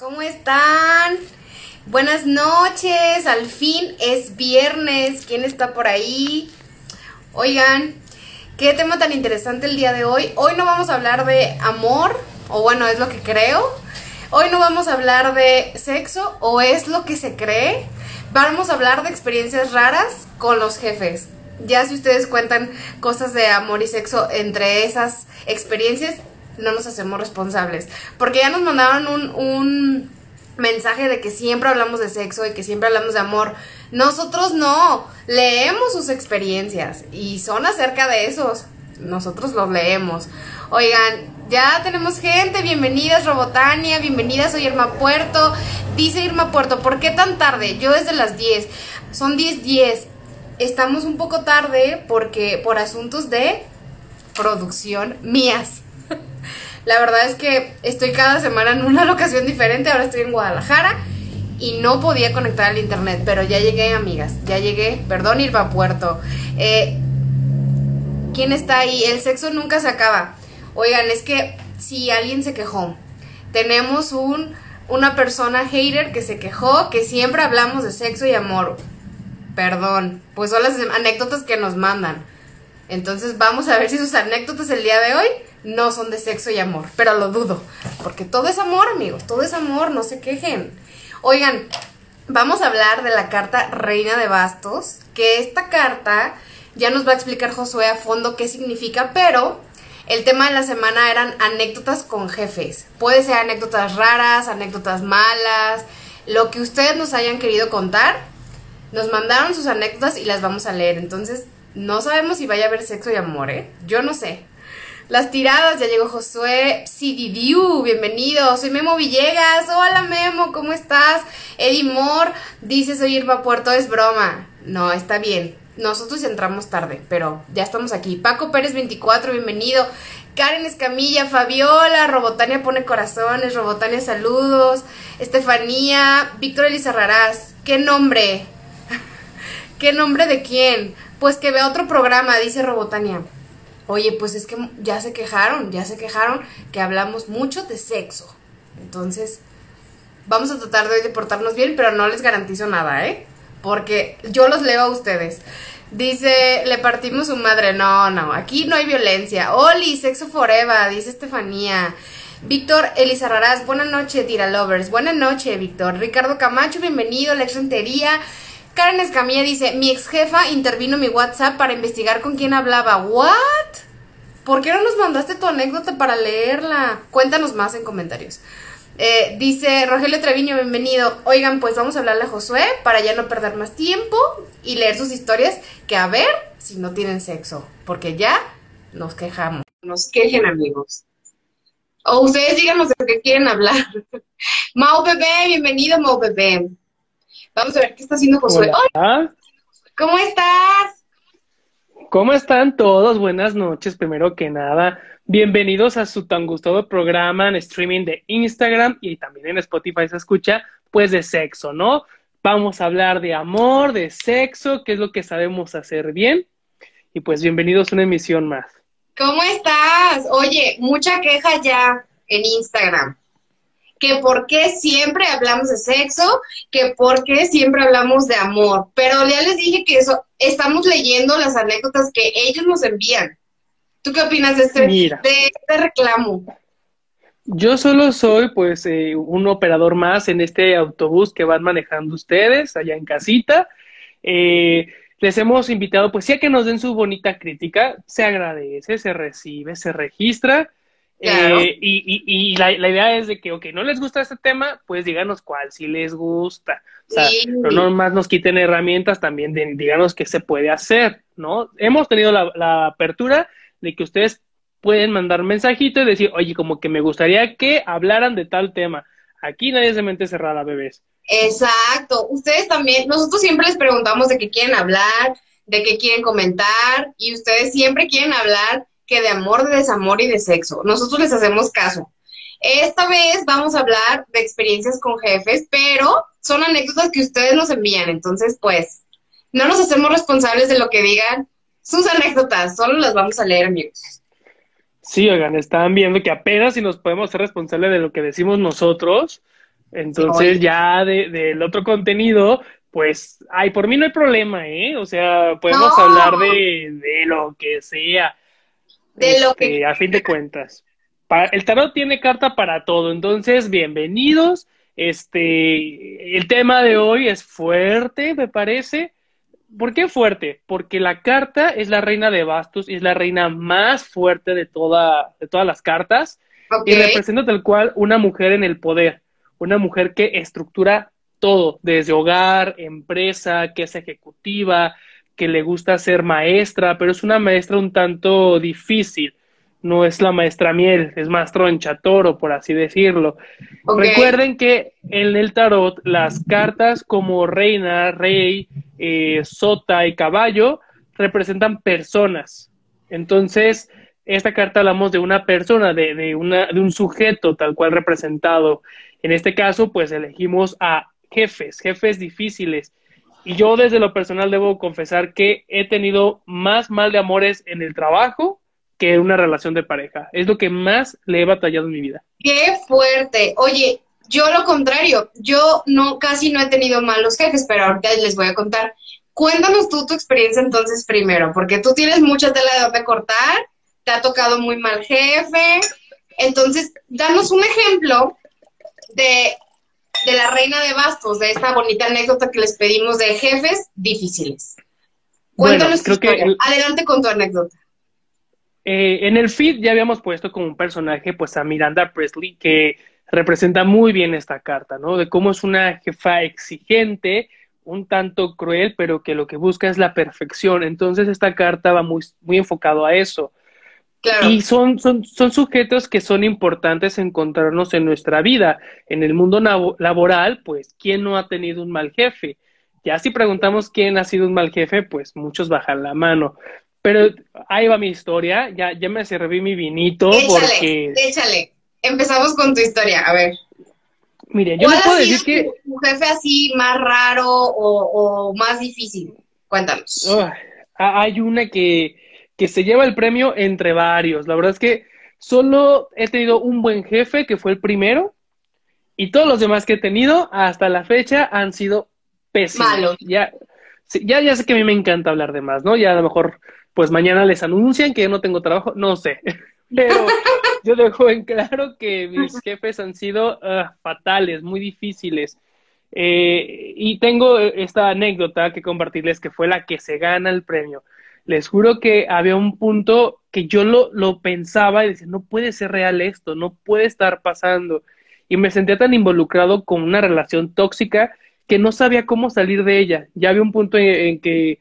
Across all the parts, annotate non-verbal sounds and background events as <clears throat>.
¿Cómo están? Buenas noches, al fin es viernes. ¿Quién está por ahí? Oigan, qué tema tan interesante el día de hoy. Hoy no vamos a hablar de amor, o bueno, es lo que creo. Hoy no vamos a hablar de sexo, o es lo que se cree. Vamos a hablar de experiencias raras con los jefes. Ya si ustedes cuentan cosas de amor y sexo entre esas experiencias, no nos hacemos responsables. Porque ya nos mandaron un, un mensaje de que siempre hablamos de sexo y que siempre hablamos de amor. Nosotros no, leemos sus experiencias y son acerca de esos. Nosotros los leemos. Oigan, ya tenemos gente, bienvenidas Robotania, bienvenidas, soy Irma Puerto. Dice Irma Puerto, ¿por qué tan tarde? Yo desde las 10. Son 10, 10. Estamos un poco tarde porque por asuntos de producción mías. La verdad es que estoy cada semana en una <laughs> locación diferente, ahora estoy en Guadalajara y no podía conectar al internet, pero ya llegué, amigas, ya llegué, perdón, Irva Puerto. Eh, ¿Quién está ahí? El sexo nunca se acaba. Oigan, es que si alguien se quejó, tenemos un, una persona hater que se quejó, que siempre hablamos de sexo y amor. Perdón, pues son las anécdotas que nos mandan. Entonces vamos a ver si sus anécdotas el día de hoy no son de sexo y amor, pero lo dudo, porque todo es amor, amigos, todo es amor, no se quejen. Oigan, vamos a hablar de la carta Reina de Bastos, que esta carta ya nos va a explicar Josué a fondo qué significa, pero el tema de la semana eran anécdotas con jefes. Puede ser anécdotas raras, anécdotas malas, lo que ustedes nos hayan querido contar. Nos mandaron sus anécdotas y las vamos a leer. Entonces, no sabemos si vaya a haber sexo y amor, ¿eh? Yo no sé. Las tiradas, ya llegó Josué, CDDU, bienvenido, soy Memo Villegas, hola Memo, ¿cómo estás? Eddie Moore dice soy Irma Puerto, es broma. No, está bien, nosotros entramos tarde, pero ya estamos aquí. Paco Pérez 24, bienvenido. Karen Escamilla, Fabiola, Robotania pone corazones, Robotania saludos, Estefanía, Víctor Elizarrarás, ¿qué nombre? <laughs> ¿Qué nombre de quién? Pues que vea otro programa, dice Robotania. Oye, pues es que ya se quejaron, ya se quejaron que hablamos mucho de sexo. Entonces, vamos a tratar de hoy de portarnos bien, pero no les garantizo nada, ¿eh? Porque yo los leo a ustedes. Dice, le partimos su madre. No, no, aquí no hay violencia. Oli, sexo forever, dice Estefanía. Víctor Elizarrarás, buena noche, Tira Lovers. Buena noche, Víctor. Ricardo Camacho, bienvenido. Lex Rentería. Karen Escamilla dice, mi ex jefa intervino mi WhatsApp para investigar con quién hablaba. ¿What? ¿Por qué no nos mandaste tu anécdota para leerla? Cuéntanos más en comentarios. Eh, dice Rogelio Treviño, bienvenido. Oigan, pues vamos a hablarle a Josué para ya no perder más tiempo y leer sus historias que a ver si no tienen sexo, porque ya nos quejamos. Nos quejen, amigos. O ustedes díganos de qué quieren hablar. <laughs> Mau Bebé, bienvenido, Mau Bebé. Vamos a ver qué está haciendo Josué. Hola. ¿Cómo estás? ¿Cómo están todos? Buenas noches, primero que nada. Bienvenidos a su tan gustado programa en streaming de Instagram y también en Spotify se escucha, pues de sexo, ¿no? Vamos a hablar de amor, de sexo, qué es lo que sabemos hacer bien. Y pues bienvenidos a una emisión más. ¿Cómo estás? Oye, mucha queja ya en Instagram que por qué siempre hablamos de sexo, que por qué siempre hablamos de amor. Pero ya les dije que eso, estamos leyendo las anécdotas que ellos nos envían. ¿Tú qué opinas de este, de este reclamo? Yo solo soy pues eh, un operador más en este autobús que van manejando ustedes allá en casita. Eh, les hemos invitado pues sí a que nos den su bonita crítica, se agradece, se recibe, se registra eh, y, y, la, idea es de que, ok, no les gusta este tema, pues díganos cuál sí les gusta. O sea, pero no más nos quiten herramientas, también díganos qué se puede hacer, ¿no? Hemos tenido la, apertura de que ustedes pueden mandar mensajito y decir, oye, como que me gustaría que hablaran de tal tema. Aquí nadie se mente cerrada, bebés. Exacto. Ustedes también, nosotros siempre les preguntamos de qué quieren hablar, de qué quieren comentar, y ustedes siempre quieren hablar que de amor, de desamor y de sexo. Nosotros les hacemos caso. Esta vez vamos a hablar de experiencias con jefes, pero son anécdotas que ustedes nos envían. Entonces, pues, no nos hacemos responsables de lo que digan sus anécdotas, solo las vamos a leer, amigos. Sí, oigan, están viendo que apenas si nos podemos ser responsables de lo que decimos nosotros, Entonces ya del otro contenido, pues, ay, por mí no hay problema, ¿eh? O sea, podemos hablar de, de, lo que sea. De lo que... Este, a fin de cuentas. el tarot tiene carta para todo, entonces, bienvenidos. Este, el tema de hoy es fuerte, me parece. ¿Por qué fuerte? Porque la carta es la reina de bastos y es la reina más fuerte de, toda, de todas las cartas. Y representa tal cual una mujer en el poder, una mujer que estructura todo, desde hogar, empresa, que es ejecutiva, que le gusta ser maestra, pero es una maestra un tanto difícil, no es la maestra miel, es más tronchatoro, por así decirlo. Recuerden que en el tarot las cartas como reina, rey, eh, sota y caballo representan personas. Entonces, esta carta hablamos de una persona, de, de, una, de un sujeto tal cual representado. En este caso, pues elegimos a jefes, jefes difíciles. Y yo desde lo personal debo confesar que he tenido más mal de amores en el trabajo que una relación de pareja. Es lo que más le he batallado en mi vida. Qué fuerte. Oye, yo lo contrario, yo no casi no he tenido malos jefes, pero ahorita les voy a contar. Cuéntanos tú tu experiencia entonces primero, porque tú tienes mucha tela de donde cortar, te ha tocado muy mal jefe. Entonces, danos un ejemplo de, de la reina de bastos, de esta bonita anécdota que les pedimos de jefes difíciles. Cuéntanos tu historia. Adelante con tu anécdota. Eh, en el feed ya habíamos puesto como un personaje pues a Miranda Presley que representa muy bien esta carta, ¿no? De cómo es una jefa exigente, un tanto cruel, pero que lo que busca es la perfección. Entonces esta carta va muy, muy enfocado a eso. Y son, son, son sujetos que son importantes encontrarnos en nuestra vida. En el mundo laboral, pues, ¿quién no ha tenido un mal jefe? Ya si preguntamos quién ha sido un mal jefe, pues muchos bajan la mano. Pero ahí va mi historia, ya, ya me serví mi vinito échale, porque... Échale, empezamos con tu historia, a ver. Mire, yo no puedo decir que... Tu jefe así más raro o, más difícil? Cuéntanos. hay una que, que se lleva el premio entre varios. La verdad es que solo he tenido un buen jefe, que fue el primero, y todos los demás que he tenido hasta la fecha han sido pésimos. Malos. Ya, ya, ya sé que a mí me encanta hablar de más, ¿no? Ya a lo mejor pues mañana les anuncian que yo no tengo trabajo, no sé. <laughs> Pero <laughs> yo dejo en claro que mis jefes han sido ah, fatales, muy difíciles. Eh, y tengo esta anécdota que compartirles que fue la que se gana el premio. Les juro que había un punto que yo lo, lo pensaba y decía, no puede ser real esto, no puede estar pasando. Y me sentía tan involucrado con una relación tóxica que no sabía cómo salir de ella. Ya había un punto en que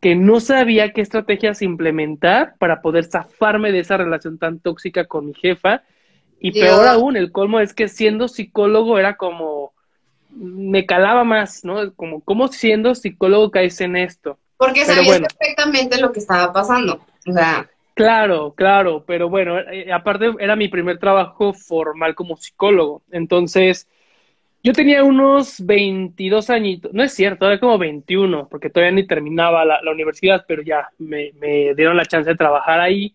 que no sabía qué estrategias implementar para poder zafarme de esa relación tan tóxica con mi jefa. Y peor aún, el colmo es que siendo psicólogo era como, me calaba más, ¿no? Como, ¿cómo siendo psicólogo caes en esto? Porque sabías perfectamente lo que estaba pasando. O sea. Claro, claro, pero bueno, eh, aparte era mi primer trabajo formal como psicólogo. Entonces, yo tenía unos 22 añitos, no es cierto, era como 21, porque todavía ni terminaba la, universidad, pero ya me, dieron la chance de trabajar ahí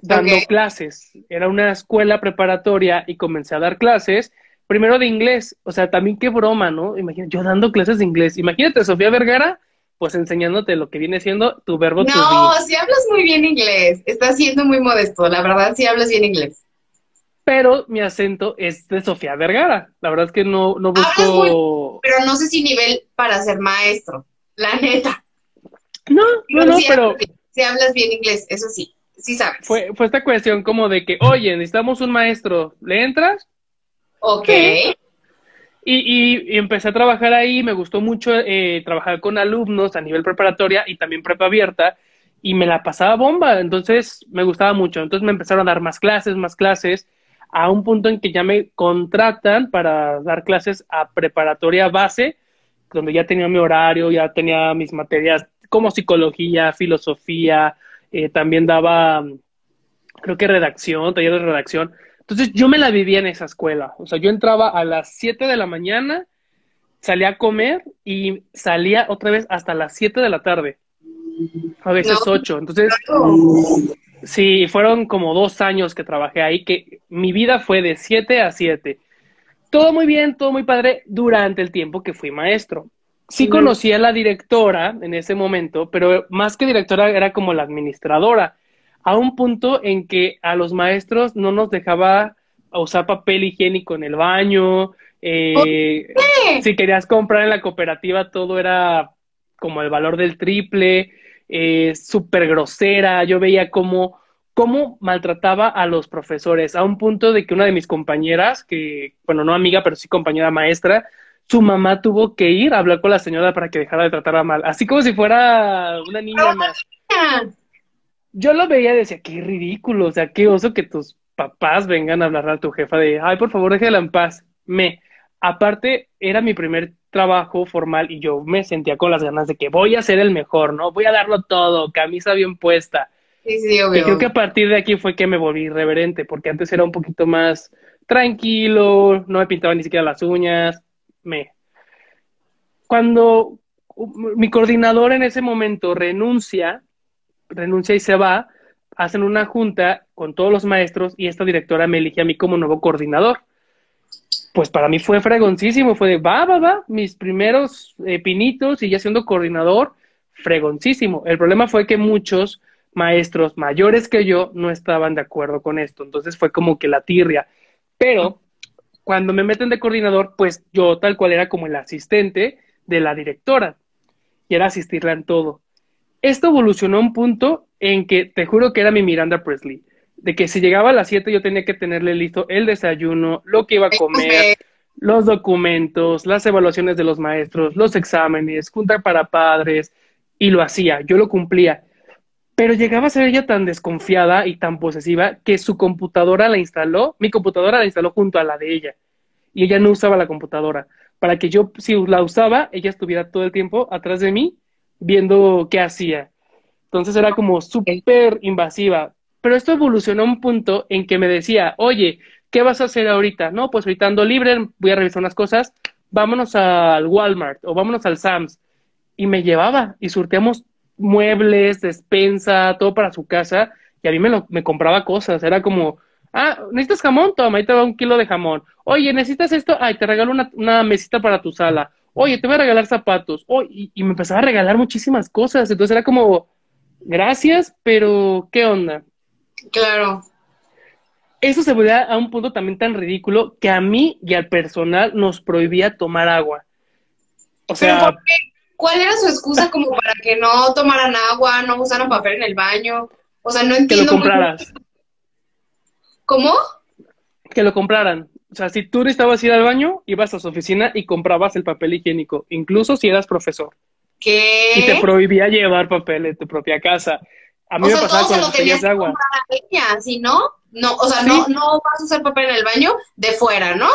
dando clases. Era una escuela preparatoria y comencé a dar clases, primero de inglés, o sea, también qué broma, ¿no? Imagínate, yo dando clases de inglés. Imagínate, Sofía Vergara, pues enseñándote lo que viene siendo tu verbo. No, si hablas muy bien inglés, estás siendo muy modesto, la verdad, si hablas bien inglés pero mi acento es de Sofía Vergara. La verdad es que no, no busco... pero no sé si nivel para ser maestro, la neta. No, no, no, pero... Si hablas bien inglés, eso sí, sí sabes. Fue, fue esta cuestión como de que, oye, necesitamos un maestro, ¿le entras? Ok. Y, y, empecé a trabajar ahí, me gustó mucho eh, trabajar con alumnos a nivel preparatoria y también prepa abierta, y me la pasaba bomba, entonces me gustaba mucho. Entonces me empezaron a dar más clases, más clases, a un punto en que ya me contratan para dar clases a preparatoria base, donde ya tenía mi horario, ya tenía mis materias como psicología, filosofía, eh, también daba, creo que redacción, taller de redacción. Entonces yo me la vivía en esa escuela. O sea, yo entraba a las 7 de la mañana, salía a comer y salía otra vez hasta las 7 de la tarde. A veces 8. Entonces, Sí, fueron como dos años que trabajé ahí, que mi vida fue de siete a siete. todo muy bien, todo muy padre durante el tiempo que fui maestro. Sí conocí a la directora en ese momento, pero más que directora era como la administradora, a un punto en que a los maestros no nos dejaba usar papel higiénico en el baño, eh, si querías comprar en la cooperativa todo era como el valor del triple, eh, súper grosera, yo veía cómo, cómo maltrataba a los profesores, a un punto de que una de mis compañeras, que, bueno, no amiga, pero sí compañera maestra, su mamá tuvo que ir a hablar con la señora para que dejara de tratarla mal, así como si fuera una niña más. Yo lo veía y decía, qué ridículo, o sea, qué oso que tus papás vengan a hablar a tu jefa de, ay, por favor, déjela en paz. Me, aparte, era mi primer trabajo formal y yo me sentía con las ganas de que voy a ser el mejor, ¿no? Voy a darlo todo, camisa bien puesta. Sí, sí, obvio. Y creo que a partir de aquí fue que me volví irreverente, porque antes era un poquito más tranquilo, no me pintaba ni siquiera las uñas, me. Cuando mi coordinador en ese momento renuncia, renuncia y se va, hacen una junta con todos los maestros y esta directora me elige a mí como nuevo coordinador. Pues para mí fue fregoncísimo, fue de, va, va, va, mis primeros eh, pinitos y ya siendo coordinador, fregoncísimo. El problema fue que muchos maestros mayores que yo no estaban de acuerdo con esto, entonces fue como que la tirria. Pero cuando me meten de coordinador, pues yo tal cual era como el asistente de la directora y era asistirla en todo. Esto evolucionó a un punto en que te juro que era mi Miranda Presley, de que si llegaba a las 7 yo tenía que tenerle listo el desayuno, lo que iba a comer, los documentos, las evaluaciones de los maestros, los exámenes, juntar para padres, y lo hacía, yo lo cumplía. Pero llegaba a ser ella tan desconfiada y tan posesiva que su computadora la instaló, mi computadora la instaló junto a la de ella. Y ella no usaba la computadora. Para que yo, si la usaba, ella estuviera todo el tiempo atrás de mí viendo qué hacía. Entonces era como súper invasiva. Pero esto evolucionó a un punto en que me decía, oye, ¿qué vas a hacer ahorita? No, pues ahorita ando libre, voy a revisar unas cosas, vámonos al Walmart o vámonos al Sam's. Y me llevaba y surteamos muebles, despensa, todo para su casa y a mí me, lo, me compraba cosas. Era como, ah, ¿necesitas jamón? Toma, ahí te va un kilo de jamón. Oye, ¿necesitas esto? Ay, te regalo una, una mesita para tu sala oye, te voy a regalar zapatos, oh, y, me empezaba a regalar muchísimas cosas, entonces era como, gracias, pero ¿qué onda? Claro. Eso se volvía a un punto también tan ridículo que a mí y al personal nos prohibía tomar agua. O sea, ¿cuál era su excusa como para que no tomaran agua, no usaran papel en el baño? O sea, no entiendo. Que lo compraras. ¿Cómo? Que lo compraran. O sea, si tú necesitabas ir al baño, ibas a su oficina y comprabas el papel higiénico, incluso si eras profesor. ¿Qué? Y te prohibía llevar papel de tu propia casa. A mí me pasaba con las botellas de agua. si no, no, o sea, no, no vas a usar papel en el baño de fuera, ¿no?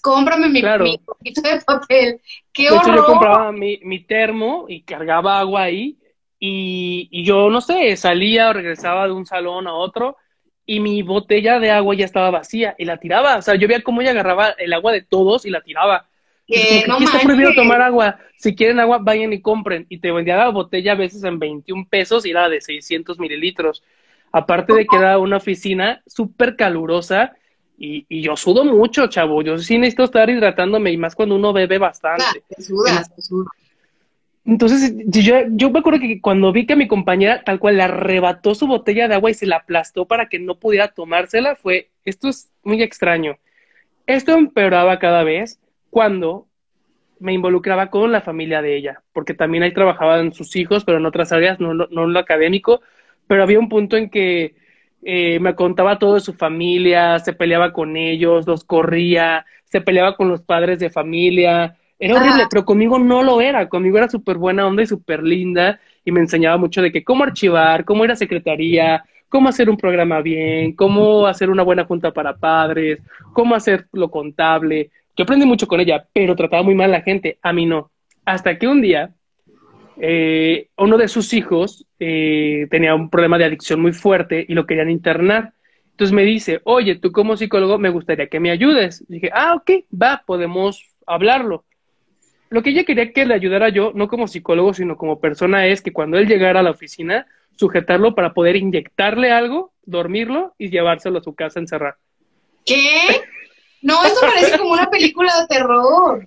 Cómprame mi, poquito de papel. ¡Qué de yo compraba mi, mi, termo y cargaba agua ahí y, y yo, no sé, salía o regresaba de un salón a otro y mi botella de agua ya estaba vacía y la tiraba. O sea, yo veía cómo ella agarraba el agua de todos y la tiraba. No está prohibido tomar agua. Si quieren agua, vayan y compren. Y te vendía la botella a veces en 21 pesos y era de 600 mililitros. Aparte de que era una oficina súper calurosa y, y, yo sudo mucho, chavo. Yo sí necesito estar hidratándome y más cuando uno bebe bastante. Entonces, yo, me acuerdo que cuando vi que mi compañera tal cual le arrebató su botella de agua y se la aplastó para que no pudiera tomársela, fue, esto es muy extraño. Esto empeoraba cada vez cuando me involucraba con la familia de ella, porque también ahí trabajaban sus hijos, pero en otras áreas, no, no, en lo académico, pero había un punto en que eh, me contaba todo de su familia, se peleaba con ellos, los corría, se peleaba con los padres de familia, era horrible, pero conmigo no lo era. Conmigo era súper buena onda y súper linda y me enseñaba mucho de que cómo archivar, cómo ir a secretaría, cómo hacer un programa bien, cómo hacer una buena junta para padres, cómo hacer lo contable. Yo aprendí mucho con ella, pero trataba muy mal a la gente. A mí no. Hasta que un día eh, uno de sus hijos eh, tenía un problema de adicción muy fuerte y lo querían internar. Entonces me dice, oye, tú como psicólogo me gustaría que me ayudes. dije, ah, ok, va, podemos hablarlo lo que ella quería que le ayudara yo, no como psicólogo, sino como persona, es que cuando él llegara a la oficina, sujetarlo para poder inyectarle algo, dormirlo y llevárselo a su casa a encerrar. ¿Qué? No, esto parece como una película de terror.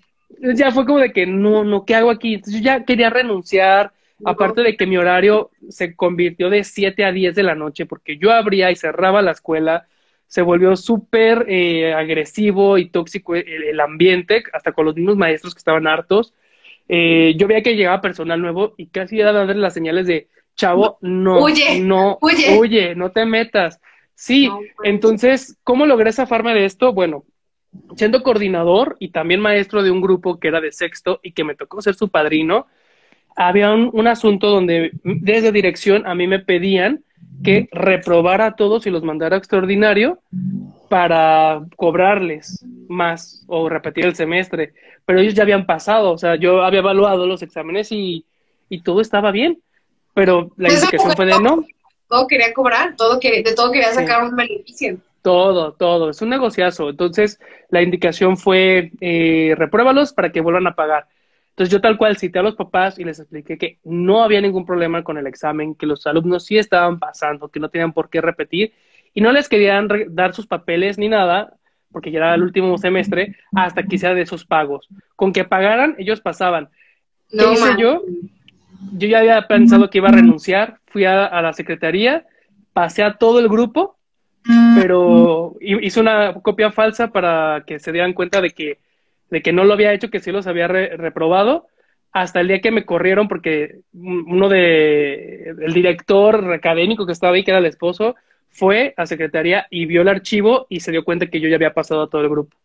Ya fue como de que no, no, ¿qué hago aquí? Entonces yo ya quería renunciar, aparte de que mi horario se convirtió de 7 a 10 de la noche, porque yo abría y cerraba la escuela, se volvió súper eh, agresivo y tóxico el, ambiente, hasta con los mismos maestros que estaban hartos. Eh, yo veía que llegaba personal nuevo y casi era darle las señales de, chavo, no, no, huye. no te metas. Sí, entonces, ¿cómo logré zafarme de esto? Bueno, siendo coordinador y también maestro de un grupo que era de sexto y que me tocó ser su padrino, había un, asunto donde desde dirección a mí me pedían que reprobara a todos y los mandara extraordinario para cobrarles más o repetir el semestre. Pero ellos ya habían pasado, o sea, yo había evaluado los exámenes y, y todo estaba bien, pero la indicación fue de no. Todo quería cobrar, todo que, de todo quería sacar un beneficio. Todo, todo, es un negociazo. Entonces, la indicación fue, eh, repruébalos para que vuelvan a pagar. Entonces, yo tal cual cité a los papás y les expliqué que no había ningún problema con el examen, que los alumnos sí estaban pasando, que no tenían por qué repetir y no les querían dar sus papeles ni nada, porque ya era el último semestre, hasta que sea de sus pagos. Con que pagaran, ellos pasaban. ¿Qué hice yo? Yo ya había pensado que iba a renunciar, fui a, a la secretaría, pasé a todo el grupo pero hice una copia falsa para que se dieran cuenta de que, de que no lo había hecho, que sí los había reprobado, hasta el día que me corrieron porque uno de, el director académico que estaba ahí, que era el esposo, fue a secretaría y vio el archivo y se dio cuenta que yo ya había pasado a todo el grupo.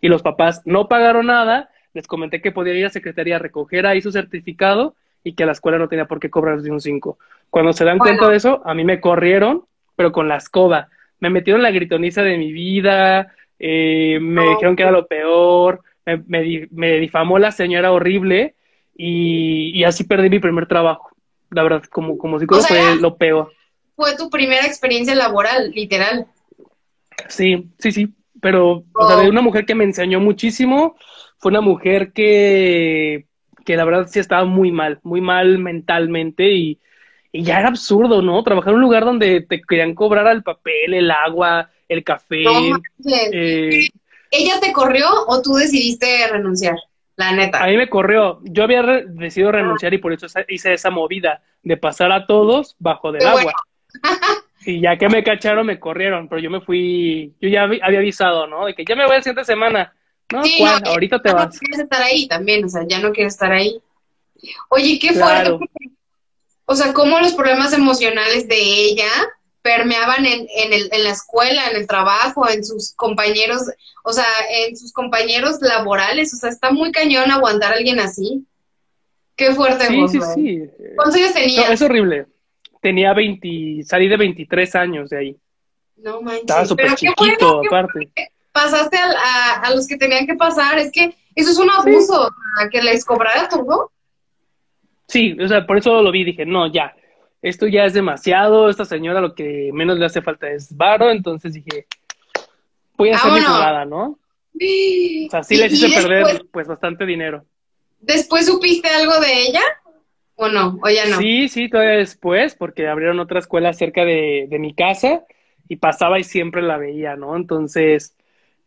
Y los papás no pagaron nada, les comenté que podía ir a secretaría a recoger ahí su certificado y que la escuela no tenía por qué cobrar de un 5. Cuando se dan cuenta de eso, a mí me corrieron, pero con la escoba me metieron la gritoniza de mi vida, eh, me dijeron que era lo peor, me, me, difamó la señora horrible y, así perdí mi primer trabajo. La verdad, como, como si fue lo peor. Fue tu primera experiencia laboral, literal. Sí, sí, sí. Pero, o sea, de una mujer que me enseñó muchísimo, fue una mujer que, que la verdad sí estaba muy mal, muy mal mentalmente y, y ya era absurdo, ¿no? Trabajar en un lugar donde te querían cobrar al papel, el agua, el café. Eh, ¿Ella te corrió o tú decidiste renunciar? La neta. A mí me corrió. Yo había decidido renunciar y por eso hice esa movida de pasar a todos bajo del agua. <laughs> y ya que me cacharon, me corrieron, pero yo me fui, yo ya había avisado, ¿no? De que ya me voy la siguiente semana. No, sí, ahorita te vas. No quieres estar ahí también, o sea, ya no quieres estar ahí. Oye, qué fuerte, o sea, cómo los problemas emocionales de ella permeaban en, en, el, en la escuela, en el trabajo, en sus compañeros, o sea, en sus compañeros laborales. O sea, está muy cañón aguantar a alguien así. Qué fuerte. Sí, sí, sí. ¿Cuántos años tenía? es horrible. Tenía 20, salí de 23 años de ahí. No manches. Estaba súper chiquito, aparte. Pasaste a, a, los que tenían que pasar. Es que eso es un abuso, a que les cobrara todo. Sí, o sea, por eso lo vi, dije, no, ya, esto ya es demasiado, esta señora lo que menos le hace falta es varo, entonces dije, voy a hacer mi jugada, ¿no? O sea, sí les hice perder pues bastante dinero. ¿Después supiste algo de ella? ¿O no? ¿O ya no? Sí, sí, todavía después, porque abrieron otra escuela cerca de, de mi casa y pasaba y siempre la veía, ¿no? Entonces,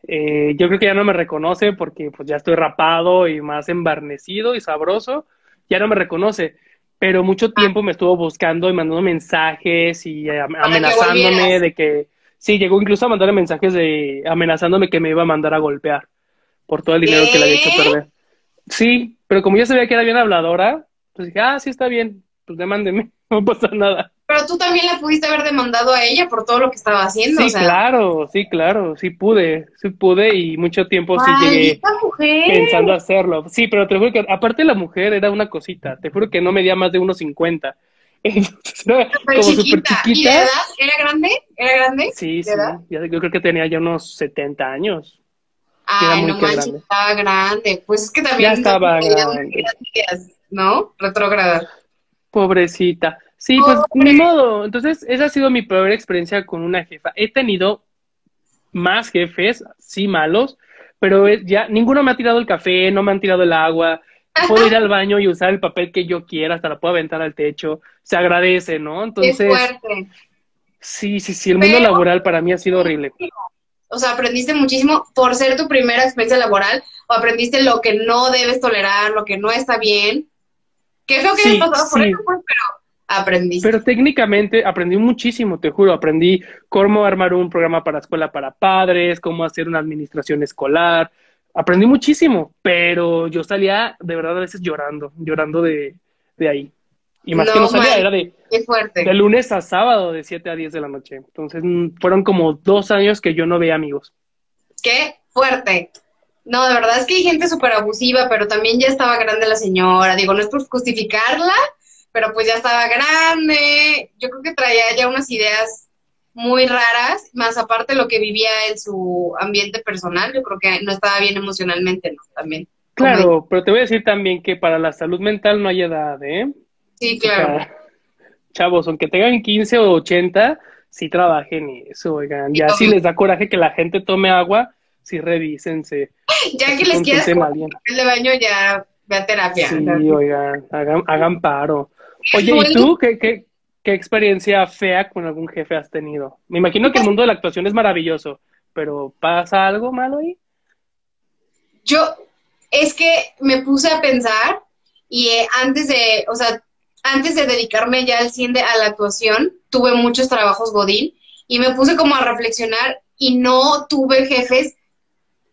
eh, yo creo que ya no me reconoce porque pues ya estoy rapado y más embarnecido y sabroso ya no me reconoce, pero mucho ah. tiempo me estuvo buscando y mandando mensajes y amenazándome de que, sí, llegó incluso a mandarle mensajes de amenazándome que me iba a mandar a golpear por todo el dinero que le había hecho perder. Sí, pero como yo sabía que era bien habladora, pues dije, ah, sí está bien, pues demándeme, <laughs> no pasa nada. Pero tú también la pudiste haber demandado a ella por todo lo que estaba haciendo. Sí, claro, sí, claro, sí pude, sí pude y mucho tiempo sí llegué pensando hacerlo. Sí, pero te juro que aparte la mujer era una cosita, te juro que no medía más de unos 50. <laughs> como súper chiquita. ¿Y de edad? ¿Era grande? ¿Era grande? Sí, sí, yo creo que tenía ya unos 70 años. Ay, no manches, estaba grande. Pues es que también... Ya estaba grande. ¿No? Retrógrada. Pobrecita. Sí, pues ni modo. Entonces, esa ha sido mi peor experiencia con una jefa. He tenido más jefes, sí malos, pero ya ninguno me ha tirado el café, no me han tirado el agua. Puedo ir al <laughs> baño y usar el papel que yo quiera, hasta la puedo aventar al techo. Se agradece, ¿no? Entonces. fuerte. Sí, sí, sí. El mundo laboral para mí ha sido horrible. O sea, aprendiste muchísimo por ser tu primera experiencia laboral o aprendiste lo que no debes tolerar, lo que no está bien. Que feo que Sí, pasado por eso, pues, pero aprendiste. Pero técnicamente aprendí muchísimo, te juro. Aprendí cómo armar un programa para escuela para padres, cómo hacer una administración escolar. Aprendí muchísimo, pero yo salía de verdad a veces llorando, llorando de, de ahí. Y más que No, salía, man. era de, Qué fuerte. de lunes a sábado, de 7 a 10 de la noche. Entonces mm, fueron como dos años que yo no veía amigos. Qué fuerte. No, de verdad es que hay gente súper abusiva, pero también ya estaba grande la señora. Digo, no es por justificarla, pero pues ya estaba grande. Yo creo que traía ya unas ideas muy raras, más aparte lo que vivía en su ambiente personal, yo creo que no estaba bien emocionalmente, ¿no? También. Claro, pero te voy a decir también que para la salud mental no hay edad, ¿eh? Sí, O claro. sea, chavos, aunque tengan 15 o 80, sí trabajen eso, oigan. Ya si les da coraje que la gente tome agua, sí revísense. <laughs> Ya que les quieras el de baño, ya ve a terapia. Sí, oigan, hagan, hagan paro. Oye. ¿y tú qué, qué, qué experiencia fea con algún jefe has tenido? Me imagino que el mundo de la actuación es maravilloso, pero ¿pasa algo malo ahí? Yo, es que me puse a pensar y eh, antes de, o sea, antes de dedicarme ya al 100 de, a la actuación, tuve muchos trabajos Godín y me puse como a reflexionar y no tuve jefes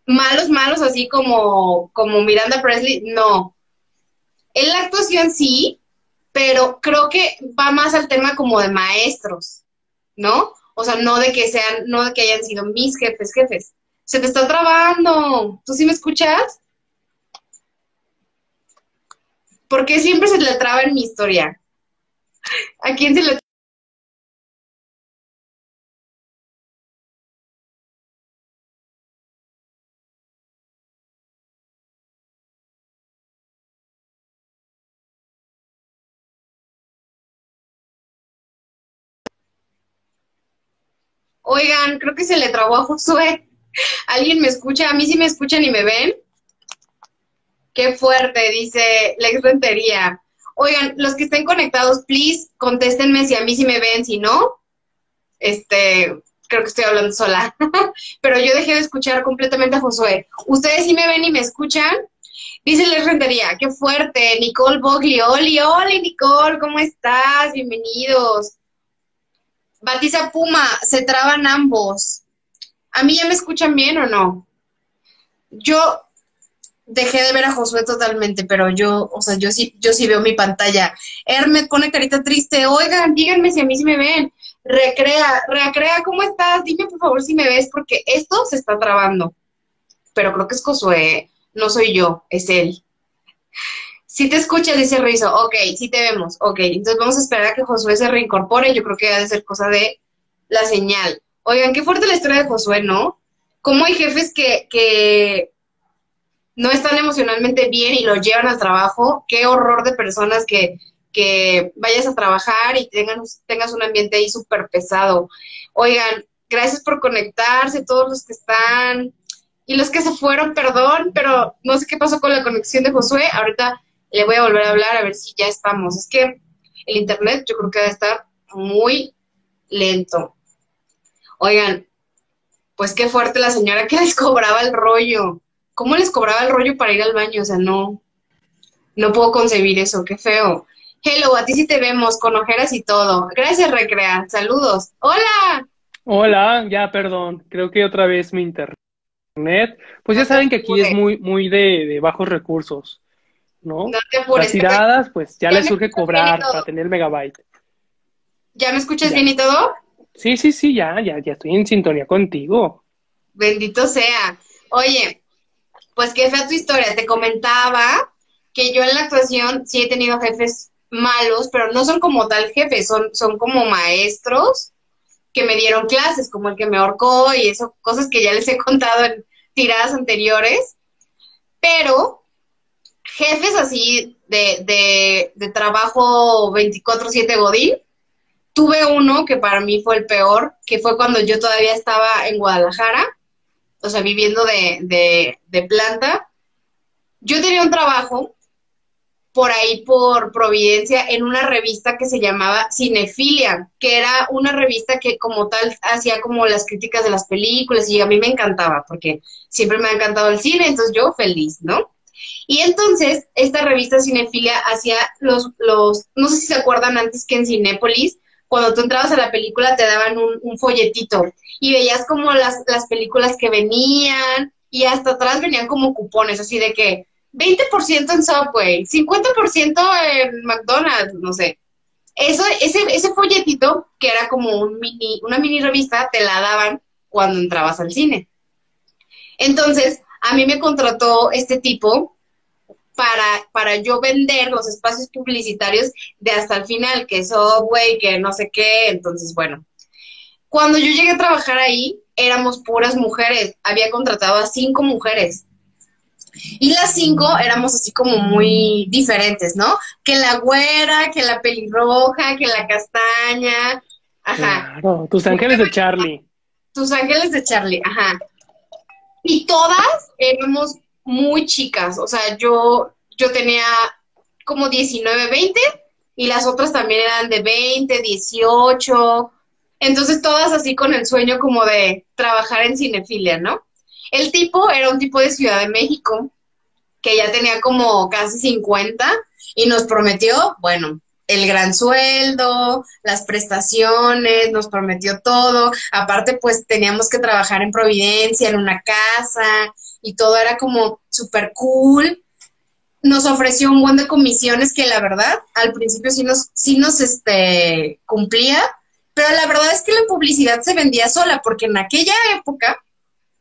malos, malos, así como, como Miranda Presley, no. En la actuación sí, pero creo que va más al tema como de maestros, ¿no? O sea, no de que sean, no de que hayan sido mis jefes, jefes. Se te está trabando. ¿Tú sí me escuchas? ¿Por qué siempre se le traba en mi historia? ¿A quién se le Oigan, creo que se le trabó a Josué. <laughs> ¿Alguien me escucha? ¿A mí sí me escuchan y me ven? Qué fuerte, dice Lex Rentería. Oigan, los que estén conectados, please, contéstenme si a mí sí me ven, si no, este, creo que estoy hablando sola. <laughs> Pero yo dejé de escuchar completamente a Josué. ¿Ustedes sí me ven y me escuchan? Dice Lex Rentería, qué fuerte. Nicole Bogli, Oli, Oli, Nicole, ¿cómo estás? Bienvenidos. Batiza Puma, se traban ambos. ¿A mí ya me escuchan bien o no? Yo dejé de ver a Josué totalmente, pero yo, o sea, yo sí, yo sí veo mi pantalla. Hermet pone carita triste. Oigan, díganme si a mí sí me ven. Recrea, recrea, ¿cómo estás? Dime por favor si me ves, porque esto se está trabando. Pero creo que es Josué, no soy yo, es él. Si te escucha, dice Rizo, ok, sí te vemos, ok, entonces vamos a esperar a que Josué se reincorpore, yo creo que ha de ser cosa de la señal. Oigan, qué fuerte la historia de Josué, ¿no? Cómo hay jefes que, que no están emocionalmente bien y lo llevan al trabajo, qué horror de personas que, que vayas a trabajar y tengas, tengas un ambiente ahí súper pesado. Oigan, gracias por conectarse, todos los que están y los que se fueron, perdón, pero no sé qué pasó con la conexión de Josué, ahorita le voy a volver a hablar a ver si ya estamos. Es que el internet yo creo que va a estar muy lento. Oigan, pues qué fuerte la señora que <laughs> les cobraba el rollo. ¿Cómo les cobraba el rollo para ir al baño? O sea, no, no puedo concebir eso, qué feo. Hello, a ti sí te vemos, con ojeras y todo. Gracias, Recrea. Saludos. Hola. Hola, ya, perdón, creo que otra vez mi internet. Pues ya saben que aquí es muy, muy de, de bajos recursos, ¿no? No te apures. Las tiradas, pues ya Ya les surge cobrar para tener el megabyte. ¿Ya me escuchas Ya. bien y todo? Sí, sí, sí, ya, ya, ya estoy en sintonía contigo. Bendito sea. Oye, pues qué fea tu historia. Te comentaba que yo en la actuación sí he tenido jefes malos, pero no son como tal jefes, son, son como maestros que me dieron clases, como el que me ahorcó y eso, cosas que ya les he <laughs> contado en tiradas anteriores. Pero jefes así de, de, trabajo 24/7 Godín, tuve uno que para mí fue el peor, que fue cuando yo todavía estaba en Guadalajara, o sea, viviendo de, de, de planta. Yo tenía un trabajo por ahí por Providencia en una revista que se llamaba Cinefilia, que era una revista que como tal hacía como las críticas de las películas y a mí me encantaba porque siempre me ha encantado el cine, entonces yo feliz, ¿no? Y entonces esta revista Cinefilia hacía los, los, no sé si se acuerdan antes que en Cinépolis, cuando tú entrabas a la película te daban un, un folletito y veías como las, las películas que venían y hasta atrás venían como cupones, así de que 20% en Subway, 50% en McDonald's, no sé. Eso, ese, ese folletito, que era como un mini, una mini revista, te la daban cuando entrabas al cine. Entonces, a mí me contrató este tipo para, para yo vender los espacios publicitarios de hasta el final, que Subway, que no sé qué. Entonces, bueno, cuando yo llegué a trabajar ahí, éramos puras mujeres. Había contratado a cinco mujeres. Y las cinco éramos así como muy diferentes, ¿no? Que la güera, que la pelirroja, que la castaña. Ajá. Claro, tus ángeles de Charlie. Tus ángeles de Charlie, ajá. Y todas éramos muy chicas, o sea, yo, yo tenía como 19, 20 y las otras también eran de 20, 18. Entonces todas así con el sueño como de trabajar en cinefilia, ¿no? El tipo era un tipo de Ciudad de México que ya tenía como casi 50 y nos prometió, bueno, el gran sueldo, las prestaciones, nos prometió todo. Aparte, pues teníamos que trabajar en Providencia, en una casa, y todo era como súper cool. Nos ofreció un buen de comisiones que la verdad, al principio sí nos, sí nos este, cumplía, pero la verdad es que la publicidad se vendía sola, porque en aquella época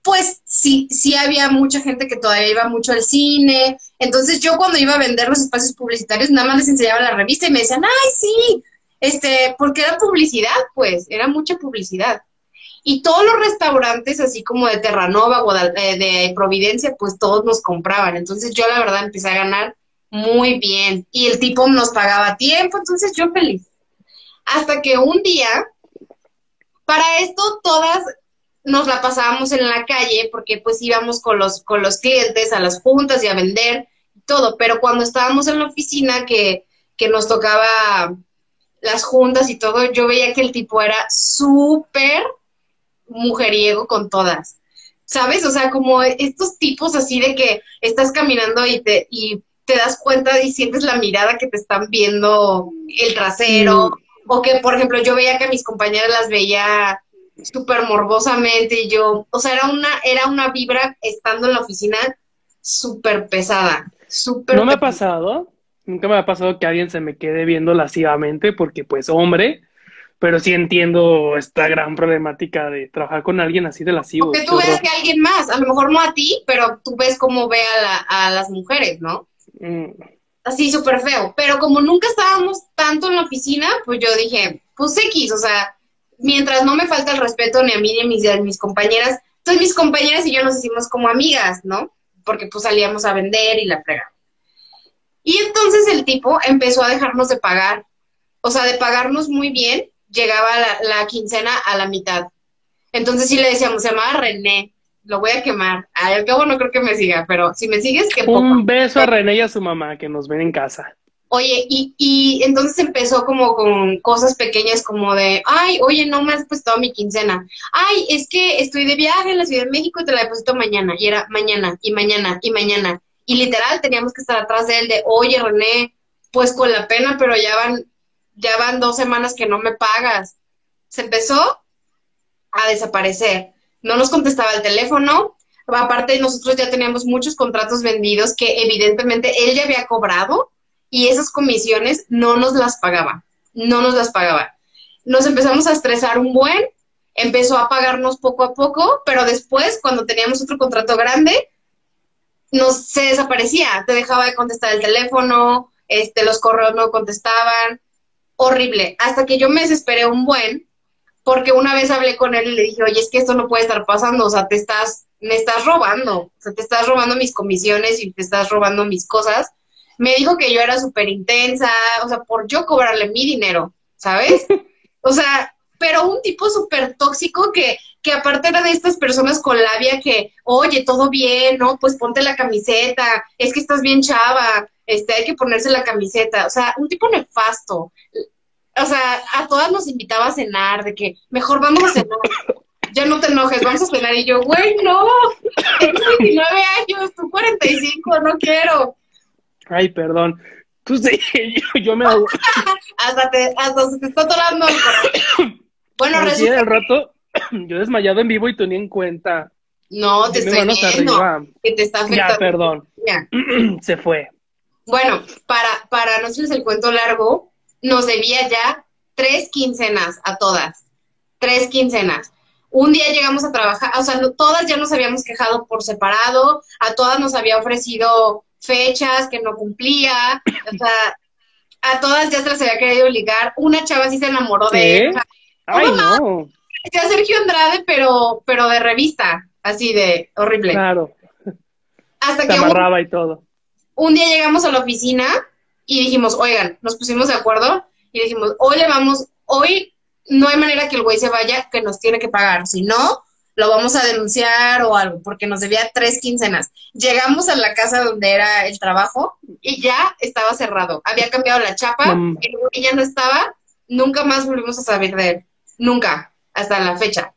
pues sí, sí había mucha gente que todavía iba mucho al cine. Entonces yo cuando iba a vender los espacios publicitarios, nada más les enseñaba la revista y me decían, ay, sí, este, porque era publicidad, pues, era mucha publicidad. Y todos los restaurantes, así como de Terranova o de, de Providencia, pues todos nos compraban. Entonces yo la verdad empecé a ganar muy bien. Y el tipo nos pagaba tiempo, entonces yo feliz. Hasta que un día, para esto todas nos la pasábamos en la calle porque pues íbamos con los, con los clientes a las juntas y a vender todo, pero cuando estábamos en la oficina que, que nos tocaba las juntas y todo, yo veía que el tipo era súper mujeriego con todas. ¿Sabes? O sea, como estos tipos así de que estás caminando y te, y te das cuenta y sientes la mirada que te están viendo el trasero. Mm. O que, por ejemplo, yo veía que mis compañeras las veía súper morbosamente y yo, o sea, era una, era una vibra estando en la oficina súper pesada, súper No me ha pasado, nunca me ha pasado que alguien se me quede viendo lascivamente porque pues hombre, pero sí entiendo esta gran problemática de trabajar con alguien así de lascivo. Porque tú ves que alguien más, a lo mejor no a ti, pero tú ves cómo ve a, la, a las mujeres, ¿no? Mm. Así súper feo. Pero como nunca estábamos tanto en la oficina, pues yo dije, pues X, o sea, mientras no me falta el respeto ni a mí ni a mis, mis compañeras, entonces mis compañeras y yo nos hicimos como amigas, ¿no? Porque pues salíamos a vender y la frega. Y entonces el tipo empezó a dejarnos de pagar, o sea, de pagarnos muy bien, llegaba la, quincena a la mitad. Entonces sí le decíamos, se llamaba René, lo voy a quemar. Al cabo no creo que me siga, pero si me sigues, que Un beso a René y a su mamá que nos ven en casa. Oye, y, y entonces empezó como con cosas pequeñas como de, ay, oye, no me has puesto mi quincena. Ay, es que estoy de viaje en la Ciudad de México y te la deposito mañana. Y era mañana, y mañana, y mañana. Y literal teníamos que estar atrás de él de, oye, René, pues con la pena, pero ya van, ya van dos semanas que no me pagas. Se empezó a desaparecer. No nos contestaba el teléfono. Aparte, nosotros ya teníamos muchos contratos vendidos que evidentemente él ya había cobrado y esas comisiones no nos las pagaba, no nos las pagaba. Nos empezamos a estresar un buen, empezó a pagarnos poco a poco, pero después, cuando teníamos otro contrato grande, nos se desaparecía, te dejaba de contestar el teléfono, este, los correos no contestaban, horrible, hasta que yo me desesperé un buen, porque una vez hablé con él y le dije, oye, es que esto no puede estar pasando, o sea, te estás, me estás robando, o sea, te estás robando mis comisiones y te estás robando mis cosas, me dijo que yo era súper intensa, o sea, por yo cobrarle mi dinero, ¿sabes? <laughs> O sea, pero un tipo súper tóxico que, que aparte era de estas personas con labia que, oye, todo bien, ¿no? Pues ponte la camiseta, es que estás bien chava, este, hay que ponerse la camiseta, o sea, un tipo nefasto. O sea, a todas nos invitaba a cenar, de que mejor vamos a cenar, ya no te enojes, vamos a cenar. Y yo, güey, no, tengo 29 años, tú 45, no quiero. Ay, perdón. Tú sí, <laughs> yo, yo me hago. <laughs> hasta, te, hasta se te está atorando el. <laughs> Bueno, Así resulta al rato, <clears throat> yo desmayado en vivo y tú ni en cuenta. No, te estoy viendo que te está afectando. Ya, perdón. Ya. <clears throat> Se fue. Bueno, para, para no hacerles el cuento largo, nos debía ya tres quincenas a todas. Tres quincenas. Un día llegamos a trabajar, o sea, no- todas ya nos habíamos quejado por separado, a todas nos había ofrecido fechas que no cumplía, o sea, a todas ya se las había querido ligar. Una chava sí se enamoró de él. Ay, no. Parecía Sergio Andrade, pero, pero de revista, así de horrible. Claro, Hasta se que un, amarraba y todo. Un día llegamos a la oficina y dijimos, oigan, nos pusimos de acuerdo y dijimos, hoy le vamos, hoy no hay manera que el güey se vaya, que nos tiene que pagar, si no, lo vamos a denunciar o algo, porque nos debía tres quincenas. Llegamos a la casa donde era el trabajo y ya estaba cerrado, había cambiado la chapa, Mm. el güey ya no estaba, nunca más volvimos a saber de él, nunca, hasta la fecha.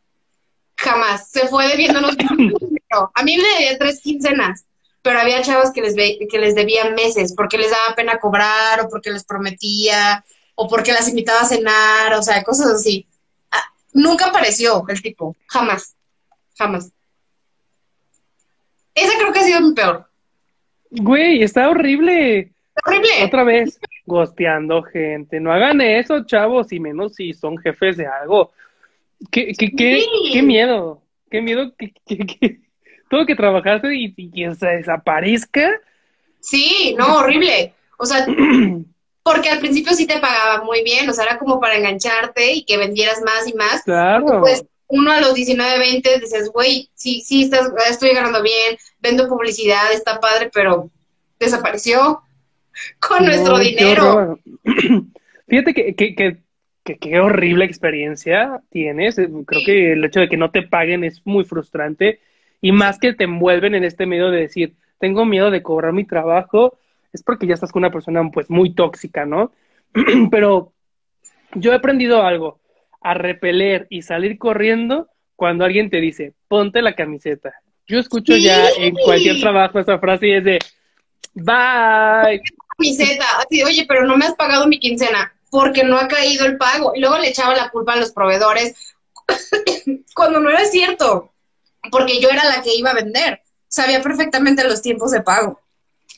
Jamás, se fue debiéndonos. <laughs> A mí me debía tres quincenas, pero había chavos que les, que les debían meses porque les daba pena cobrar o porque les prometía o porque las invitaba a cenar, o sea, cosas así. Ah, nunca apareció el tipo, jamás, jamás. Esa creo que ha sido mi peor. Güey, está horrible. Horrible. Otra vez, gosteando gente. No hagan eso, chavos, y menos si son jefes de algo. ¿Qué, qué, qué, Sí. qué miedo? ¿Qué miedo que, que, todo que trabajaste y, y que se desaparezca? Sí, no, horrible. O sea, <clears throat> porque al principio sí te pagaba muy bien, o sea, era como para engancharte y que vendieras más y más. Claro. Pues uno a los 19, 20 dices, güey, sí, sí, estás, estoy ganando bien, vendo publicidad, está padre, pero desapareció <laughs> con nuestro No, dinero. <clears throat> Fíjate que, que, que, que qué horrible experiencia tienes. Creo que el hecho de que no te paguen es muy frustrante y más que te envuelven en este medio de decir, tengo miedo de cobrar mi trabajo, es porque ya estás con una persona pues muy tóxica, ¿no? <clears throat> Pero yo he aprendido algo, a repeler y salir corriendo cuando alguien te dice, ponte la camiseta. Yo escucho ya en cualquier trabajo esa frase y es de, bye. Camiseta, así, oye, pero no me has pagado mi quincena porque no ha caído el pago. Y luego le echaba la culpa a los proveedores <coughs> cuando no era cierto, porque yo era la que iba a vender. Sabía perfectamente los tiempos de pago.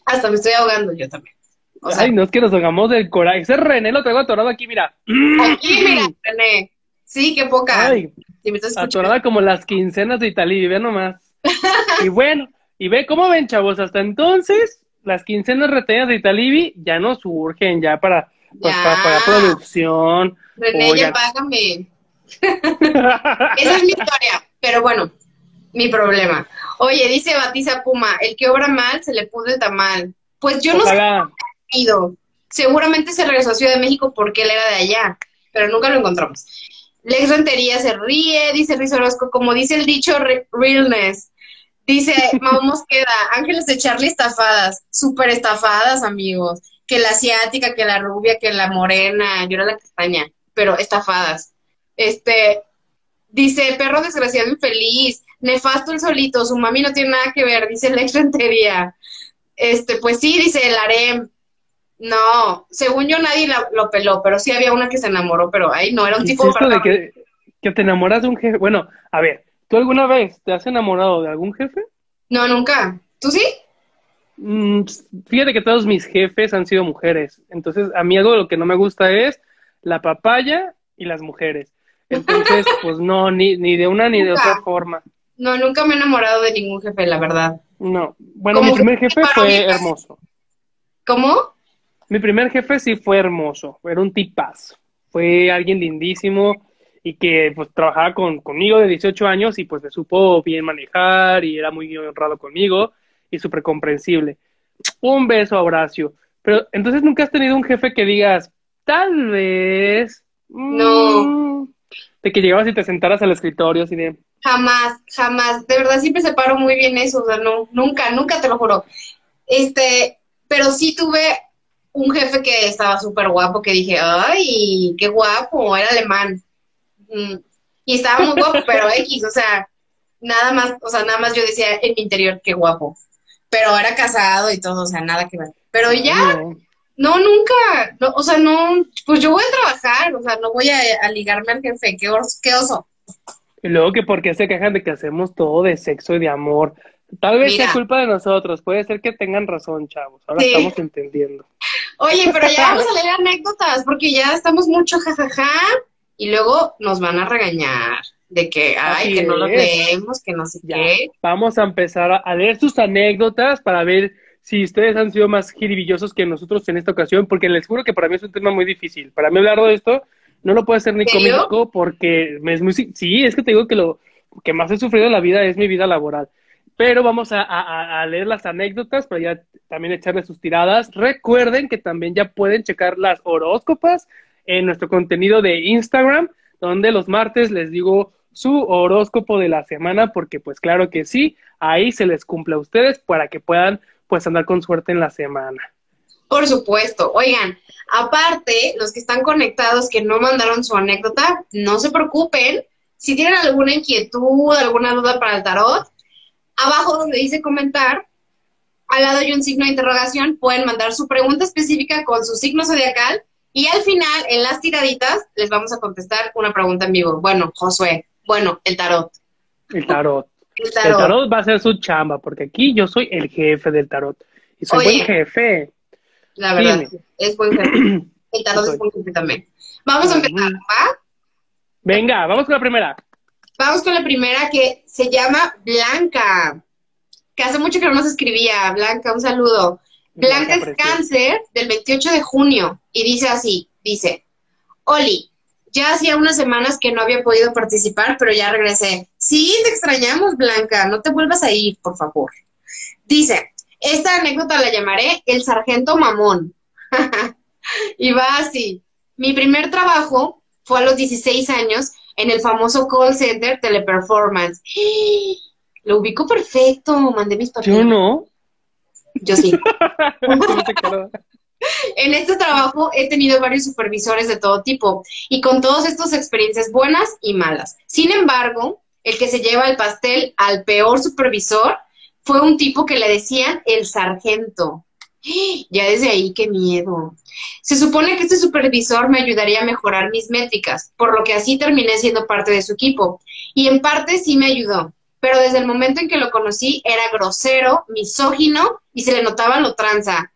Hasta me estoy ahogando yo también. O sea, Ay, no es que nos hagamos del coraje. Ese René lo traigo atorado aquí, mira. aquí, mira, René. Sí, qué poca. Ay, Si atorada como las quincenas de Italia, ve nomás. Y bueno, y ve cómo ven, chavos, hasta entonces las quincenas retenidas de Italibi ya no surgen ya para, pues, Ya. para pagar producción. René, ya págame. <laughs> Esa es mi historia. Pero bueno, mi problema. Oye, dice Batiza Puma, el que obra mal se le pudre el tamal. Pues yo no sé ido. Seguramente se regresó a Ciudad de México porque él era de allá, pero nunca lo encontramos. Lex Rentería se ríe, dice Riz Orozco, como dice el dicho re- realness. Dice <laughs> Mau Mosqueda, Ángeles de Charlie estafadas, súper estafadas, amigos. Que la asiática, que la rubia, que la morena, yo era la castaña, pero estafadas. Este, dice, perro desgraciado infeliz, nefasto el solito, su mami no tiene nada que ver, dice Lex Rentería. Este, pues sí, dice el harem. No, según yo nadie la- lo peló, pero sí había una que se enamoró, pero ahí no, era un ¿Qué es tipo esto de que, que te enamoras de un jefe? Bueno, a ver, ¿tú alguna vez te has enamorado de algún jefe? No, nunca. ¿Tú sí? Mm, fíjate que todos mis jefes han sido mujeres. Entonces, a mí algo de lo que no me gusta es la papaya y las mujeres. Entonces, <laughs> pues no, ni, ni de una ni de otra forma. No, nunca me he enamorado de ningún jefe, la verdad. No. Bueno, mi primer jefe fue hermoso. ¿Cómo? Mi primer jefe sí fue hermoso. Era un tipazo. Fue alguien lindísimo y que pues trabajaba con, conmigo de 18 años y pues me supo bien manejar y era muy honrado conmigo y súper comprensible. Un beso a Horacio. Pero entonces nunca has tenido un jefe que digas, tal vez. mm, No. De que llegabas y te sentaras al escritorio, así de... Jamás, jamás. De verdad siempre separo muy bien eso. O sea, no, nunca, nunca te lo juro. Este, pero sí tuve un jefe que estaba súper guapo, que dije, ay, qué guapo, era alemán. Mm, y estaba muy guapo, <laughs> pero X, o sea, nada más, o sea, nada más yo decía en mi interior, qué guapo. Pero era casado y todo, o sea, nada que ver. Pero ya, no, nunca, no, o sea, no, pues yo voy a trabajar, o sea, no voy a, ligarme al jefe, qué, qué oso. Y luego que porque se quejan de que hacemos todo de sexo y de amor. Tal vez sea culpa de nosotros, puede ser que tengan razón, chavos. Ahora estamos entendiendo. <laughs> Oye, pero ya vamos a leer anécdotas, porque ya estamos mucho jajaja y luego nos van a regañar de que, ay, que no lo leemos, que no sé qué. Vamos a empezar a leer sus anécdotas para ver si ustedes han sido más giribillosos que nosotros en esta ocasión, porque les juro que para mí es un tema muy difícil. Para mí hablar de esto no lo puedo hacer ni cómico porque me es muy... Sí, es que te digo que lo que más he sufrido en la vida es mi vida laboral. Pero vamos a, leer las anécdotas para ya también echarle sus tiradas. Recuerden que también ya pueden checar las horóscopas en nuestro contenido de Instagram, donde los martes les digo su horóscopo de la semana, porque pues claro que sí, ahí se les cumple a ustedes para que puedan pues andar con suerte en la semana. Por supuesto. Oigan, aparte, los que están conectados que no mandaron su anécdota, no se preocupen. Si tienen alguna inquietud, alguna duda para el tarot, abajo donde dice comentar, al lado hay un signo de interrogación, pueden mandar su pregunta específica con su signo zodiacal y al final, en las tiraditas, les vamos a contestar una pregunta en vivo. Bueno, Josué, bueno, el tarot. El tarot. El tarot. va a ser su chamba, porque aquí yo soy el jefe del tarot. Y soy buen jefe. La verdad, es buen jefe. <clears throat> El tarot es buen jefe también. Vamos a empezar, ¿va? Venga, vamos con la primera. Vamos con la primera que se llama Blanca. Que hace mucho que no nos escribía. Blanca, un saludo. Blanca es cáncer del 28 de junio y dice así, dice, Oli, ya hacía unas semanas que no había podido participar, pero ya regresé. Sí, te extrañamos, Blanca, no te vuelvas a ir, por favor. Dice, esta anécdota la llamaré el sargento mamón. <laughs> y va así. Mi primer trabajo fue a los 16 años en el famoso call center Teleperformance. <gasps> Lo ubico perfecto, mandé mis papeles. Yo no. <laughs> Yo sí. En este trabajo he tenido varios supervisores de todo tipo y con todas estas experiencias buenas y malas. Sin embargo, el que se lleva el pastel al peor supervisor fue un tipo que le decían el sargento. Ya desde ahí, qué miedo. Se supone que este supervisor me ayudaría a mejorar mis métricas, por lo que así terminé siendo parte de su equipo. Y en parte sí me ayudó, pero desde el momento en que lo conocí era grosero, misógino y se le notaba lo tranza.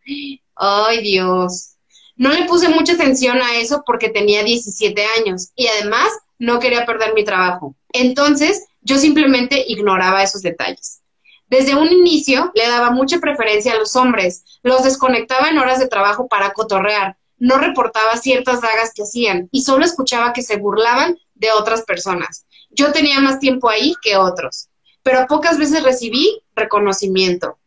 Ay, Dios. No le puse mucha atención a eso porque tenía 17 años y además no quería perder mi trabajo. Entonces, yo simplemente ignoraba esos detalles. Desde un inicio le daba mucha preferencia a los hombres, los desconectaba en horas de trabajo para cotorrear, no reportaba ciertas dagas que hacían y solo escuchaba que se burlaban de otras personas. Yo tenía más tiempo ahí que otros, pero pocas veces recibí reconocimiento.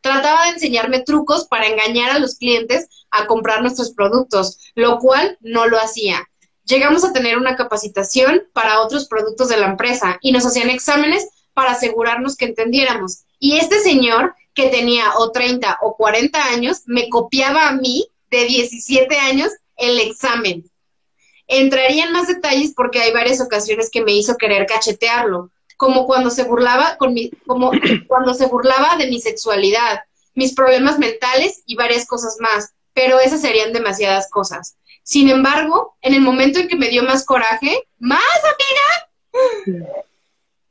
Trataba de enseñarme trucos para engañar a los clientes a comprar nuestros productos, lo cual no lo hacía. Llegamos a tener una capacitación para otros productos de la empresa y nos hacían exámenes para asegurarnos que entendiéramos. Y este señor, que tenía o 30 o 40 años, me copiaba a mí, de 17 años, el examen. Entraría en más detalles porque hay varias ocasiones que me hizo querer cachetearlo, como cuando se burlaba con mi, como <clears throat> cuando se burlaba de mi sexualidad, mis problemas mentales y varias cosas más, pero esas serían demasiadas cosas. Sin embargo, en el momento en que me dio más coraje, más amiga,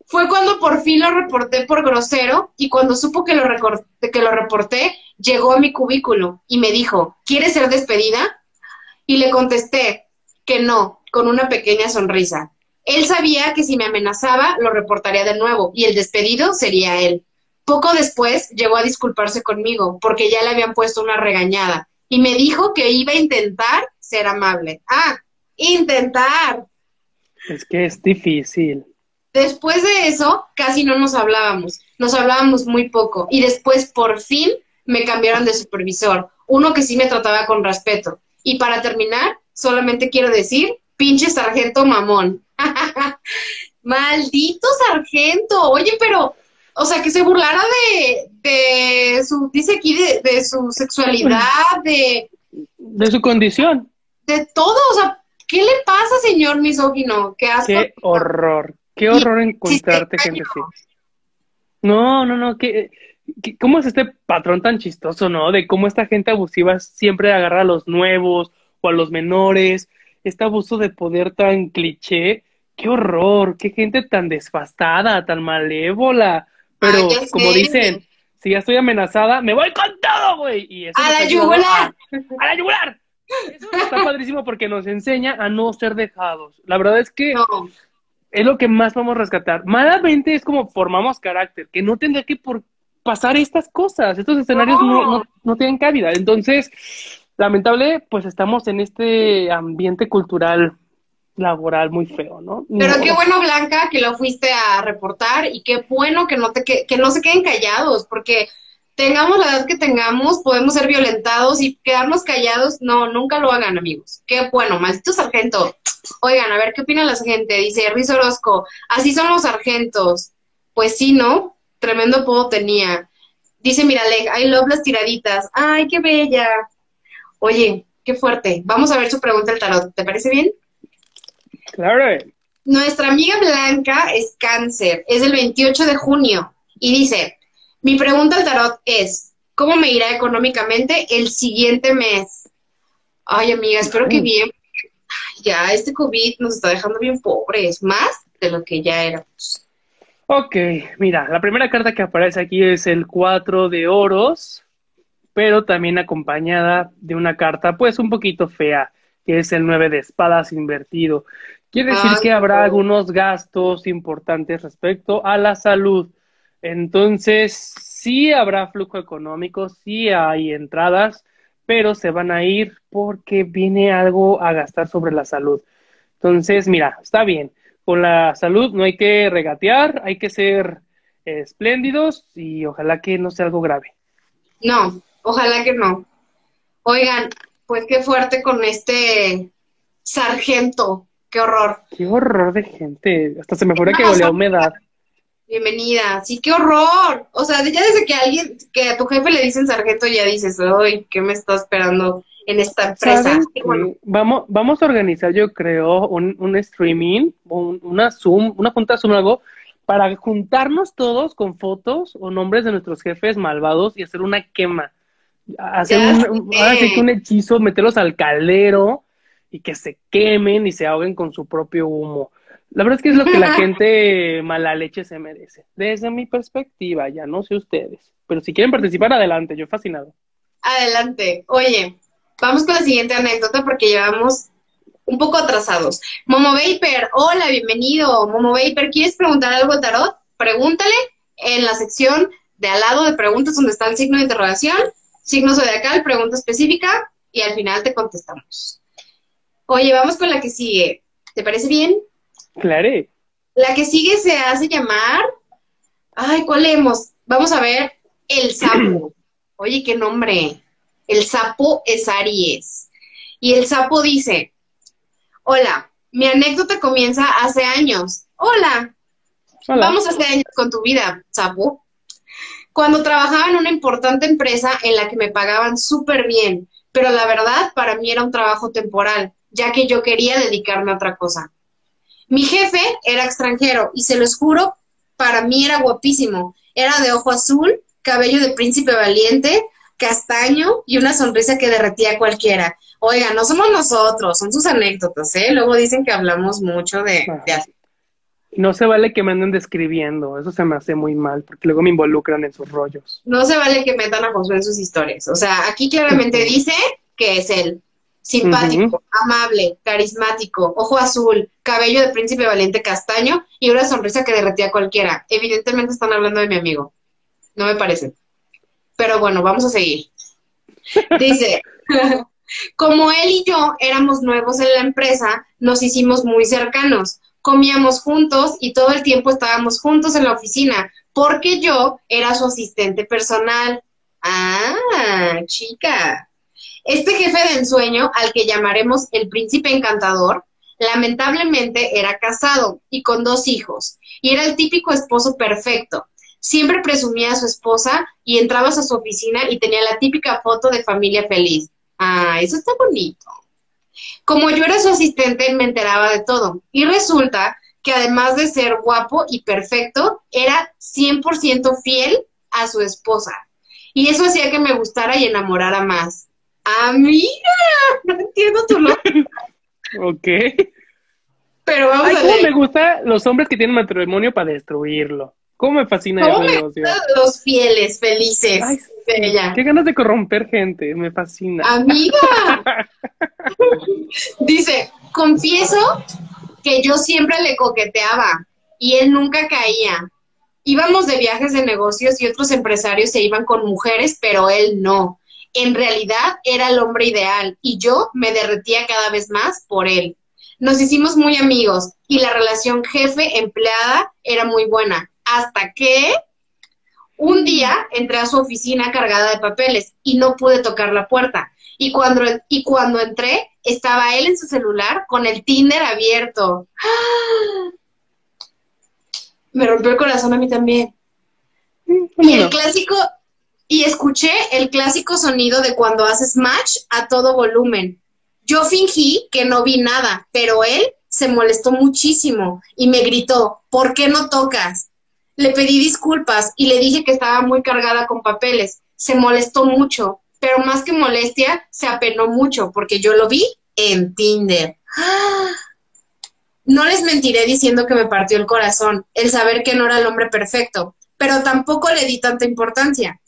fue cuando por fin lo reporté por grosero y cuando supo que lo, que lo reporté, llegó a mi cubículo y me dijo, ¿quieres ser despedida? Y le contesté que no, con una pequeña sonrisa. Él sabía que si me amenazaba, lo reportaría de nuevo y el despedido sería él. Poco después llegó a disculparse conmigo porque ya le habían puesto una regañada y me dijo que iba a intentar ser amable. Ah, intentar. Es que es difícil. Después de eso, casi no nos hablábamos, nos hablábamos muy poco y después por fin me cambiaron de supervisor, uno que sí me trataba con respeto. Y para terminar, solamente quiero decir pinche sargento mamón. Maldito sargento. Oye, pero, o sea, que se burlara de, de su, dice aquí, de, de su sexualidad, de... De su condición. De todo, o sea, ¿qué le pasa, señor misógino? Qué asco. Qué horror, qué horror encontrarte gente así. No, no, no, que ¿Cómo es este patrón tan chistoso, no? De cómo esta gente abusiva siempre agarra a los nuevos o a los menores, este abuso de poder tan cliché, qué horror, qué gente tan desfastada, tan malévola. Pero como dicen, si ya estoy amenazada, me voy con todo, güey. a la yugular. A, la yugular. Eso está padrísimo porque nos enseña a no ser dejados. La verdad es que es lo que más vamos a rescatar. Malamente es como formamos carácter, que no tendría que por pasar estas cosas. Estos escenarios no, no, tienen cabida. Entonces, lamentable, pues estamos en este ambiente cultural laboral muy feo, ¿no? Pero qué bueno, Blanca, que lo fuiste a reportar y qué bueno que no, te, que, que no se queden callados, porque tengamos la edad que tengamos, podemos ser violentados y quedarnos callados, no, nunca lo hagan, amigos. Qué bueno, maldito sargento. Oigan, a ver, ¿qué opina la gente? Dice Riz Orozco, así son los sargentos. Pues sí, ¿no? tremendo podo tenía. Dice Miraleg, I love las tiraditas. Ay, qué bella. Oye, qué fuerte. Vamos a ver su pregunta del tarot. ¿Te parece bien? Claro. Nuestra amiga Blanca es cáncer, es el 28 de junio y dice, mi pregunta al tarot es, ¿cómo me irá económicamente el siguiente mes? Ay, amiga, espero que bien. Ya, este COVID nos está dejando bien pobres, más de lo que ya éramos. Ok, mira, la primera carta que aparece aquí es el cuatro de oros, pero también acompañada de una carta pues un poquito fea, que es el nueve de espadas invertido. Quiere decir que habrá algunos gastos importantes respecto a la salud. Entonces, sí habrá flujo económico, sí hay entradas, pero se van a ir porque viene algo a gastar sobre la salud. Entonces, mira, está bien con la salud no hay que regatear, hay que ser espléndidos y ojalá que no sea algo grave. No, ojalá que no. Oigan, pues qué fuerte con este sargento, qué horror. Qué horror de gente, hasta se me fue que volea humedad. Bienvenida, sí, qué horror. O sea, ya desde que a alguien, que a tu jefe le dicen sargento, ya dices, ay, ¿qué me está esperando en esta empresa. Vamos, vamos a organizar, yo creo, un, un streaming, una Zoom, una junta Zoom, algo, para juntarnos todos con fotos o nombres de nuestros jefes malvados y hacer una quema. Hacer un, un hechizo, meterlos al caldero y que se quemen y se ahoguen con su propio humo. La verdad es que es lo que la <laughs> gente mala leche se merece. Desde mi perspectiva, ya no sé ustedes. Pero si quieren participar, adelante, yo fascinado. Adelante. Oye, Vamos con la siguiente anécdota porque llevamos un poco atrasados. Momo Vapor, hola, bienvenido. Momo Vapor, ¿quieres preguntar algo al tarot? Pregúntale en la sección de al lado de preguntas donde está el signo de interrogación, signo zodiacal, pregunta específica y al final te contestamos. Oye, vamos con la que sigue. ¿Te parece bien? Claro. La que sigue se hace llamar. Ay, ¿cuál leemos? Vamos a ver el sapo. <clears throat> Oye, qué nombre. El sapo es Aries. Y el sapo dice, hola, mi anécdota comienza hace años. Hola. Vamos hace años con tu vida, sapo. Cuando trabajaba en una importante empresa en la que me pagaban súper bien, pero la verdad para mí era un trabajo temporal, ya que yo quería dedicarme a otra cosa. Mi jefe era extranjero y se los juro, para mí era guapísimo. Era de ojo azul, cabello de príncipe valiente, castaño y una sonrisa que derretía a cualquiera. Oiga, no somos nosotros, son sus anécdotas, ¿eh? Luego dicen que hablamos mucho de, No se vale que me anden describiendo, eso se me hace muy mal, porque luego me involucran en sus rollos. No se vale que metan a Josué en sus historias. O sea, aquí claramente dice que es él. Simpático, amable, carismático, ojo azul, cabello de príncipe valiente castaño y una sonrisa que derretía a cualquiera. Evidentemente están hablando de mi amigo. No me parece. Pero bueno, vamos a seguir. <laughs> Dice, como él y yo éramos nuevos en la empresa, nos hicimos muy cercanos. Comíamos juntos y todo el tiempo estábamos juntos en la oficina, porque yo era su asistente personal. Ah, chica. Este jefe de ensueño, al que llamaremos el príncipe encantador, Lamentablemente era casado y con dos hijos, y era el típico esposo perfecto. Siempre presumía a su esposa y entrabas a su oficina y tenía la típica foto de familia feliz. Ah, eso está bonito. Como yo era su asistente, me enteraba de todo. Y resulta que además de ser guapo y perfecto, era 100% fiel a su esposa. Y eso hacía que me gustara y enamorara más. Amiga, no entiendo tu lógica. Ok. Pero vamos Ay, a cómo ver. me gusta los hombres que tienen matrimonio para destruirlo. Cómo me fascina ¿Cómo ese me negocio. los fieles, felices? Ay? Qué ganas de corromper gente, me fascina. Amiga. <laughs> Dice, confieso que yo siempre le coqueteaba y él nunca caía. Íbamos de viajes de negocios y otros empresarios se iban con mujeres, pero él no. En realidad era el hombre ideal y yo me derretía cada vez más por él. Nos hicimos muy amigos y la relación jefe-empleada era muy buena. Hasta que un día entré a su oficina cargada de papeles y no pude tocar la puerta. Y cuando, y cuando entré, estaba él en su celular con el Tinder abierto. ¡Ah! Me rompió el corazón a mí también. Y el clásico, y escuché el clásico sonido de cuando haces match a todo volumen. Yo fingí que no vi nada, pero él se molestó muchísimo y me gritó, ¿por qué no tocas? Le pedí disculpas y le dije que estaba muy cargada con papeles. Se molestó mucho, pero más que molestia, se apenó mucho porque yo lo vi en Tinder. No les mentiré diciendo que me partió el corazón el saber que no era el hombre perfecto, pero tampoco le di tanta importancia.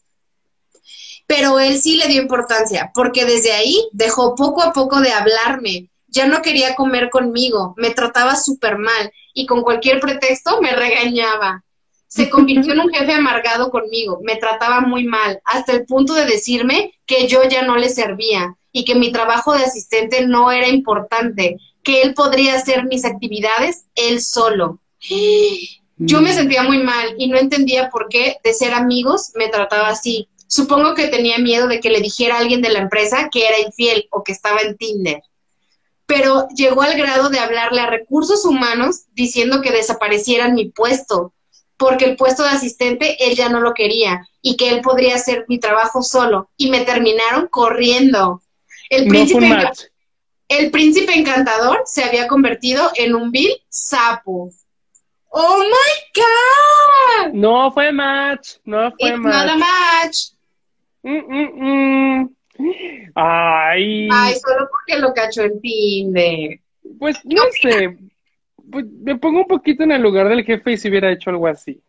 Pero él sí le dio importancia, porque desde ahí dejó poco a poco de hablarme. Ya no quería comer conmigo, me trataba súper mal y con cualquier pretexto me regañaba. Se convirtió en un <laughs> jefe amargado conmigo, me trataba muy mal, hasta el punto de decirme que yo ya no le servía y que mi trabajo de asistente no era importante, que él podría hacer mis actividades él solo. <gasps> Yo me sentía muy mal y no entendía por qué de ser amigos me trataba así. Supongo que tenía miedo de que le dijera a alguien de la empresa que era infiel o que estaba en Tinder. Pero llegó al grado de hablarle a recursos humanos diciendo que desaparecieran mi puesto, porque el puesto de asistente él ya no lo quería y que él podría hacer mi trabajo solo. Y me terminaron corriendo. El príncipe, match. el príncipe encantador se había convertido en un vil sapo. ¡Oh my God! No fue match. No fue It's not a match. Mm, mm, mm. Ay, Ay, solo porque lo cachó en Tinder. pues no sé. Pues, me pongo un poquito en el lugar del jefe y si hubiera hecho algo así.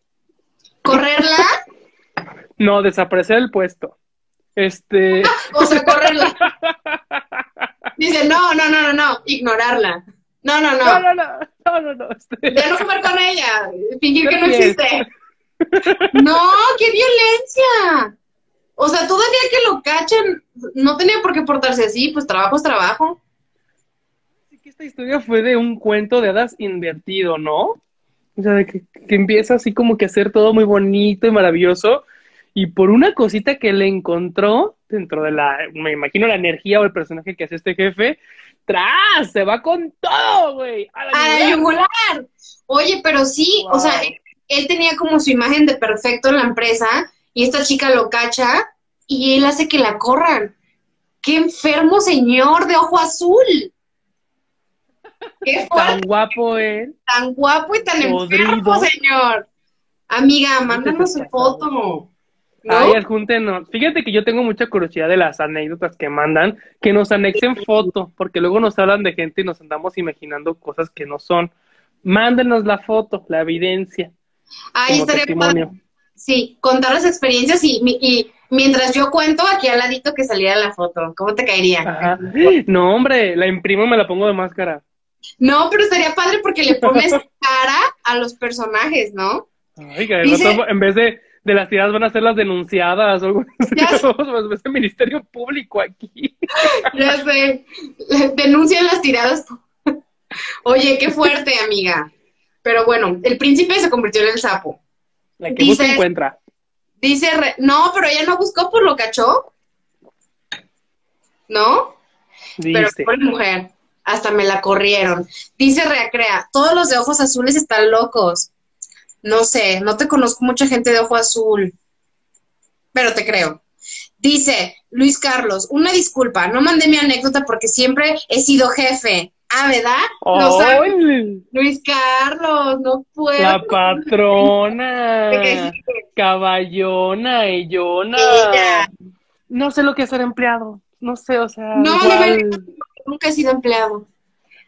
¿Correrla? <laughs> No, desaparecer el puesto. Este, <laughs> O sea, correrla. Dice, no, no, no, no, no, ignorarla. No, no, no, no. no, no, no, no, no. este- Ya no jugar con ella. Fingir que no existe. <laughs> No, qué violencia. O sea, todavía que lo cachen, no tenía por qué portarse así, pues trabajo es trabajo. Así que esta historia fue de un cuento de hadas invertido, ¿no? O sea, de que, que empieza así como que a hacer todo muy bonito y maravilloso, y por una cosita que le encontró dentro de la, me imagino la energía o el personaje que hace este jefe, ¡tras! Se va con todo, güey. A la yugular. Oye, pero sí, o sea, él tenía como su imagen de perfecto en la empresa y esta chica lo cacha y él hace que la corran. ¡Qué enfermo señor de ojo azul! ¡Qué fuerte! Tan guapo él. tan guapo y tan Podrido. enfermo, señor. Amiga, mándanos su foto. ¿No? Ay, adjúntenos. Fíjate que yo tengo mucha curiosidad de las anécdotas que mandan, que nos anexen foto, porque luego nos hablan de gente y nos andamos imaginando cosas que no son. Mándenos la foto, la evidencia, Ay, como estaría testimonio. padre. Sí, contar las experiencias y, y mientras yo cuento, aquí al ladito que saliera la foto. ¿Cómo te caería? Ajá. No, hombre, la imprimo y me la pongo de máscara. No, pero estaría padre porque le pones <laughs> cara a los personajes, ¿no? Ay, que Dice- en vez de, de las tiradas van a ser las denunciadas o algo así. <laughs> <laughs> El Ministerio Público aquí. Ya sé. Denuncian las tiradas. Oye, qué fuerte, amiga. Pero bueno, el príncipe se convirtió en el sapo. La que busca Dice- encuentra. Dice, re- no, pero ella no buscó por lo cachó. ¿No? Pero Dice. pobre mujer. hasta me la corrieron. Dice Reacrea, todos los de ojos azules están locos. No sé, no te conozco mucha gente de ojo azul, pero te creo. Dice Luis Carlos, una disculpa, no mandé mi anécdota porque siempre he sido jefe. Ah, ¿verdad? No ¡Ay! Luis Carlos, no puedo. La patrona, ¿Qué caballona, ellona. Ella. No sé lo que es ser empleado. No sé, o sea, No, igual. verdad, nunca he sido empleado.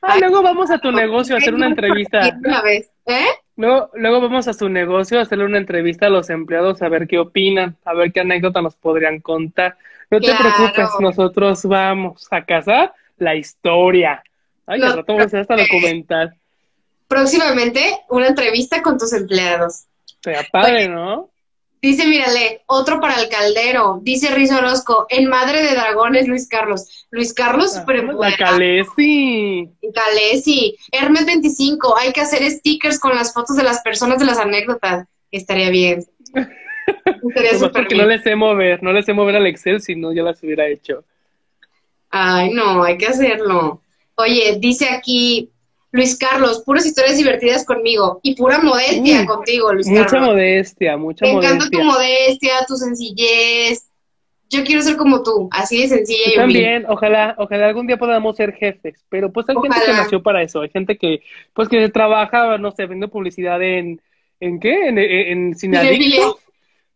Ah, luego vamos a tu negocio a hacer una entrevista. Una vez, ¿eh? Luego, luego vamos a su negocio a hacerle una entrevista a los empleados a ver qué opinan, a ver qué anécdota nos podrían contar. No te Claro. preocupes, nosotros vamos a cazar la historia. Ay, al rato vamos a hacer esta documental. Próximamente, una entrevista con tus empleados. Sea padre, ¿no? Dice, mírale, otro para el caldero. Dice Rizo Orozco, en Madre de Dragones, Luis Carlos. Luis Carlos, Ah, La. Calesi. Calesi. Hermes 25, hay que hacer stickers con las fotos de las personas de las anécdotas. Estaría bien. <laughs> Estaría súper porque bien. no le sé mover, no le sé mover al Excel, si no ya las hubiera hecho. Ay, no, hay que hacerlo. Oye, dice aquí Luis Carlos, puras historias divertidas conmigo y pura modestia Mm, contigo, Luis Mucha Carlos. modestia, mucha Me encanta modestia. tu modestia, tu sencillez. Yo quiero ser como tú, así de sencilla Yo también, ojalá, ojalá algún día podamos ser jefes, pero pues hay gente que nació para eso, hay gente que, pues que trabaja, no sé, vende publicidad en, ¿en qué? En, en, en.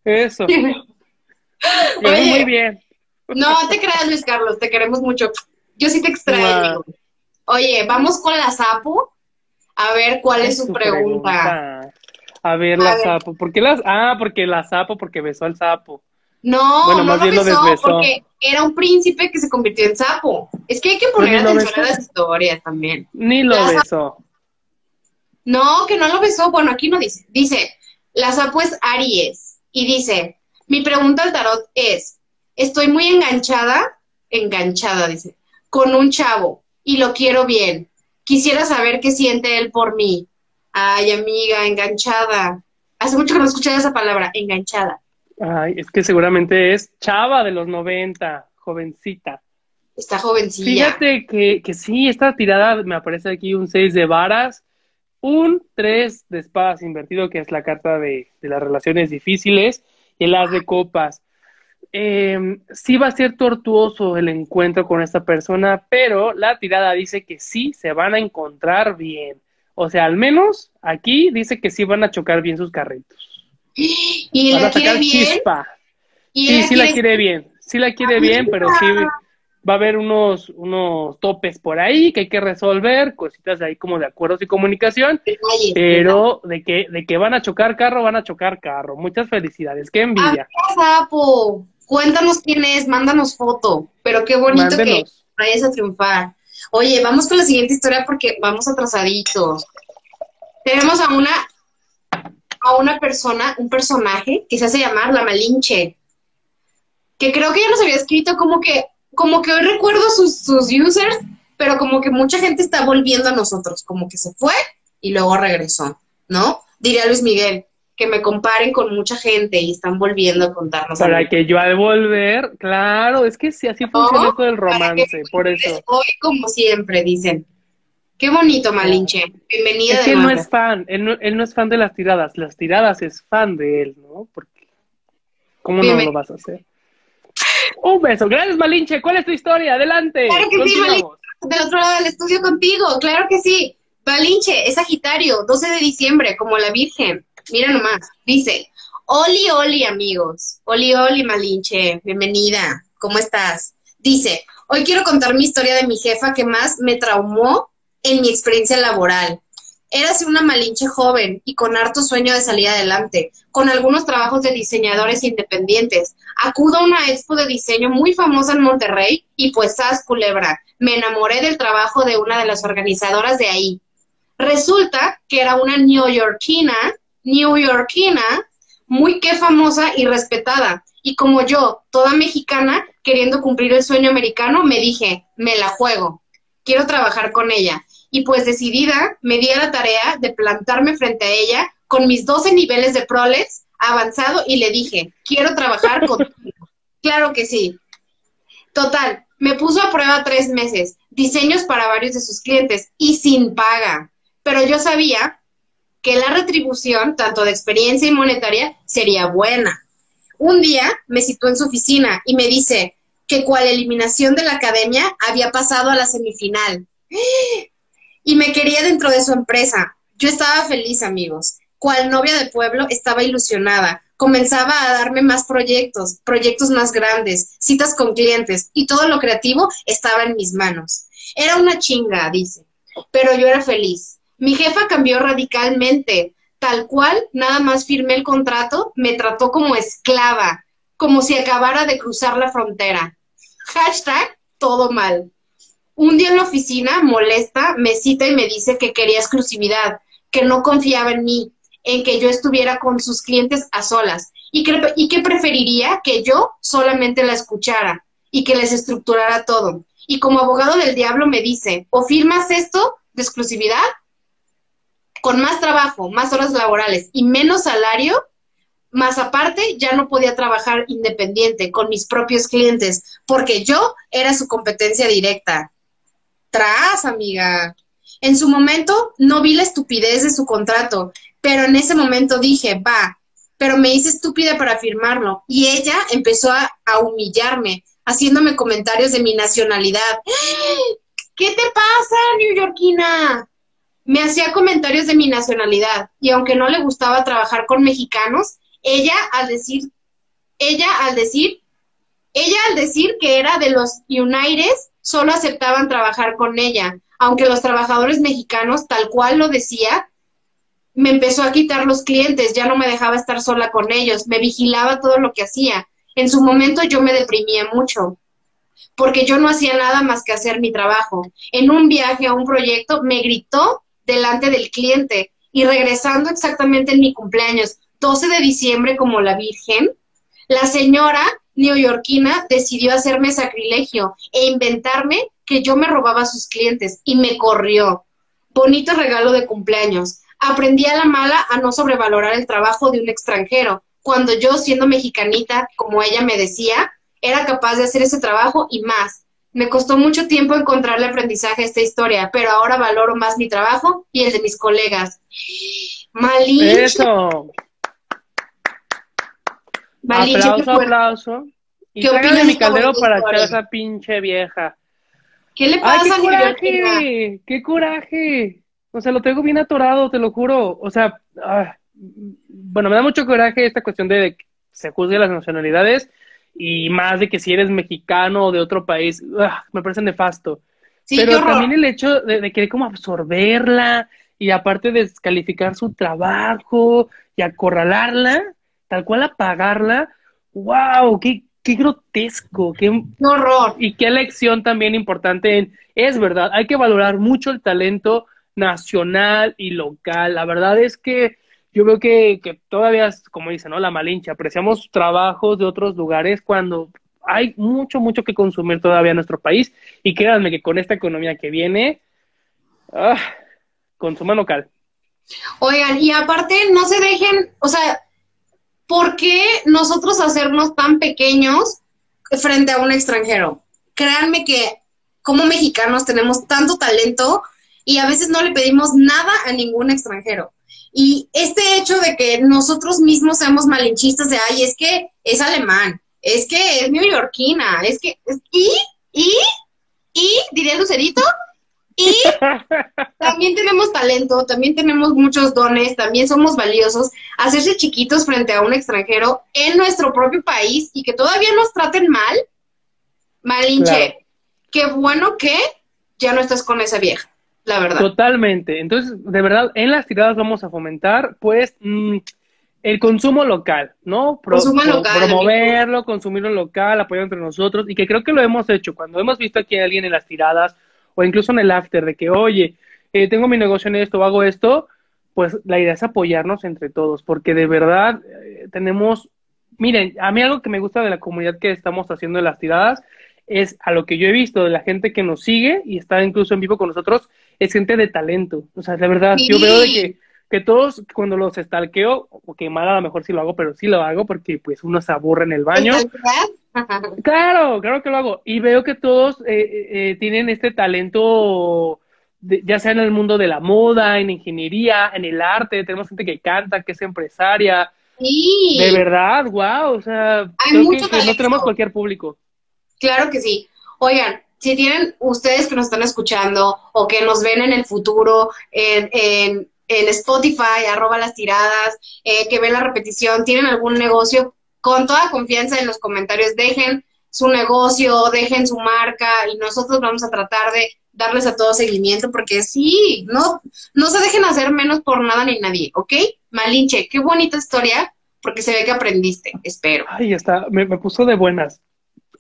Eso. <laughs> Oye. muy bien. No te creas, Luis Carlos, te queremos mucho. Yo sí te extraño. Wow. Oye, vamos con la sapo a ver cuál es su pregunta. A ver, A la ver. sapo. ¿Por qué las? Ah, porque la sapo, porque besó al sapo. No, Bueno, no lo besó porque era un príncipe que se convirtió en sapo. Es que hay que poner atención a las historias también. Ni lo La besó. No, que no lo besó. Bueno, aquí no dice. Dice, la sapo es Aries. Y dice, mi pregunta al tarot es, estoy muy enganchada, enganchada, dice, con un chavo y lo quiero bien. Quisiera saber qué siente él por mí. Ay, amiga, enganchada. Hace mucho que no escuché esa palabra, enganchada. Ay, es que seguramente es chava de los 90, jovencita. Está jovencilla. Fíjate que, que sí, esta tirada me aparece aquí un 6 de varas, un 3 de espadas invertido, que es la carta de, de las relaciones difíciles, y el as de copas. Eh, sí va a ser tortuoso el encuentro con esta persona, pero la tirada dice que sí se van a encontrar bien. O sea, al menos aquí dice que sí van a chocar bien sus carritos. Y Van la a quiere bien. chispa. Y Sí, sí la quiere- bien, sí la quiere bien, pero sí va a haber unos, unos topes por ahí que hay que resolver, cositas de ahí como de acuerdos y comunicación, pero de que, de que van a chocar carro, van a chocar carro. Muchas felicidades, qué envidia. Ah, Sapo, cuéntanos quién es, mándanos foto. Pero qué bonito que vayas a triunfar. Oye, vamos con la siguiente historia porque vamos atrasaditos. Tenemos a una a una persona, un personaje que se hace llamar la Malinche. Que creo que ya nos había escrito como que, como que hoy recuerdo sus, sus users, pero como que mucha gente está volviendo a nosotros, como que se fue y luego regresó, ¿no? Diría Luis Miguel, que me comparen con mucha gente y están volviendo a contarnos. Para que yo al volver, claro, es que sí, así funciona No, esto del romance, por eso. Hoy como siempre, dicen. Qué bonito, Malinche. Bienvenida Es de que él no es fan, él no, él no es fan de las tiradas, las tiradas es fan de él, ¿no? Porque, ¿cómo no lo vas a hacer? Un beso, gracias Malinche, ¿cuál es tu historia? Adelante, Claro que sí, continuamos. del otro lado del estudio contigo, claro que sí. Malinche, es Sagitario, 12 de diciembre, como la Virgen. Mira nomás, dice, Oli, Oli, amigos. Oli, Oli, Malinche, bienvenida. ¿Cómo estás? Dice, hoy quiero contar mi historia de mi jefa que más me traumó en mi experiencia laboral. Érase una Malinche joven y con harto sueño de salir adelante, con algunos trabajos de diseñadores independientes. Acudo a una expo de diseño muy famosa en Monterrey y pues, ¡zas, culebra! Me enamoré del trabajo de una de las organizadoras de ahí. Resulta que era una neoyorquina, neoyorquina, muy que famosa y respetada. Y como yo, toda mexicana, queriendo cumplir el sueño americano, me dije, me la juego, quiero trabajar con ella. Y pues decidida, me di a la tarea de plantarme frente a ella con mis 12 niveles de proles avanzado y le dije, quiero trabajar contigo. <laughs> Claro que sí. Total, me puso a prueba tres meses, diseños para varios de sus clientes y sin paga. Pero yo sabía que la retribución, tanto de experiencia y monetaria, sería buena. Un día me citó en su oficina y me dice que cual eliminación de la academia había pasado a la semifinal. Y me quería dentro de su empresa. Yo estaba feliz, amigos. Cual novia de pueblo estaba ilusionada. Comenzaba a darme más proyectos, proyectos más grandes, citas con clientes y todo lo creativo estaba en mis manos. Era una chinga, dice, pero yo era feliz. Mi jefa cambió radicalmente. Tal cual, nada más firmé el contrato, me trató como esclava, como si acabara de cruzar la frontera. Hashtag todo mal. Un día en la oficina, molesta, me cita y me dice que quería exclusividad, que no confiaba en mí, en que yo estuviera con sus clientes a solas y que, y que preferiría que yo solamente la escuchara y que les estructurara todo. Y como abogado del diablo me dice, o firmas esto de exclusividad con más trabajo, más horas laborales y menos salario, más aparte ya no podía trabajar independiente con mis propios clientes porque yo era su competencia directa. Tras, amiga. En su momento no vi la estupidez de su contrato, pero en ese momento dije, va, pero me hice estúpida para firmarlo. Y ella empezó a, humillarme, haciéndome comentarios de mi nacionalidad. <gasps> ¿Qué te pasa, Yorkina? Me hacía comentarios de mi nacionalidad y aunque no le gustaba trabajar con mexicanos, ella al decir, ella al decir, ella al decir que era de los United, solo aceptaban trabajar con ella, aunque los trabajadores mexicanos, tal cual lo decía, me empezó a quitar los clientes, ya no me dejaba estar sola con ellos, me vigilaba todo lo que hacía. En su momento yo me deprimía mucho, porque yo no hacía nada más que hacer mi trabajo. En un viaje a un proyecto me gritó delante del cliente y regresando exactamente en mi cumpleaños, 12 de diciembre como la Virgen, la señora neoyorquina decidió hacerme sacrilegio e inventarme que yo me robaba a sus clientes y me corrió. Bonito regalo de cumpleaños. Aprendí a la mala a no sobrevalorar el trabajo de un extranjero, cuando yo, siendo mexicanita, como ella me decía, era capaz de hacer ese trabajo y más. Me costó mucho tiempo encontrarle aprendizaje a esta historia, pero ahora valoro más mi trabajo y el de mis colegas. Malinche. Eso. Malinche, aplauso, ¿qué aplauso. Y ¿Qué opinas mi caldero para echar esa pinche vieja. ¿Qué le ¡Ay, pasa qué a Neoyorquina? coraje! ¡Qué coraje! O sea, lo tengo bien atorado, te lo juro. O sea, ah, bueno, me da mucho coraje esta cuestión de que se juzgue las nacionalidades y más de que si eres mexicano o de otro país, ah, me parece nefasto. Sí, Pero también el hecho de, de querer como absorberla y aparte descalificar su trabajo y acorralarla, tal cual apagarla, wow, qué, qué grotesco, qué, Qué horror. y qué lección también importante en, es verdad, hay que valorar mucho el talento nacional y local. La verdad es que yo veo que, que todavía, como dice, ¿no? La Malinche, apreciamos trabajos de otros lugares cuando hay mucho, mucho que consumir todavía en nuestro país. Y créanme que con esta economía que viene, ah, consuman local. Oigan, y aparte no se dejen, o sea, ¿por qué nosotros hacernos tan pequeños frente a un extranjero? Créanme que como mexicanos tenemos tanto talento y a veces no le pedimos nada a ningún extranjero. Y este hecho de que nosotros mismos seamos malinchistas de, ay, es que es alemán, es que es neoyorquina, es que, es- y, y, y, diría Lucerito, y <laughs> también tenemos talento, también tenemos muchos dones, también somos valiosos. Hacerse chiquitos frente a un extranjero en nuestro propio país y que todavía nos traten mal, malinche. Claro. Qué bueno que ya no estás con esa vieja, la verdad. Totalmente. Entonces, de verdad, en las tiradas vamos a fomentar, pues, mm, el consumo local, ¿no? Pro- Consumo pro- local, Promoverlo, consumirlo local, apoyar entre nosotros, y que creo que lo hemos hecho cuando hemos visto aquí a alguien en las tiradas o incluso en el after de que, oye, eh, tengo mi negocio en esto, hago esto, pues la idea es apoyarnos entre todos, porque de verdad eh, tenemos, miren, a mí algo que me gusta de la comunidad que estamos haciendo en las tiradas es a lo que yo he visto de la gente que nos sigue y está incluso en vivo con nosotros, es gente de talento. O sea, de verdad, Sí. yo veo de que, que todos cuando los estalqueo, o que mal a lo mejor sí lo hago, pero sí lo hago porque pues uno se aburre en el baño. Claro, claro que lo hago. Y veo que todos eh, eh, eh, tienen este talento, de- ya sea en el mundo de la moda, en ingeniería, en el arte. Tenemos gente que canta, que es empresaria. Sí, De verdad, wow. O sea, Hay creo que, mucho que no tenemos cualquier público. claro que sí. Oigan, si tienen ustedes que nos están escuchando o que nos ven en el futuro en, en, Spotify, arroba las tiradas, eh, que ven la repetición, tienen algún negocio, con toda confianza en los comentarios, dejen su negocio, dejen su marca y nosotros vamos a tratar de darles a todos seguimiento porque sí, no, no se dejen hacer menos por nada ni nadie, ¿ok? Malinche, qué bonita historia porque se ve que aprendiste, espero. Ay, está, me, me puso de buenas.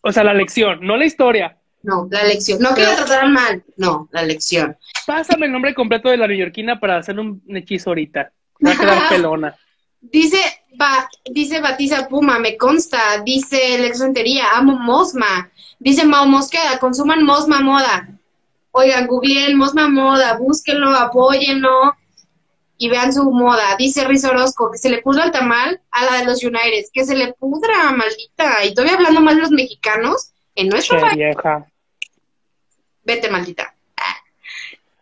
O sea, la lección, no la historia. No, la lección. No que la trataran mal, no, la lección. Pásame el nombre completo de la neoyorquina para hacer un hechizo ahorita. Va a quedar <laughs> pelona. Dice, ba, dice Batiza Puma, me consta. Dice Lex Rentería, amo Mosma. Dice Mao Mosqueda, consuman Mosma Moda. Oigan, googleen Mosma Moda, búsquenlo, apóyenlo y vean su moda. Dice Riz Orozco, que se le pudra el tamal a la de los United, que se le pudra, maldita. Y todavía hablando mal de los mexicanos en nuestro país. vieja. Vete, maldita.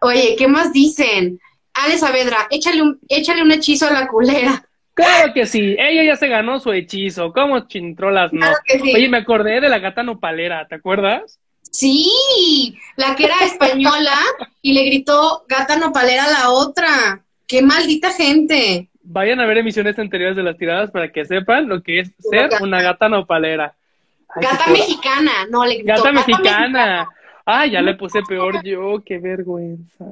Oye, ¿qué más dicen? Ale Saavedra, échale un, échale un hechizo a la culera. Claro que sí, ella ya se ganó su hechizo. ¿Cómo chintrolas no? Claro que sí. Oye, me acordé de la gata nopalera, ¿te acuerdas? Sí, la que era española y le gritó gata nopalera a la otra. Qué maldita gente. Vayan a ver emisiones anteriores de las tiradas para que sepan lo que es ser una gata nopalera. Ay, Gata mexicana, no, le gritó. Gata "Gata mexicana. Ay, ya le puse peor yo, qué vergüenza.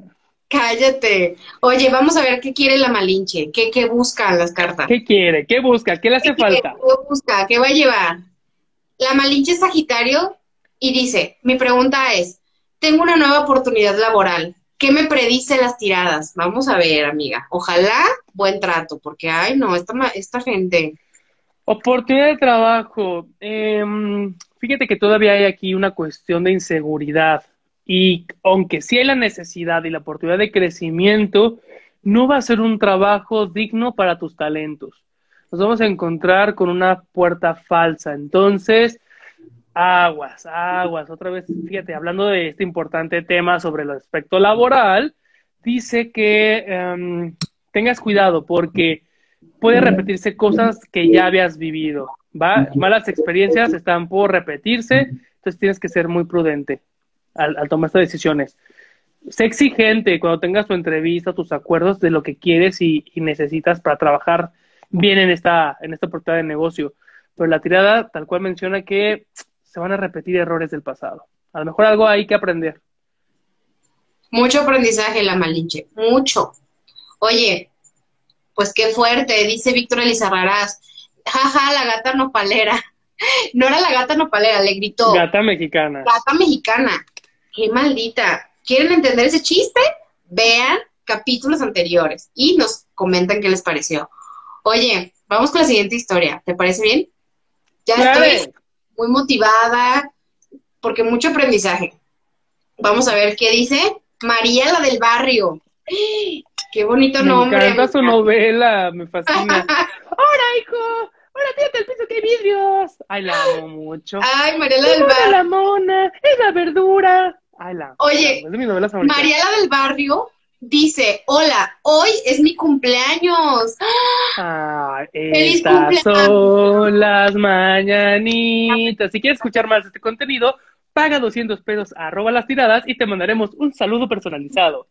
Cállate. Oye, vamos a ver qué quiere la Malinche, qué, qué buscan las cartas. ¿Qué quiere? ¿Qué busca? ¿Qué le hace ¿Qué quiere? falta? ¿Qué busca? ¿Qué va a llevar? La Malinche es Sagitario y dice, mi pregunta es, tengo una nueva oportunidad laboral. ¿Qué me predice las tiradas? Vamos a ver, amiga. Ojalá buen trato, porque, ay, no, esta, esta gente. Oportunidad de trabajo. Em, fíjate que todavía hay aquí una cuestión de inseguridad y aunque sí hay la necesidad y la oportunidad de crecimiento, no va a ser un trabajo digno para tus talentos. Nos vamos a encontrar con una puerta falsa. Entonces, aguas, aguas. Otra vez, fíjate, hablando de este importante tema sobre el aspecto laboral, dice que em, tengas cuidado porque puede repetirse cosas que ya habías vivido, ¿va? Malas experiencias están por repetirse, entonces tienes que ser muy prudente al, al tomar estas decisiones. Sé exigente cuando tengas tu entrevista, tus acuerdos de lo que quieres y, necesitas para trabajar bien en esta, en esta oportunidad de negocio. Pero la tirada tal cual menciona que se van a repetir errores del pasado. A lo mejor algo hay que aprender. Mucho aprendizaje la Malinche, mucho. Oye, pues qué fuerte, dice Víctor Elizarrarás. Jaja, la gata nopalera. <laughs> No era la gata nopalera, le gritó. Gata mexicana. Gata mexicana. Qué maldita. ¿Quieren entender ese chiste? Vean capítulos anteriores y nos comentan qué les pareció. Oye, vamos con la siguiente historia. ¿Te parece bien? Ya estoy muy motivada porque mucho aprendizaje. Vamos a ver qué dice María la del barrio. Qué bonito Me nombre. encanta su novela, me fascina. <laughs> ¡Hola, hijo! ¡Hola, tírate al piso que hay vidrios! Ay, la amo mucho. Ay, María la del ¡Hola, barrio. la mona! ¡Es la verdura! Ay, la Oye, la amo, Es de mis novelas favoritas. Mariela del Barrio dice, hola, hoy es mi cumpleaños. Ay, ¡Feliz cumpleaños! son las mañanitas. Si quieres escuchar más de este contenido, paga 200 pesos a arroba las tiradas y te mandaremos un saludo personalizado.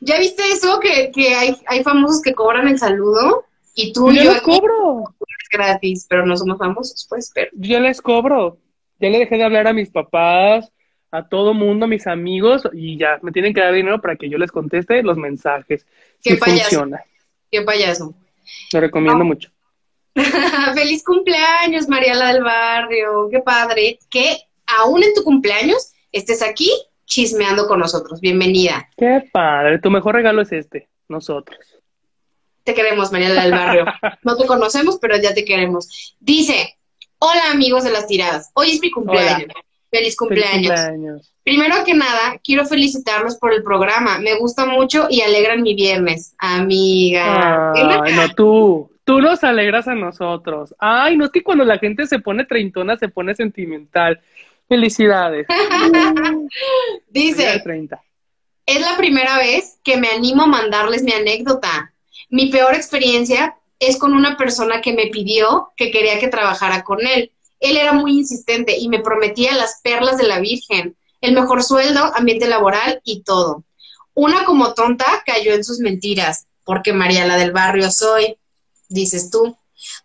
¿Ya viste eso? Que, que hay, hay famosos que cobran el saludo y tú y Yo yo les cobro. gratis, pero no somos famosos, pues, pero Yo les cobro. Ya le dejé de hablar a mis papás, a todo mundo, a mis amigos, y ya me tienen que dar dinero para que yo les conteste los mensajes. Qué payaso. funciona. qué payaso. Lo recomiendo mucho. <laughs> Feliz cumpleaños, Mariela del Barrio. Qué padre. Que aún en tu cumpleaños estés aquí chismeando con nosotros. Bienvenida. Qué padre. Tu mejor regalo es este, nosotros. Te queremos, Mariela del Barrio. <laughs> No te conocemos, pero ya te queremos. Dice, hola amigos de las tiradas. Hoy es mi cumpleaños. Feliz Feliz cumpleaños. cumpleaños. Primero que nada, quiero felicitarlos por el programa. Me gusta mucho y alegran mi viernes. Amiga. Ay, no, tú. Tú nos alegras a nosotros. Ay, no es que cuando la gente se pone treintona se pone sentimental. Felicidades. <laughs> Dice, es la primera vez que me animo a mandarles mi anécdota. Mi peor experiencia es con una persona que me pidió que quería que trabajara con él. Él era muy insistente y me prometía las perlas de la Virgen, el mejor sueldo, ambiente laboral y todo. Una como tonta cayó en sus mentiras, porque María la del barrio soy, dices tú.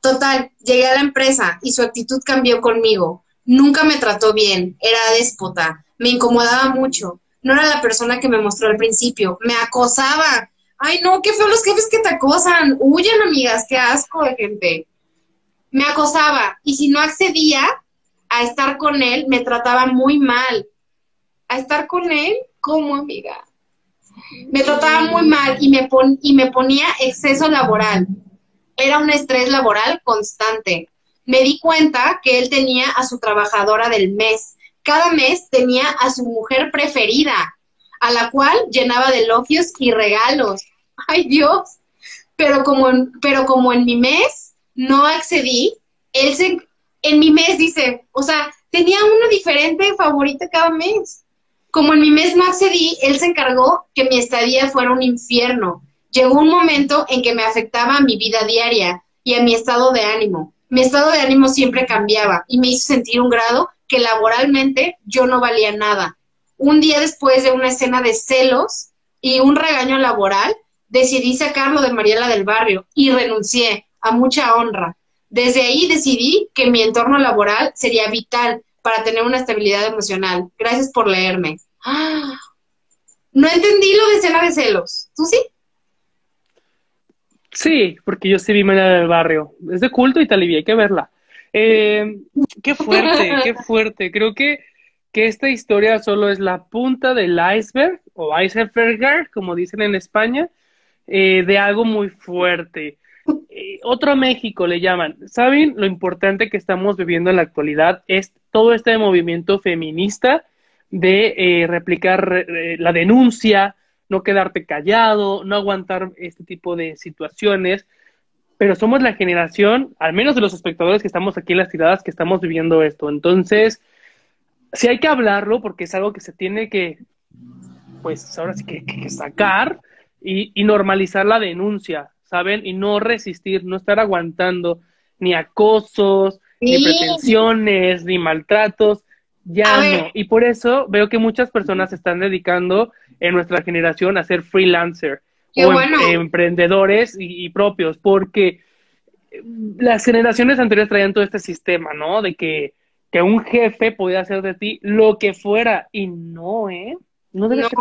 Total, llegué a la empresa y su actitud cambió conmigo. Nunca me trató bien, era déspota, me incomodaba mucho. No era la persona que me mostró al principio, me acosaba. Ay, no, qué feo los jefes que te acosan. Huyen, amigas, qué asco de gente. Me acosaba y si no accedía a estar con él, me trataba muy mal. ¿A estar con él? ¿Cómo, amiga? Me trataba muy mal y me, y me ponía exceso laboral. Era un estrés laboral constante. Me di cuenta que él tenía a su trabajadora del mes. Cada mes tenía a su mujer preferida, a la cual llenaba de elogios y regalos. <laughs> ¡Ay Dios! Pero como en, pero como en mi mes no accedí, él se, en mi mes dice, o sea, tenía una diferente favorita cada mes. Como en mi mes no accedí, él se encargó que mi estadía fuera un infierno. Llegó un momento en que me afectaba a mi vida diaria y a mi estado de ánimo. Mi estado de ánimo siempre cambiaba y me hizo sentir un grado que laboralmente yo no valía nada. Un día después de una escena de celos y un regaño laboral, decidí sacarlo de Mariela del Barrio y renuncié a mucha honra. Desde ahí decidí que mi entorno laboral sería vital para tener una estabilidad emocional. Gracias por leerme. ¡Ah! No entendí lo de escena de celos. ¿Tú sí? Sí, porque yo sí vi María del Barrio. Es de culto y talibia, hay que verla. Eh, qué fuerte, qué <laughs> fuerte. Creo que, que esta historia solo es la punta del iceberg, o iceberg, como dicen en España, eh, de algo muy fuerte. Eh, otro México le llaman. ¿Saben lo importante que estamos viviendo en la actualidad? Es todo este movimiento feminista de eh, replicar la denuncia, no quedarte callado, no aguantar este tipo de situaciones, pero somos la generación, al menos de los espectadores que estamos aquí en las tiradas, que estamos viviendo esto. Entonces, sí hay que hablarlo porque es algo que se tiene que, pues ahora sí que, sacar y, y, normalizar la denuncia, ¿saben? Y no resistir, no estar aguantando ni acosos, ni pretensiones, ni maltratos. Ya no. Y por eso veo que muchas personas se están dedicando en nuestra generación a ser freelancer o em, emprendedores y, propios, porque las generaciones anteriores traían todo este sistema, ¿no? De que, que un jefe podía hacer de ti lo que fuera y no, ¿eh? No debe ser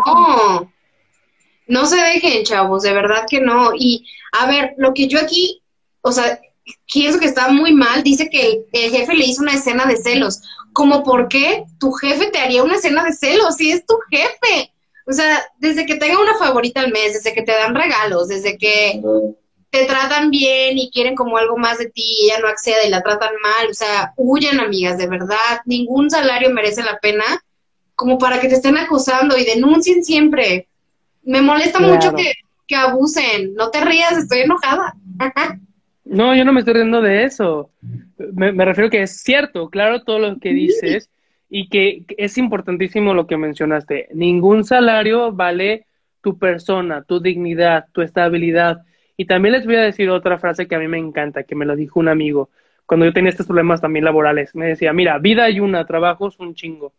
No se dejen, chavos, de verdad que no. Y a ver, lo que yo aquí, o sea, pienso que está muy mal, dice que el, jefe le hizo una escena de celos. Como por qué tu jefe te haría una escena de celos si es tu jefe. O sea, desde que tenga una favorita al mes, desde que te dan regalos, desde que te tratan bien y quieren como algo más de ti y ella no accede y la tratan mal, o sea, huyan amigas, de verdad, ningún salario merece la pena como para que te estén acusando y denuncien siempre. Me molesta mucho que, que abusen, no te rías, estoy enojada. No, yo no me estoy riendo de eso. Me, me, refiero que es cierto, claro, todo lo que dices y que es importantísimo lo que mencionaste. Ningún salario vale tu persona, tu dignidad, tu estabilidad. Y también les voy a decir otra frase que a mí me encanta, que me lo dijo un amigo cuando yo tenía estos problemas también laborales. Me decía, mira, vida hay una, trabajo es un chingo.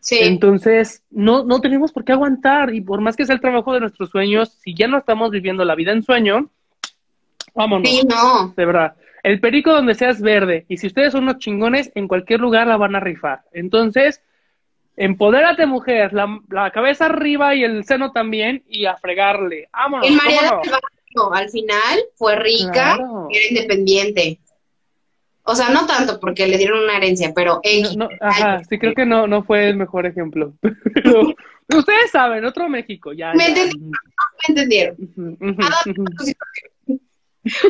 Sí. Entonces, no, no tenemos por qué aguantar y por más que sea el trabajo de nuestros sueños, si ya no estamos viviendo la vida en sueño, Vámonos. Sí, no. De verdad. El perico donde seas verde. Y si ustedes son unos chingones, en cualquier lugar la van a rifar. Entonces, empodérate, mujer. La, cabeza arriba y el seno también. Y a fregarle. Vámonos. El María al final fue rica era independiente. O sea, no tanto porque le dieron una herencia, pero ajá, sí creo que no, no fue el mejor ejemplo. <laughs> Pero ustedes saben, otro México, ya. Me, Entendieron, me entendieron.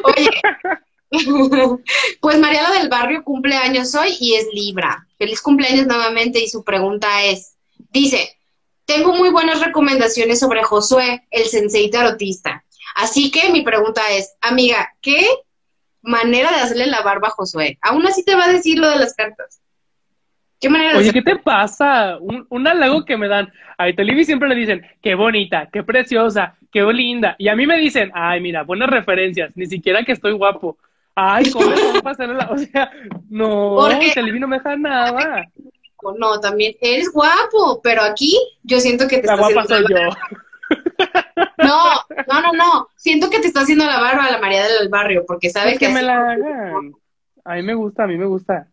Oye, <laughs> <laughs> pues Mariela del Barrio cumple años hoy y es Libra. Feliz cumpleaños nuevamente y su pregunta es, dice, tengo muy buenas recomendaciones sobre Josué, el sensei tarotista. Así que mi pregunta es, amiga, ¿qué manera de hacerle la barba a Josué. Aún así te va a decir lo de las cartas. ¿Qué manera de Oye, ¿qué te pasa? Un, un halago que me dan. A Italibi siempre le dicen, qué bonita, qué preciosa, qué linda. Y a mí me dicen, ay, mira, buenas referencias, ni siquiera que estoy guapo. Ay, ¿cómo <laughs> a pasar la... O sea, no, Porque- Italibi no me deja nada. No, también eres guapo, pero aquí yo siento que te La está guapa haciendo soy la- yo. No, no, no, no. Siento que te está haciendo la barba a la María del barrio, porque sabe Pues que que me la hagan. A mí me gusta, a mí me gusta.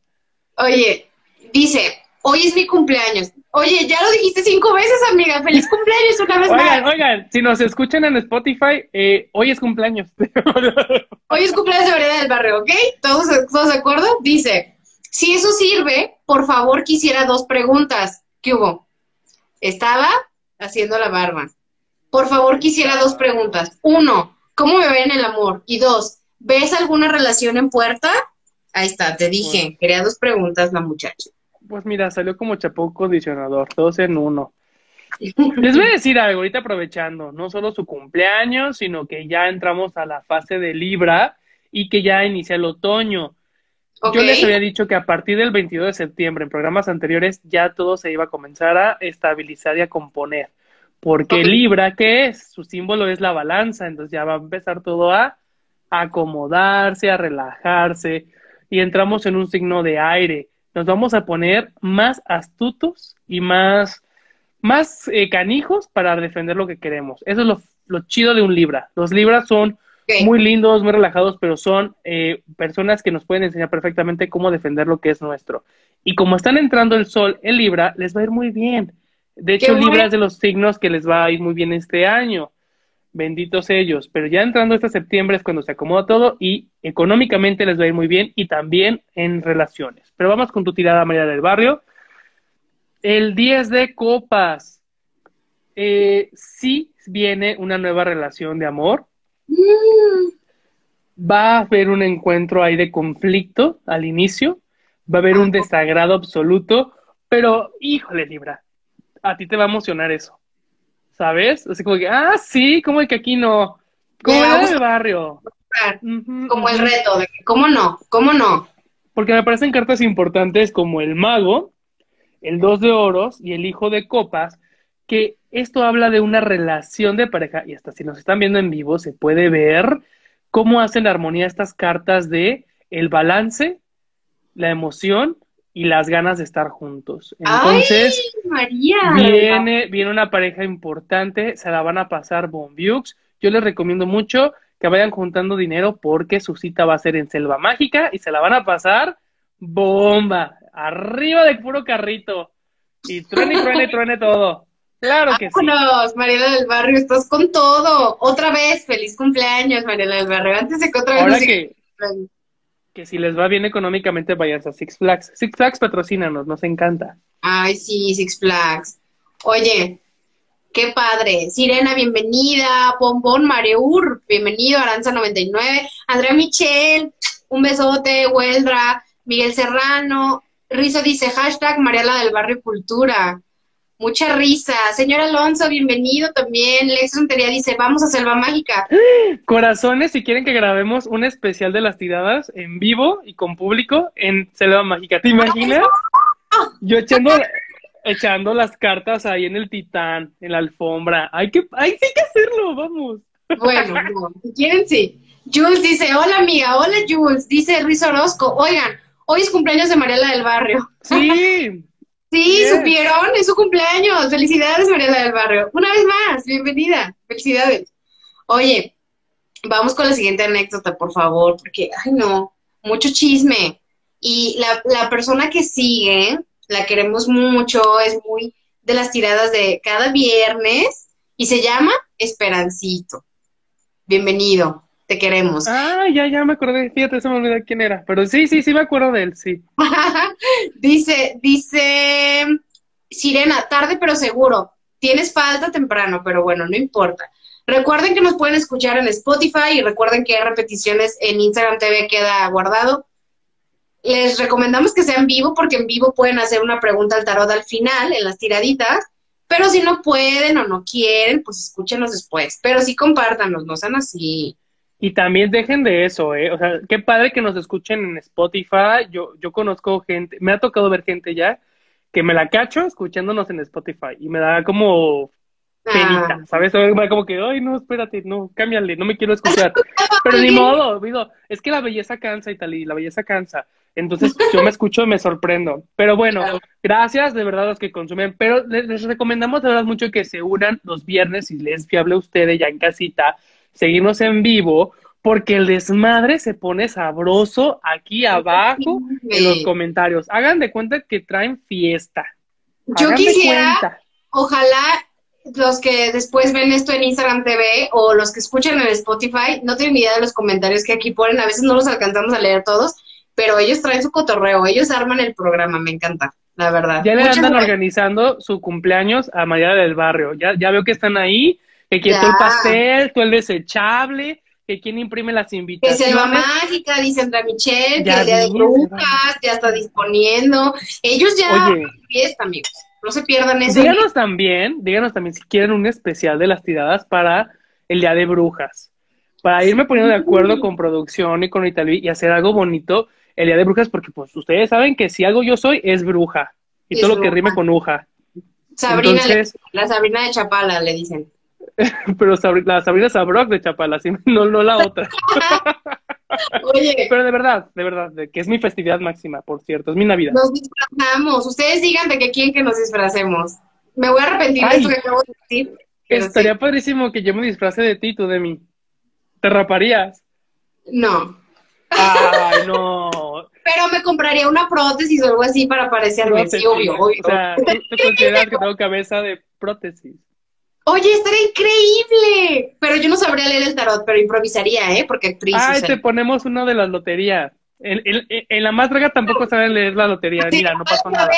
Oye, dice, hoy es mi cumpleaños. Oye, ya lo dijiste cinco veces, amiga. Feliz cumpleaños una vez Oigan, más. oigan, si nos escuchan en Spotify, eh, hoy es cumpleaños. <laughs> Hoy es cumpleaños de María del barrio, ¿ok? ¿Todos, ¿Todos de acuerdo? Dice, si eso sirve, por favor quisiera dos preguntas. ¿Qué hubo? Estaba haciendo la barba. Por favor quisiera dos preguntas. Uno, ¿cómo me ven en el amor? Y dos, ¿ves alguna relación en puerta? Ahí está, te dije. Quería dos preguntas la muchacha. Pues mira, salió como chapó condicionador, dos en uno. Les voy a decir algo, ahorita aprovechando, no solo su cumpleaños, sino que ya entramos a la fase de Libra y que ya inicia el otoño. Yo les había dicho que a partir del 22 de septiembre, en programas anteriores, ya todo se iba a comenzar a estabilizar y a componer. Porque. Libra, ¿qué es? Su símbolo es la balanza, entonces ya va a empezar todo a acomodarse, a relajarse, y entramos en un signo de aire. Nos vamos a poner más astutos y más, más eh, canijos para defender lo que queremos. Eso es lo, lo chido de un Libra. Los Libras son muy lindos, muy relajados, pero son eh, personas que nos pueden enseñar perfectamente cómo defender lo que es nuestro. Y como están entrando el sol en Libra, les va a ir muy bien. De hecho. Libra es de los signos que les va a ir muy bien este año. Benditos ellos. Pero ya entrando este septiembre es cuando se acomoda todo y económicamente les va a ir muy bien y también en relaciones. Pero vamos con tu tirada, María del Barrio. El 10 de copas. Eh, sí viene una nueva relación de amor Mm, va a haber un encuentro ahí de conflicto al inicio, va a haber un desagrado absoluto, pero híjole, Libra, a ti te va a emocionar eso, ¿sabes? Así como que, ah, sí, como que aquí no, como del barrio. Como el reto, de que, ¿cómo no? ¿Cómo no? Porque me aparecen cartas importantes como el mago, el dos de oros y el hijo de copas, que esto habla de una relación de pareja, y hasta si nos están viendo en vivo se puede ver cómo hacen armonía estas cartas de el balance, la emoción y las ganas de estar juntos. Entonces, ¡Ay, María! viene, viene una pareja importante, se la van a pasar bombiux. Yo les recomiendo mucho que vayan juntando dinero porque su cita va a ser en Selva Mágica y se la van a pasar bomba, arriba de puro carrito. Y truene, truene, truene todo. Claro que sí. Vámonos, Mariela del Barrio, estás con todo. Otra vez, feliz cumpleaños, Mariela del Barrio. Antes de que otra vez Ahora nos que, que si les va bien económicamente, vayan a Six Flags. Six Flags patrocínanos, nos encanta. Ay, sí, Six Flags. Oye, qué padre. Sirena, bienvenida. Bombón Mareur, bienvenido. Aranza99. Andrea Michel, un besote. Hueldra, Miguel Serrano. Rizo dice hashtag Mariela del Barrio Cultura. Mucha risa. Señor Alonso, bienvenido también. Lex Rentería dice, vamos a Selva Mágica. Corazones, si quieren que grabemos un especial de las tiradas en vivo y con público en Selva Mágica. ¿Te imaginas? Yo echando, echando las cartas ahí en el titán, en la alfombra. Hay que, hay, que hacerlo, vamos. Bueno, no, si quieren, sí. Jules dice, hola amiga, hola Jules, dice Ruiz Orozco, oigan, hoy es cumpleaños de Mariela del Barrio. Sí, <laughs> Sí, Bien. supieron, es su cumpleaños. Felicidades, Mariela del Barrio. Una vez más, bienvenida. Felicidades. Oye, vamos con la siguiente anécdota, por favor, porque, ay no, mucho chisme. Y la, la persona que sigue, la queremos mucho, es muy de las tiradas de cada viernes y se llama Esperancito. Bienvenido, te queremos. Ah, ya, ya me acordé. Fíjate, se me olvidó quién era. Pero sí, sí, sí me acuerdo de él, sí. <laughs> dice, dice Sirena, tarde pero seguro. Tienes falta temprano, pero bueno, no importa. Recuerden que nos pueden escuchar en Spotify y recuerden que hay repeticiones en Instagram TV queda guardado. Les recomendamos que sea en vivo porque en vivo pueden hacer una pregunta al tarot al final, en las tiraditas. Pero si no pueden o no quieren, pues escúchenos después. Pero sí compártanos, no sean así. Y también dejen de eso, ¿eh? O sea, qué padre que nos escuchen en Spotify. Yo, yo conozco gente, me ha tocado ver gente ya que me la cacho escuchándonos en Spotify y me da como penita, Ah. ¿sabes? Como que, ay, no, espérate, no, cámbiale, no me quiero escuchar. <laughs> Pero ni modo, digo, es que la belleza cansa y tal, y la belleza cansa. Entonces yo me escucho y me sorprendo. Pero bueno, Claro. gracias de verdad a los que consumen. Pero les, les recomendamos de verdad mucho que se unan los viernes, si les es fiable a ustedes ya en casita, seguirnos en vivo, porque el desmadre se pone sabroso aquí abajo en los comentarios. Hagan de cuenta que traen fiesta. Yo Hagan quisiera, cuenta. ojalá los que después ven esto en Instagram TV o los que escuchan en Spotify, no tienen idea de los comentarios que aquí ponen, a veces no los alcanzamos a leer todos, pero ellos traen su cotorreo, ellos arman el programa, me encanta, la verdad. Ya le Muchas andan gracias. organizando su cumpleaños a María del Barrio. Ya, ya veo que están ahí, que todo el pastel, todo el desechable, que quien imprime las Que invitaciones. Selva Mágica, dice Andrea Michelle, que el día de brujas ya está disponiendo. Ellos ya Oye. fiesta, amigos. No se pierdan eso. Díganos también, díganos también si quieren un especial de las tiradas para el Día de Brujas. Para irme poniendo de acuerdo con producción y con Italia y hacer algo bonito el Día de Brujas, porque pues ustedes saben que si algo yo soy es bruja. Y Es todo lo que rime con uja. Sabrina, le- Entonces- la Sabrina de Chapala, le dicen. <laughs> Pero Sabri- la Sabrina Sabrok de Chapala, sí, <laughs> no, no la otra. <laughs> Oye, Pero de verdad, de verdad, de que es mi festividad máxima, por cierto, es mi Navidad. nos disfrazamos. Ustedes digan de que quieren que nos disfracemos. Me voy a arrepentir de esto que acabo de decir. Estaría sí. padrísimo que yo me disfrace de ti, tú de mí. ¿Te raparías? No. Ay, no. Pero me compraría una prótesis o algo así para parecerme. Sí, obvio, obvio. O sea, tú, tú consideras que tengo cabeza de prótesis. Oye, estaría increíble. Pero yo no sabría leer el tarot, pero improvisaría, ¿eh? Porque actriz. o Ay, sea. te ponemos una de las loterías. En, en- en la más draga tampoco saben leer la lotería. Mira, no pasó nada.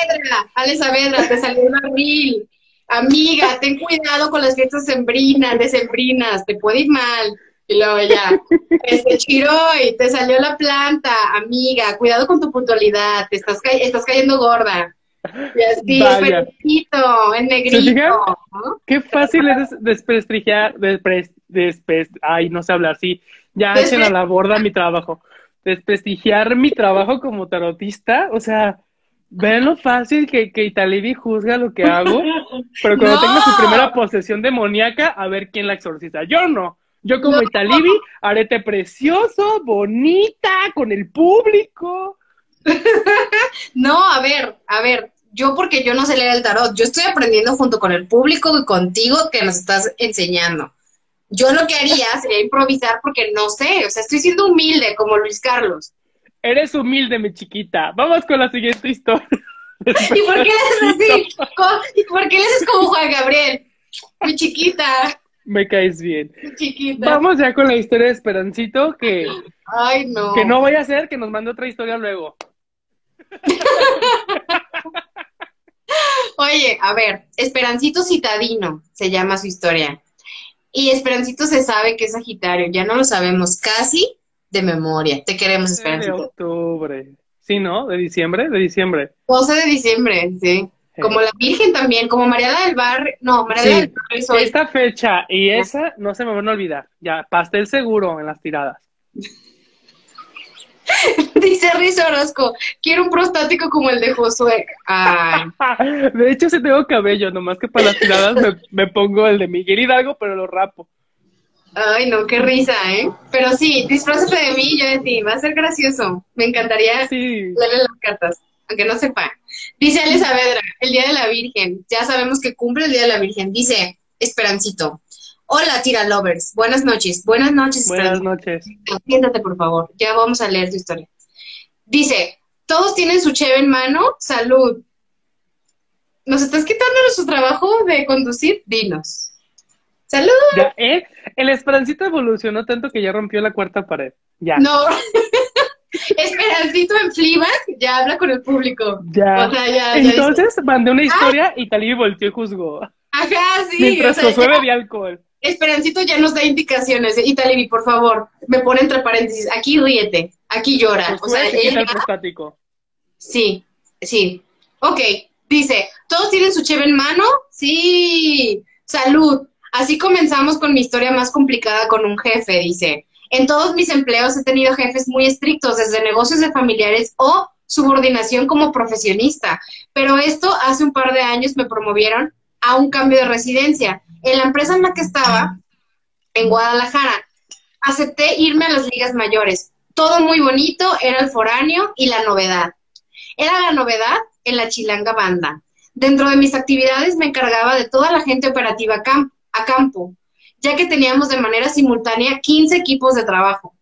Ale Saavedra, te salió el barril. Amiga, ten cuidado con las fiestas sembrinas, decembrinas, te puede ir mal. Y luego ya, este Chiroy, te salió la planta, amiga, cuidado con tu puntualidad, te estás, ca- estás cayendo gorda. Y así, el Vaya. peluchito, el negrito. ¿no? Qué fácil es des- desprestigiar, despres- despres- ay, no sé hablar, sí, ya echen a la borda mi trabajo. Desprestigiar mi trabajo como tarotista, o sea, ven lo fácil que, que Italibi juzga lo que hago, pero cuando <laughs> No. tenga su primera posesión demoníaca, a ver quién la exorciza. Yo no. Yo como No. Italibi, arete precioso, bonita, con el público. <laughs> No, a ver, a ver, yo porque yo no sé leer el tarot, yo estoy aprendiendo junto con el público y contigo que nos estás enseñando. Yo lo que haría sería improvisar porque no sé, o sea, estoy siendo humilde como Luis Carlos. Eres humilde, mi chiquita. Vamos con la siguiente historia. <laughs> ¿Y por qué haces así? <laughs> ¿Y por qué haces como Juan Gabriel? Mi chiquita, Me caes bien. mi chiquita. Vamos ya con la historia de Esperancito, que, Ay, no. que no vaya a ser que nos mande otra historia luego. <laughs> Oye, a ver, Esperancito Citadino se llama su historia. Y Esperancito se sabe que es Sagitario, ya no lo sabemos casi de memoria. Te queremos, De Esperancito. octubre. Sí, ¿no? ¿De diciembre? De diciembre. 12 de diciembre, sí. Como la Virgen también, como Mariana del Barrio. No, Mariana Sí. del hoy. Esta fecha y esa no se me van a olvidar. Ya, pastel seguro en las tiradas. <laughs> Dice Riz Orozco, quiero un prostático como el de Josué. Ay, <laughs> De hecho, sí tengo cabello, nomás que para las tiradas me, me pongo el de Miguel Hidalgo, pero lo rapo. ay, no, qué risa, ¿eh? Pero sí, disfrázate de mí y yo de ti, va a ser gracioso. Me encantaría Sí. leerle las cartas, aunque no sepa. Dice Ale Saavedra, el Día de la Virgen. Ya sabemos que cumple el Día de la Virgen. Dice Esperancito. Hola, tira lovers. Buenas noches. Buenas noches, Buenas noches. Siéntate, por favor. Ya vamos a leer tu historia. Dice, todos tienen su cheve en mano. Salud. ¿Nos estás quitando nuestro trabajo de conducir? Dinos. Salud. Ya, ¿eh? El Esperancito evolucionó tanto que ya rompió la cuarta pared. Ya. No. <laughs> Esperancito en Fleabag ya habla con el público. Ya. O sea, ya, ya Entonces mandé una historia y Talí volteó y juzgó. Ajá, sí. Mientras o sea, Josué ya- bebía alcohol. Esperancito ya nos da indicaciones. Y Talibi, por favor, me pone entre paréntesis. Aquí ríete, aquí llora. O Josué sea, ella-. Sí, sí. Ok, dice, ¿todos tienen su cheve en mano? Sí. Salud. Así comenzamos con mi historia más complicada con un jefe, dice. En todos mis empleos he tenido jefes muy estrictos, desde negocios de familiares o subordinación como profesionista, pero esto hace un par de años me promovieron a un cambio de residencia. En la empresa en la que estaba, en Guadalajara, acepté irme a las ligas mayores. Todo muy bonito, era el foráneo y la novedad. Era la novedad en la Chilanga Banda. Dentro de mis actividades me encargaba de toda la gente operativa a campo, ya que teníamos de manera simultánea 15 equipos de trabajo.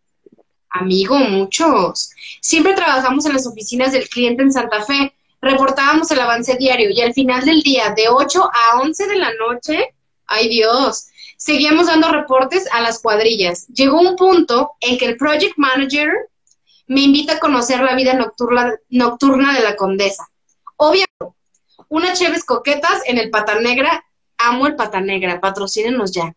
Amigo, muchos. Siempre trabajamos en las oficinas del cliente en Santa Fe, reportábamos el avance diario y al final del día, de 8 a 11 de la noche, ay Dios, seguíamos dando reportes a las cuadrillas. Llegó un punto en que el project manager me invita a conocer la vida nocturna, nocturna de la condesa. Obviamente, unas cheves coquetas en el Pata Negra. Amo el Pata Negra, patrocínenos ya.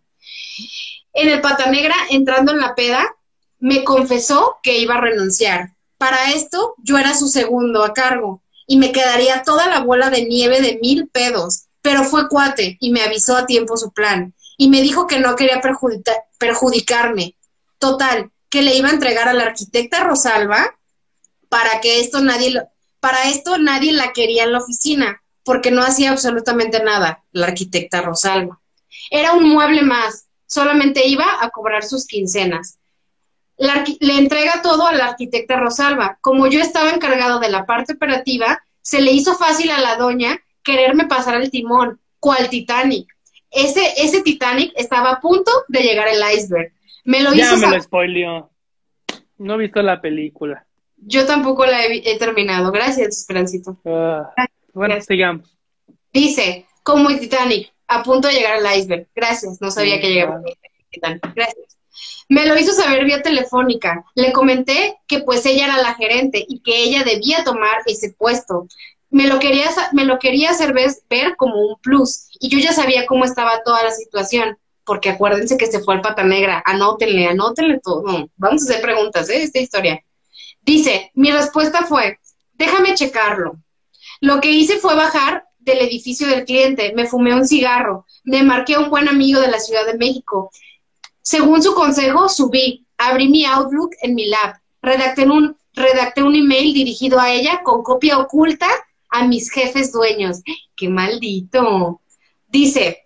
En el Pata Negra, entrando en la peda, me confesó que iba a renunciar. Para esto, yo era su segundo a cargo y me quedaría toda la bola de nieve de mil pedos. Pero fue cuate y me avisó a tiempo su plan y me dijo que no quería perjudicarme. Total, que le iba a entregar a la arquitecta Rosalba para que esto nadie lo, para esto nadie la quería en la oficina, porque no hacía absolutamente nada, la arquitecta Rosalba. Era un mueble más, solamente iba a cobrar sus quincenas. Le entrega todo a la arquitecta Rosalba. Como yo estaba encargado de la parte operativa, se le hizo fácil a la doña quererme pasar el timón, cual Titanic ese, ese Titanic estaba a punto de llegar el iceberg. Me lo ya me lo spoileó. No he visto la película. Yo tampoco la he, terminado. Gracias, Esperancito. Ah, bueno, sigamos. Dice, como el Titanic, a punto de llegar al iceberg. Gracias, no sabía que llegaba el Titanic. Gracias. Me lo hizo saber vía telefónica. Le comenté que pues ella era la gerente y que ella debía tomar ese puesto me lo quería, me lo quería hacer ver, como un plus. Y yo ya sabía cómo estaba toda la situación, porque acuérdense que se fue al pata negra. Anótenle, anótenle todo. vamos a hacer preguntas, ¿eh? Esta historia. Dice, mi respuesta fue, déjame checarlo. Lo que hice fue bajar del edificio del cliente, me fumé un cigarro, me marqué a un buen amigo de la Ciudad de México. Según su consejo, subí, abrí mi Outlook en mi lab, redacté un, redacté un email dirigido a ella con copia oculta a mis jefes dueños. ¡Qué maldito! Dice,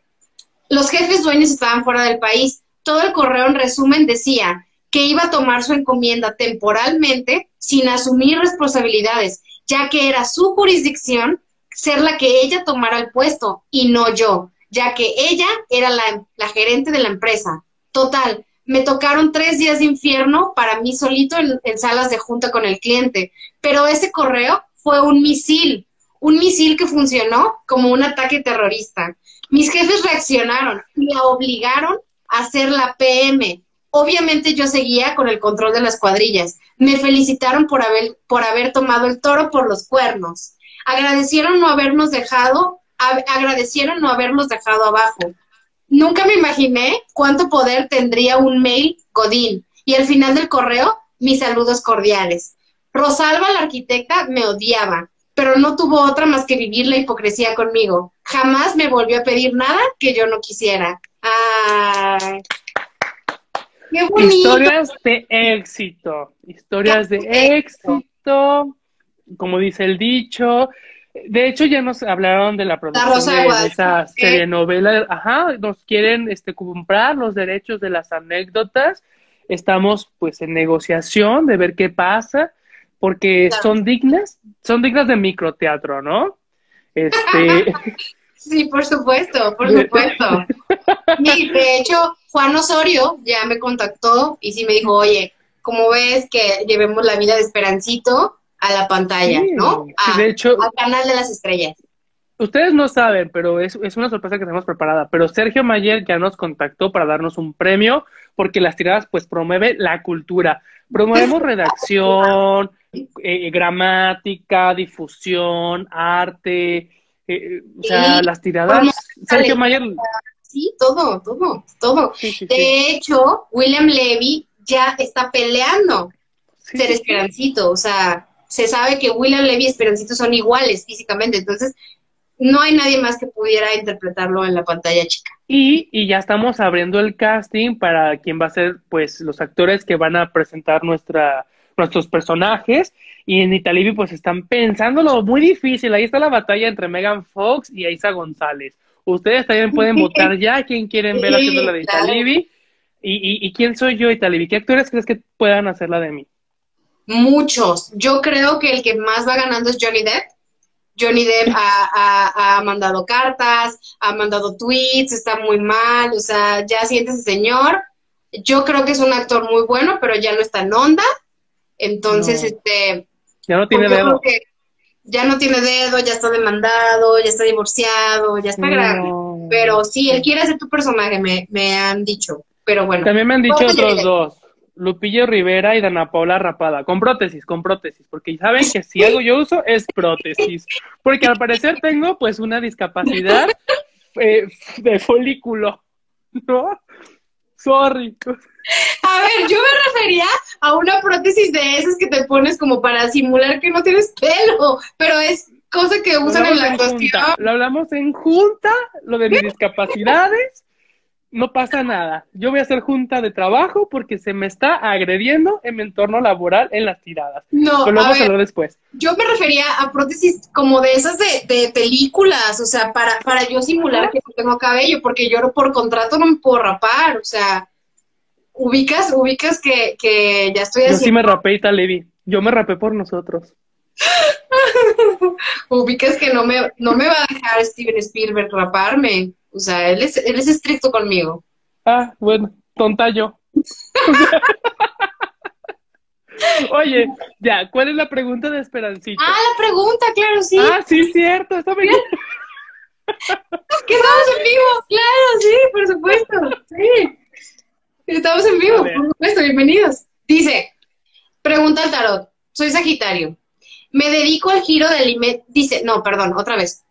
los jefes dueños estaban fuera del país. Todo el correo en resumen decía que iba a tomar su encomienda temporalmente sin asumir responsabilidades, ya que era su jurisdicción ser la que ella tomara el puesto y no yo, ya que ella era la, gerente de la empresa. Total, me tocaron tres días de infierno para mí solito en salas de junta con el cliente, pero ese correo fue un misil un misil que funcionó como un ataque terrorista. Mis jefes reaccionaron y me obligaron a hacer la PM. Obviamente yo seguía con el control de las cuadrillas. Me felicitaron por haber, por haber tomado el toro por los cuernos. Agradecieron no habernos dejado, agradecieron no habernos dejado abajo. Nunca me imaginé cuánto poder tendría un mail Godín. Y al final del correo, mis saludos cordiales. Rosalba, la arquitecta, me odiaba pero no tuvo otra más que vivir la hipocresía conmigo. Jamás me volvió a pedir nada que yo no quisiera. ¡Ay! ¡Qué bonito! Historias de éxito, historias de éxito, como dice el dicho. De hecho, ya nos hablaron de la producción de, esa serie novela. Ajá, nos quieren este, comprar los derechos de las anécdotas. Estamos pues en negociación de ver qué pasa porque son dignas, son dignas de microteatro, ¿no? Este... <laughs> sí, por supuesto, por supuesto. <laughs> Y de hecho, Juan Osorio ya me contactó y sí me dijo, oye, ¿cómo ves que llevemos la vida de Esperancito a la pantalla, ¿no? de hecho, al canal de las estrellas. Ustedes no saben, pero es, es, una sorpresa que tenemos preparada. Pero Sergio Mayer ya nos contactó para darnos un premio porque las tiradas pues promueve la cultura. Promovemos <laughs> redacción, eh, gramática, difusión, arte, eh, o sea, las tiradas. Sergio Mayer. Sí, todo, todo, todo. de hecho, William Levy ya está peleando ser Esperancito, o sea, se sabe que William Levy y Esperancito son iguales físicamente, entonces no hay nadie más que pudiera interpretarlo en la pantalla chica. Y, y, ya estamos abriendo el casting para quien va a ser, pues, los actores que van a presentar nuestra, nuestros personajes. Y en Italibi, pues, están pensándolo muy difícil. Ahí está la batalla entre Megan Fox y Aisa González. Ustedes también pueden <laughs> votar ya quién quieren ver haciendo la de Italibi. ¿Y, y, y quién soy yo, Italibi? ¿Qué actores crees que puedan hacer la de mí? Muchos. Yo creo que el que más va ganando es Johnny Depp. Johnny Depp ha, ha, ha, mandado cartas, ha mandado tweets, está muy mal, o sea, ya siente ese señor. Yo creo que es un actor muy bueno, pero ya no está en onda. Entonces, No. este. Ya no tiene pues dedo. ya no tiene dedo, ya está demandado, ya está divorciado, ya está. No. Pero sí, él quiere ser tu personaje, me, me han dicho. Pero bueno. También me han dicho otros dos. Lupillo Rivera y Dana Paula Rapada. Con prótesis, con prótesis. Porque saben que si algo yo uso es prótesis. Porque al parecer tengo pues una discapacidad <laughs> eh, de folículo. ¿No? Sorry. A ver, yo me refería a una prótesis de esas que te pones como para simular que no tienes pelo, pero es cosa que usan en la junta. Lo hablamos en junta, lo de mis discapacidades. No pasa nada. Yo voy a hacer junta de trabajo porque se me está agrediendo en mi entorno laboral en las tiradas. No, Pero lo a vamos a ver, hablar después. yo me refería a prótesis como de esas de, de películas, o sea, para, para yo simular que no tengo cabello, porque yo por contrato no me puedo rapar, o sea, ubicas, ubicas que, que ya estoy Yo sí haciendo, me rapé y tal, Levi. Yo me rapé por nosotros. <laughs> ubicas que no me, no me va a dejar Steven Spielberg raparme, o sea, él es, él es estricto conmigo. Ah, bueno, tonta yo. <laughs> Oye, ya, ¿cuál es la pregunta de Esperancita? Ah, la pregunta, claro, sí. Ah, sí, cierto, está bien. <laughs> Que estamos en vivo, claro, sí, por supuesto. Sí. Estamos en vivo, por supuesto, bienvenidos. Dice, pregunta al tarot, soy Sagitario. Me dedico al giro de alimentos. Dice, no, perdón, otra vez.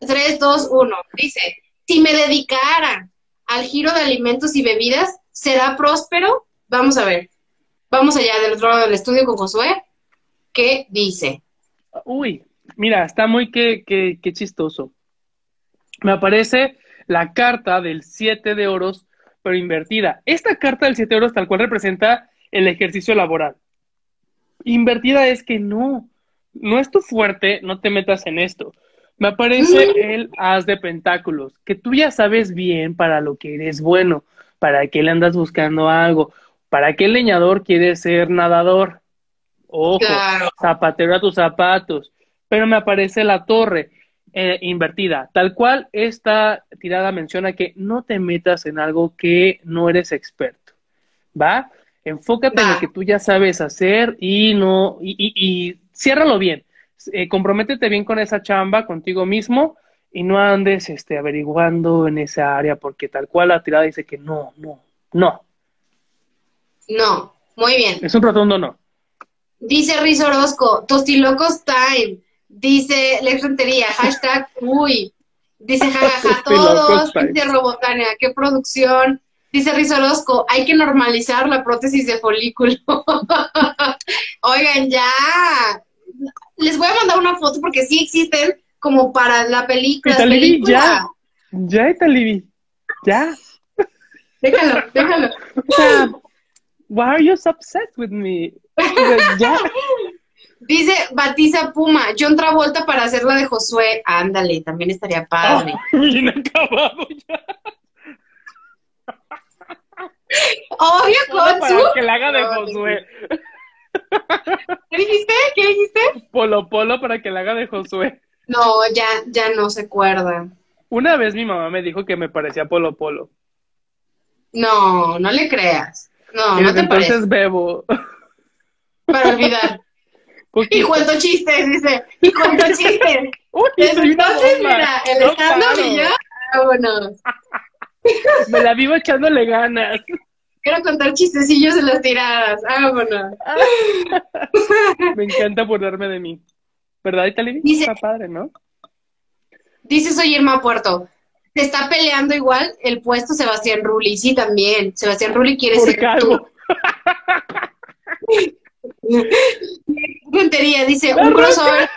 3, 2, 1. Dice, si me dedicara al giro de alimentos y bebidas, ¿será próspero? Vamos a ver. Vamos allá del otro lado del estudio con Josué. ¿Qué dice? Uy, mira, está muy que, que, chistoso. Me aparece la carta del 7 de oros, pero invertida. Esta carta del 7 de oros tal cual representa el ejercicio laboral. Invertida es que no, no es tu fuerte, no te metas en esto. Me aparece el as de pentáculos, que tú ya sabes bien para lo que eres bueno, para qué le andas buscando algo, para qué el leñador quiere ser nadador. Ojo, Claro. zapatero a tus zapatos. Pero me aparece la torre eh, invertida. Tal cual esta tirada menciona que no te metas en algo que no eres experto. ¿Va? Enfócate en lo que tú ya sabes hacer y no, y, y, y ciérralo bien. Eh, comprométete bien con esa chamba, contigo mismo, y no andes este, averiguando en esa área, porque tal cual la tirada dice que no, no, no. No, muy bien. Es un rotundo no. Dice Riz Orozco, Tostilocos Time. Dice Lex Rentería, hashtag uy. Dice jajaja <laughs> todos. Dice Robotania, qué producción. Dice Riz Orozco, hay que normalizar la prótesis de folículo. <laughs> Oigan, ya. Les voy a mandar una foto porque sí existen como para la película. Italibi, ya. Ya, Italibi. Ya. Déjalo, déjalo. O sea, why are you so upset with me? Ya. <laughs> Dice Batiza Puma, John Travolta para hacer la de Josué. Ándale, también estaría padre. Oh, <laughs> bien acabado ya. Obvio, Para Consu. que la haga de Josué. ¿Qué dijiste? ¿Qué dijiste? Polo Polo para que la haga de Josué. No, ya, ya no se acuerda. Una vez mi mamá me dijo que me parecía Polo Polo. No, no le creas. No, no te parece. entonces bebo. Para olvidar. Y cuento chistes, dice. Y cuento chistes. <laughs> Uy, Desde entonces, mira, el No y yo, vámonos. <laughs> Me la vivo echándole ganas. Quiero contar chistecillos en las tiradas. Vámonos. <laughs> Me encanta burlarme de mí. ¿Verdad, Italibi? Dice- Está padre, ¿no? Dice soy Irma Puerto. Se está peleando igual el puesto Sebastián Rulli. Sí, también. Sebastián Rulli quiere Por ser calvo. Rentería <laughs> dice, La un crossover.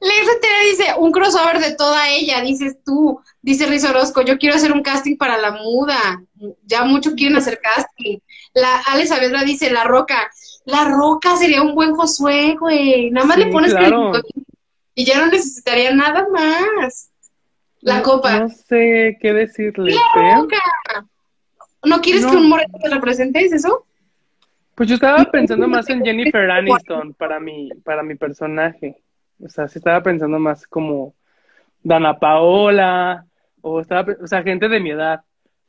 Lex Rentería dice, un crossover de toda ella, dices tú. Dice Riz Orozco, yo quiero hacer un casting para la muda. Ya muchos quieren hacer casting. La Ale Saavedra dice, La Roca. La Roca sería un buen Josué, güey. Nada más le pones claro. y ya no necesitaría nada más. La no, copa. No sé qué decirle. La Roca. ¿No quieres No. que un moreno te represente? ¿Es eso? Pues yo estaba pensando más en Jennifer Aniston para mi, para mi personaje. O sea, sí estaba pensando más como Dana Paola, o estaba, o sea, gente de mi edad.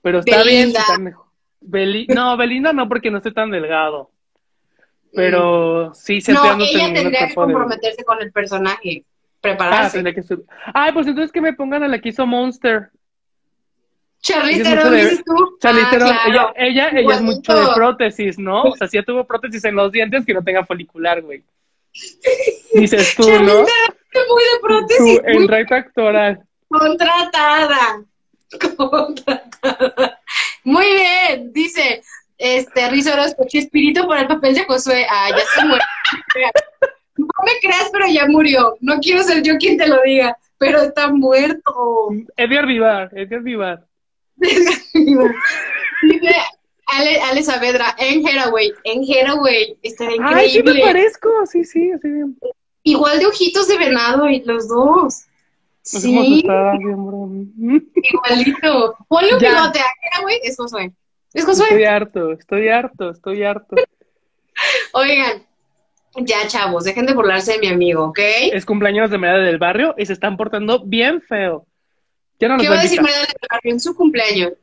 Pero está bien, Belinda. está mejor. Beli- no, Belinda no, porque no estoy tan delgado. Pero sí se No, ella tendría que de- comprometerse con el personaje. Ah, Prepararse. tendría que ser- Ay, pues entonces que me pongan a la que hizo Monster. Charlize Theron, de- dices tú. Charlize Ah, claro. ella, ella, ella es Igualito. mucho de prótesis, ¿no? O sea, si ya tuvo prótesis en los dientes, que no tenga folicular, güey. Dices tú, ¿no? Es muy de Tú, en reto actoral. Contratada. <laughs> Contratada. Muy bien, dice este Riz Orozco, Chespirito para el papel de Josué. Ah, ya se murió. <laughs> No me creas, pero ya murió. No quiero ser yo quien te lo diga, pero está muerto. Edgar Vivar, Edgar Vivar. <laughs> Dice Ale, Ale Saavedra, en Haraway, en Haraway, estaría Ay, sí me increíble. parezco, sí, sí, así bien. Igual de ojitos de venado y los dos. Sí, igualito. Ponle un Ya. bigote a Haraway, es Josué. Es Estoy Josué. harto, estoy harto, estoy harto. <laughs> Oigan, ya chavos, dejen de burlarse de mi amigo, ¿ok? Es cumpleaños de María del Barrio y se están portando bien feo. Ya no nos ¿Qué va a decir. María del Barrio en su cumpleaños?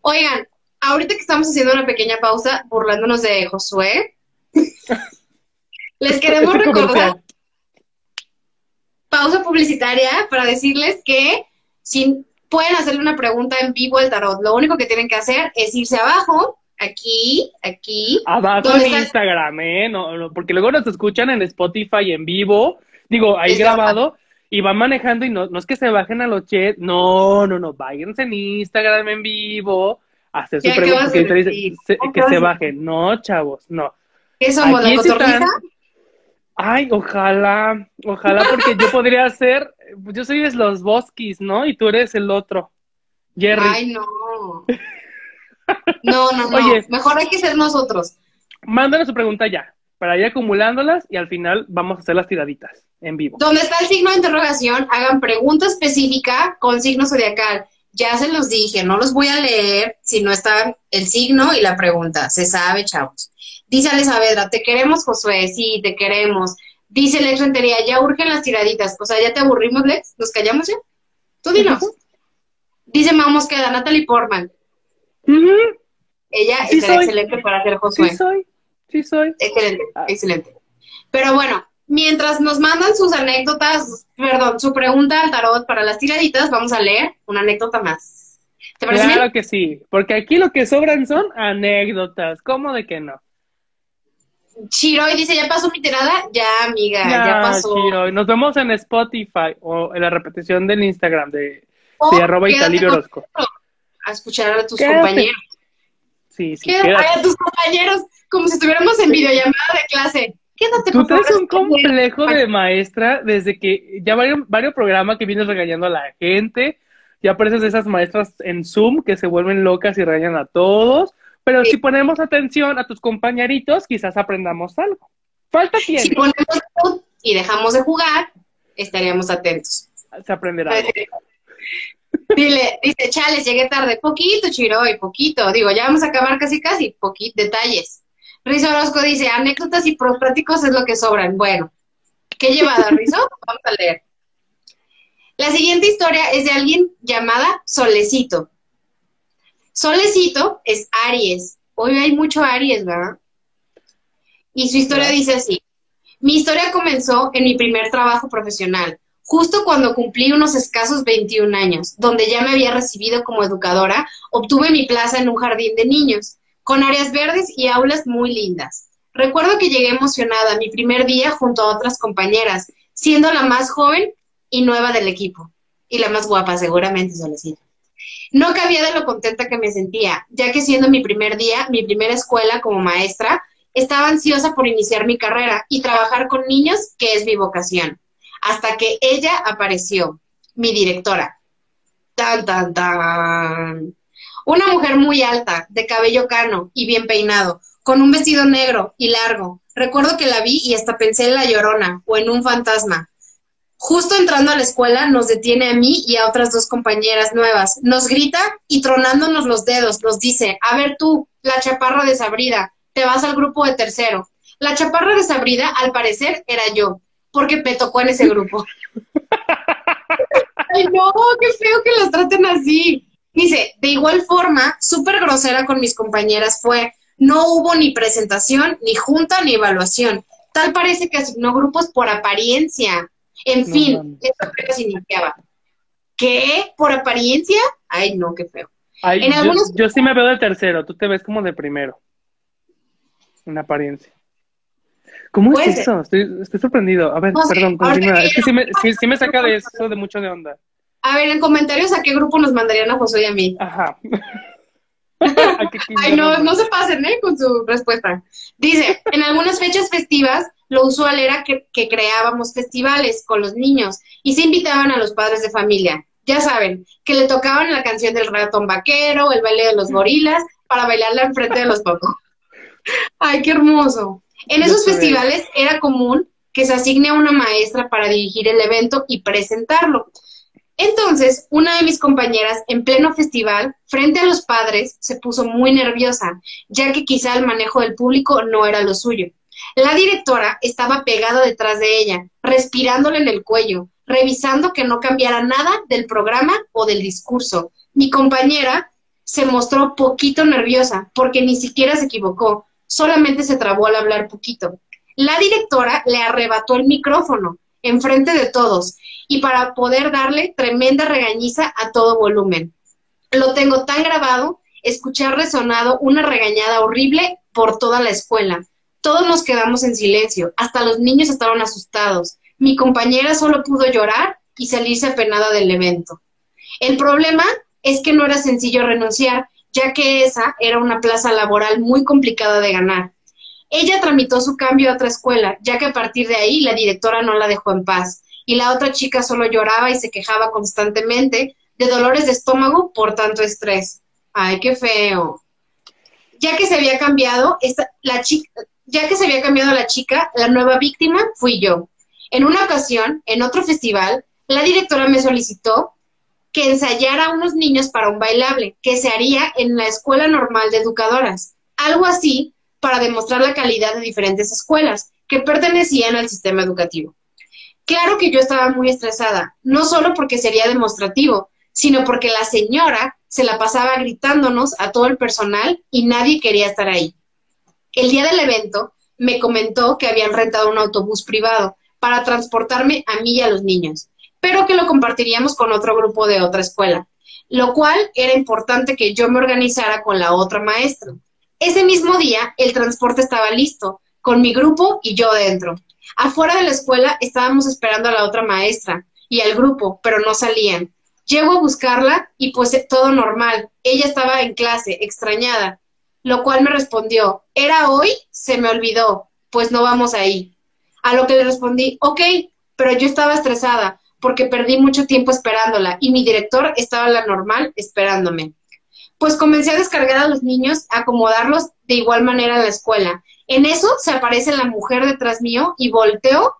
Oigan, ahorita que estamos haciendo una pequeña pausa burlándonos de Josué, <laughs> les queremos recordar pausa publicitaria para decirles que si pueden hacerle una pregunta en vivo al tarot, lo único que tienen que hacer es irse abajo, aquí, aquí. Abajo ¿Dónde en? Instagram, ¿eh? No, no, porque luego nos escuchan en Spotify en vivo, digo, ahí Está grabado, y van manejando y no, no es que se bajen a los chats, no, no, no, váyanse en Instagram en vivo, hacer su ¿Qué pregunta, decir? dice se- ¿Qué que se bajen, no, chavos, no. ¿Qué somos, Aquí la sí cotorriza? están- Ay, ojalá, ojalá, porque yo podría ser, yo soy de los Boskis, ¿no? Y tú eres el otro, Jerry. Ay, no. No, no, no. Oye. Mejor hay que ser nosotros. Mándanos su pregunta ya, para ir acumulándolas y al final vamos a hacer las tiraditas en vivo. Donde está el signo de interrogación, hagan pregunta específica con signo zodiacal. Ya se los dije, no los voy a leer si no está el signo y la pregunta. Se sabe, chavos. Dice Ale Saavedra, te queremos, Josué. Sí, te queremos. Dice Lex Rentería, ya urgen las tiraditas. O sea, ya te aburrimos, Lex. ¿Nos callamos ya? Tú dinos. Dice Mamos queda Natalie Portman. Ella Sí será soy. excelente para ser Josué. Sí soy, sí soy. Excelente, Ah. excelente. Pero bueno, mientras nos mandan sus anécdotas, perdón, su pregunta al tarot para las tiraditas, vamos a leer una anécdota más. ¿Te parece Claro bien? que sí, porque aquí lo que sobran son anécdotas, ¿cómo de que no? Chiroy dice, ¿ya pasó mi tirada? Ya, amiga, ya, pasó. Chiro, y nos vemos en Spotify o en la repetición del Instagram de, O de arroba Italibio Orozco. A escuchar a tus Quédate. compañeros. Sí, sí, Quédate quédate. a tus compañeros, como si estuviéramos en videollamada de clase. Quédate, Tú traes un complejo de maestra desde que ya varios, varios programas que vienes regañando a la gente, ya apareces esas maestras en Zoom que se vuelven locas y regañan a todos, pero Sí. si ponemos atención a tus compañeritos, quizás aprendamos algo. Falta Si tiempo, ponemos mute y dejamos de jugar, estaríamos atentos. se aprenderá. Dile, dice, chales, llegué tarde. Poquito, Chiroy, poquito. Digo, ya vamos a acabar casi, casi. Poquito, detalles. Rizo Orozco dice, anécdotas y prostáticos es lo que sobran. Bueno, ¿qué llevada, Rizo? <laughs> Vamos a leer. La siguiente historia es de alguien llamada Solecito. Solecito es Aries. Hoy hay mucho Aries, ¿verdad? Y su historia dice así. Mi historia comenzó en mi primer trabajo profesional, justo cuando cumplí unos escasos 21 años, donde ya me había recibido como educadora, obtuve mi plaza en un jardín de niños, con áreas verdes y aulas muy lindas. Recuerdo que llegué emocionada mi primer día junto a otras compañeras, siendo la más joven y nueva del equipo, y la más guapa seguramente, Solecito. No cabía de lo contenta que me sentía, ya que siendo mi primer día, mi primera escuela como maestra, estaba ansiosa por iniciar mi carrera y trabajar con niños, que es mi vocación. hasta que ella apareció, mi directora. Tan, tan, tan. Una mujer muy alta, de cabello cano y bien peinado, con un vestido negro y largo. Recuerdo que la vi y hasta pensé en la llorona o en un fantasma. Justo entrando a la escuela nos detiene a mí y a otras dos compañeras nuevas. Nos grita y tronándonos los dedos nos dice, a ver tú, la chaparra desabrida, te vas al grupo de tercero. La chaparra desabrida, al parecer, era yo, porque me tocó en ese grupo. <laughs> Ay, no, qué feo que los traten así. Dice, de igual forma, súper grosera con mis compañeras fue, no hubo ni presentación, ni junta, ni evaluación. Tal parece que asignó grupos por apariencia. En fin, eso que significaba. ¿Qué? ¿Por apariencia? Ay, no, qué feo. yo, sí me veo de tercero, tú te ves como de primero. En apariencia. ¿Cómo es eso? Estoy, sorprendido. A ver, perdón, continúa. Es que sí me, sí, me saca de eso de mucho de onda. A ver, en comentarios, ¿a qué grupo nos mandarían a José y a mí? Ajá. <laughs> Ay, no, no se pasen, ¿eh? Con su respuesta. Dice, en algunas fechas festivas, lo usual era que, creábamos festivales con los niños y se invitaban a los padres de familia. Ya saben, que le tocaban la canción del ratón vaquero, el baile de los <laughs> gorilas, para bailarla enfrente de los papás. Ay, qué hermoso. En esos festivales era común que se asigne a una maestra para dirigir el evento y presentarlo. Entonces, una de mis compañeras, en pleno festival, frente a los padres, se puso muy nerviosa, ya que quizá el manejo del público no era lo suyo. La directora estaba pegada detrás de ella, respirándole en el cuello, revisando que no cambiara nada del programa o del discurso. Mi compañera se mostró poquito nerviosa, porque ni siquiera se equivocó, solamente se trabó al hablar poquito. La directora le arrebató el micrófono enfrente de todos y para poder darle tremenda regañiza a todo volumen. Lo tengo tan grabado, escuchar resonado una regañada horrible por toda la escuela. Todos nos quedamos en silencio, hasta los niños estaban asustados. Mi compañera solo pudo llorar y salirse apenada del evento. El problema es que no era sencillo renunciar, ya que esa era una plaza laboral muy complicada de ganar. Ella tramitó su cambio a otra escuela, ya que a partir de ahí la directora no la dejó en paz, y la otra chica solo lloraba y se quejaba constantemente de dolores de estómago por tanto estrés. Ay, qué feo. Ya que se había cambiado, esta, la chica, ya que se había cambiado la chica, la nueva víctima fui yo. En una ocasión, en otro festival, la directora me solicitó que ensayara a unos niños para un bailable que se haría en la Escuela Normal de Educadoras. Algo así para demostrar la calidad de diferentes escuelas que pertenecían al sistema educativo. Claro que yo estaba muy estresada, no solo porque sería demostrativo, sino porque la señora se la pasaba gritándonos a todo el personal y nadie quería estar ahí. El día del evento me comentó que habían rentado un autobús privado para transportarme a mí y a los niños, pero que lo compartiríamos con otro grupo de otra escuela, lo cual era importante que yo me organizara con la otra maestra. Ese mismo día, el transporte estaba listo, con mi grupo y yo dentro. Afuera de la escuela estábamos esperando a la otra maestra y al grupo, pero no salían. Llego a buscarla y pues todo normal. Ella estaba en clase, extrañada, lo cual me respondió, ¿era hoy? Se me olvidó, pues no vamos ahí. A lo que le respondí, ok, pero yo estaba estresada porque perdí mucho tiempo esperándola y mi director estaba en la normal esperándome pues comencé a descargar a los niños, a acomodarlos de igual manera en la escuela. En eso se aparece la mujer detrás mío y volteo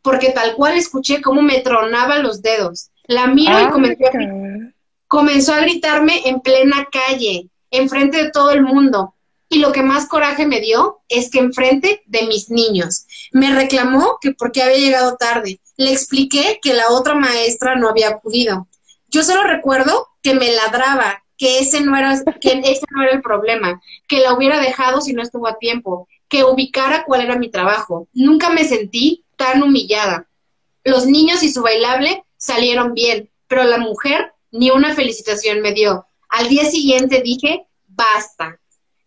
porque tal cual escuché cómo me tronaba los dedos. La miro y comenzó a, comenzó a gritarme en plena calle, enfrente de todo el mundo. Y lo que más coraje me dio es que enfrente de mis niños. Me reclamó que porque había llegado tarde. Le expliqué que la otra maestra no había acudido. Yo solo recuerdo que me ladraba, que ese no era, que ese no era el problema, que la hubiera dejado si no estuvo a tiempo, que ubicara cuál era mi trabajo. Nunca me sentí tan humillada. Los niños y su bailable salieron bien, pero la mujer ni una felicitación me dio. Al día siguiente dije, basta.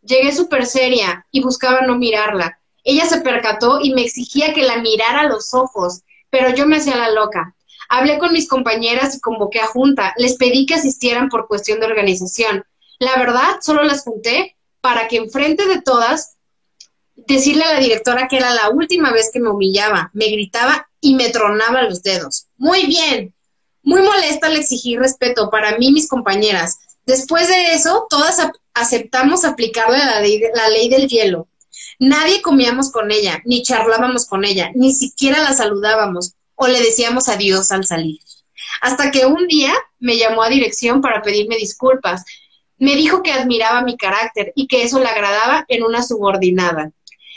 Llegué súper seria y buscaba no mirarla. Ella se percató y me exigía que la mirara a los ojos, pero yo me hacía la loca. Hablé con mis compañeras y convoqué a junta. Les pedí que asistieran por cuestión de organización. La verdad, solo las junté para que enfrente de todas decirle a la directora que era la última vez que me humillaba, me gritaba y me tronaba los dedos. Muy bien. Muy molesta le exigí respeto para mí y mis compañeras. Después de eso, todas aceptamos aplicarle la ley, la ley del hielo. Nadie comíamos con ella, ni charlábamos con ella, ni siquiera la saludábamos o le decíamos adiós al salir. Hasta que un día me llamó a dirección para pedirme disculpas. Me dijo que admiraba mi carácter y que eso le agradaba en una subordinada.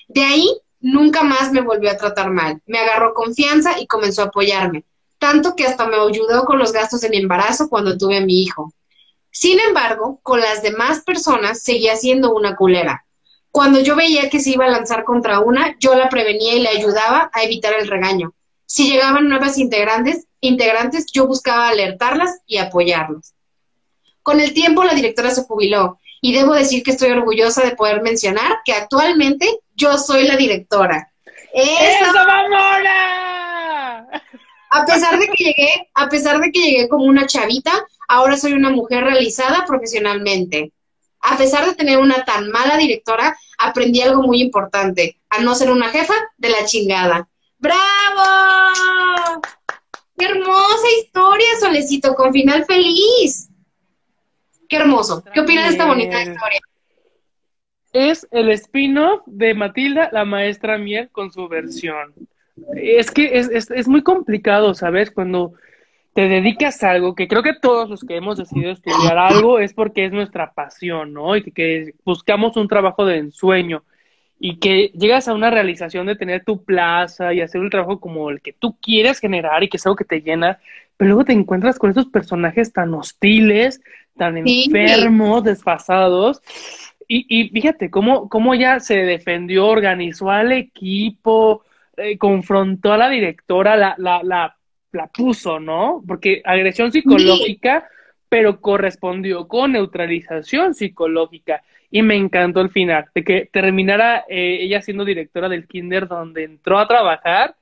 De ahí nunca más me volvió a tratar mal. Me agarró confianza y comenzó a apoyarme, tanto que hasta me ayudó con los gastos de mi embarazo cuando tuve a mi hijo. Sin embargo, con las demás personas seguía siendo una culera. Cuando yo veía que se iba a lanzar contra una, yo la prevenía y le ayudaba a evitar el regaño. Si llegaban nuevas integrantes, integrantes, yo buscaba alertarlas y apoyarlas. Con el tiempo la directora se jubiló y debo decir que estoy orgullosa de poder mencionar que actualmente yo soy la directora. ¡Eso, mamona! A pesar de que llegué, a pesar de que llegué como una chavita, ahora soy una mujer realizada profesionalmente. A pesar de tener una tan mala directora, aprendí algo muy importante, a no ser una jefa de la chingada. ¡Bravo! ¡Qué hermosa historia, Solecito, con final feliz! ¡Qué hermoso! ¿Qué opinas de esta bonita historia? Es el spin-off de Matilda, la maestra miel, con su versión. Es que es, es, es muy complicado, ¿sabes? Cuando te dedicas a algo, que creo que todos los que hemos decidido estudiar algo es porque es nuestra pasión, ¿no? Y que, que buscamos un trabajo de ensueño y que llegas a una realización de tener tu plaza y hacer un trabajo como el que tú quieres generar y que es algo que te llena, pero luego te encuentras con esos personajes tan hostiles, tan enfermos, desfasados. Y, y fíjate cómo, cómo ella se defendió, organizó al equipo, eh, confrontó a la directora, la, la, la, la puso, ¿no? Porque agresión psicológica, pero correspondió con neutralización psicológica y me encantó el final, de que terminara eh, ella siendo directora del kinder donde entró a trabajar.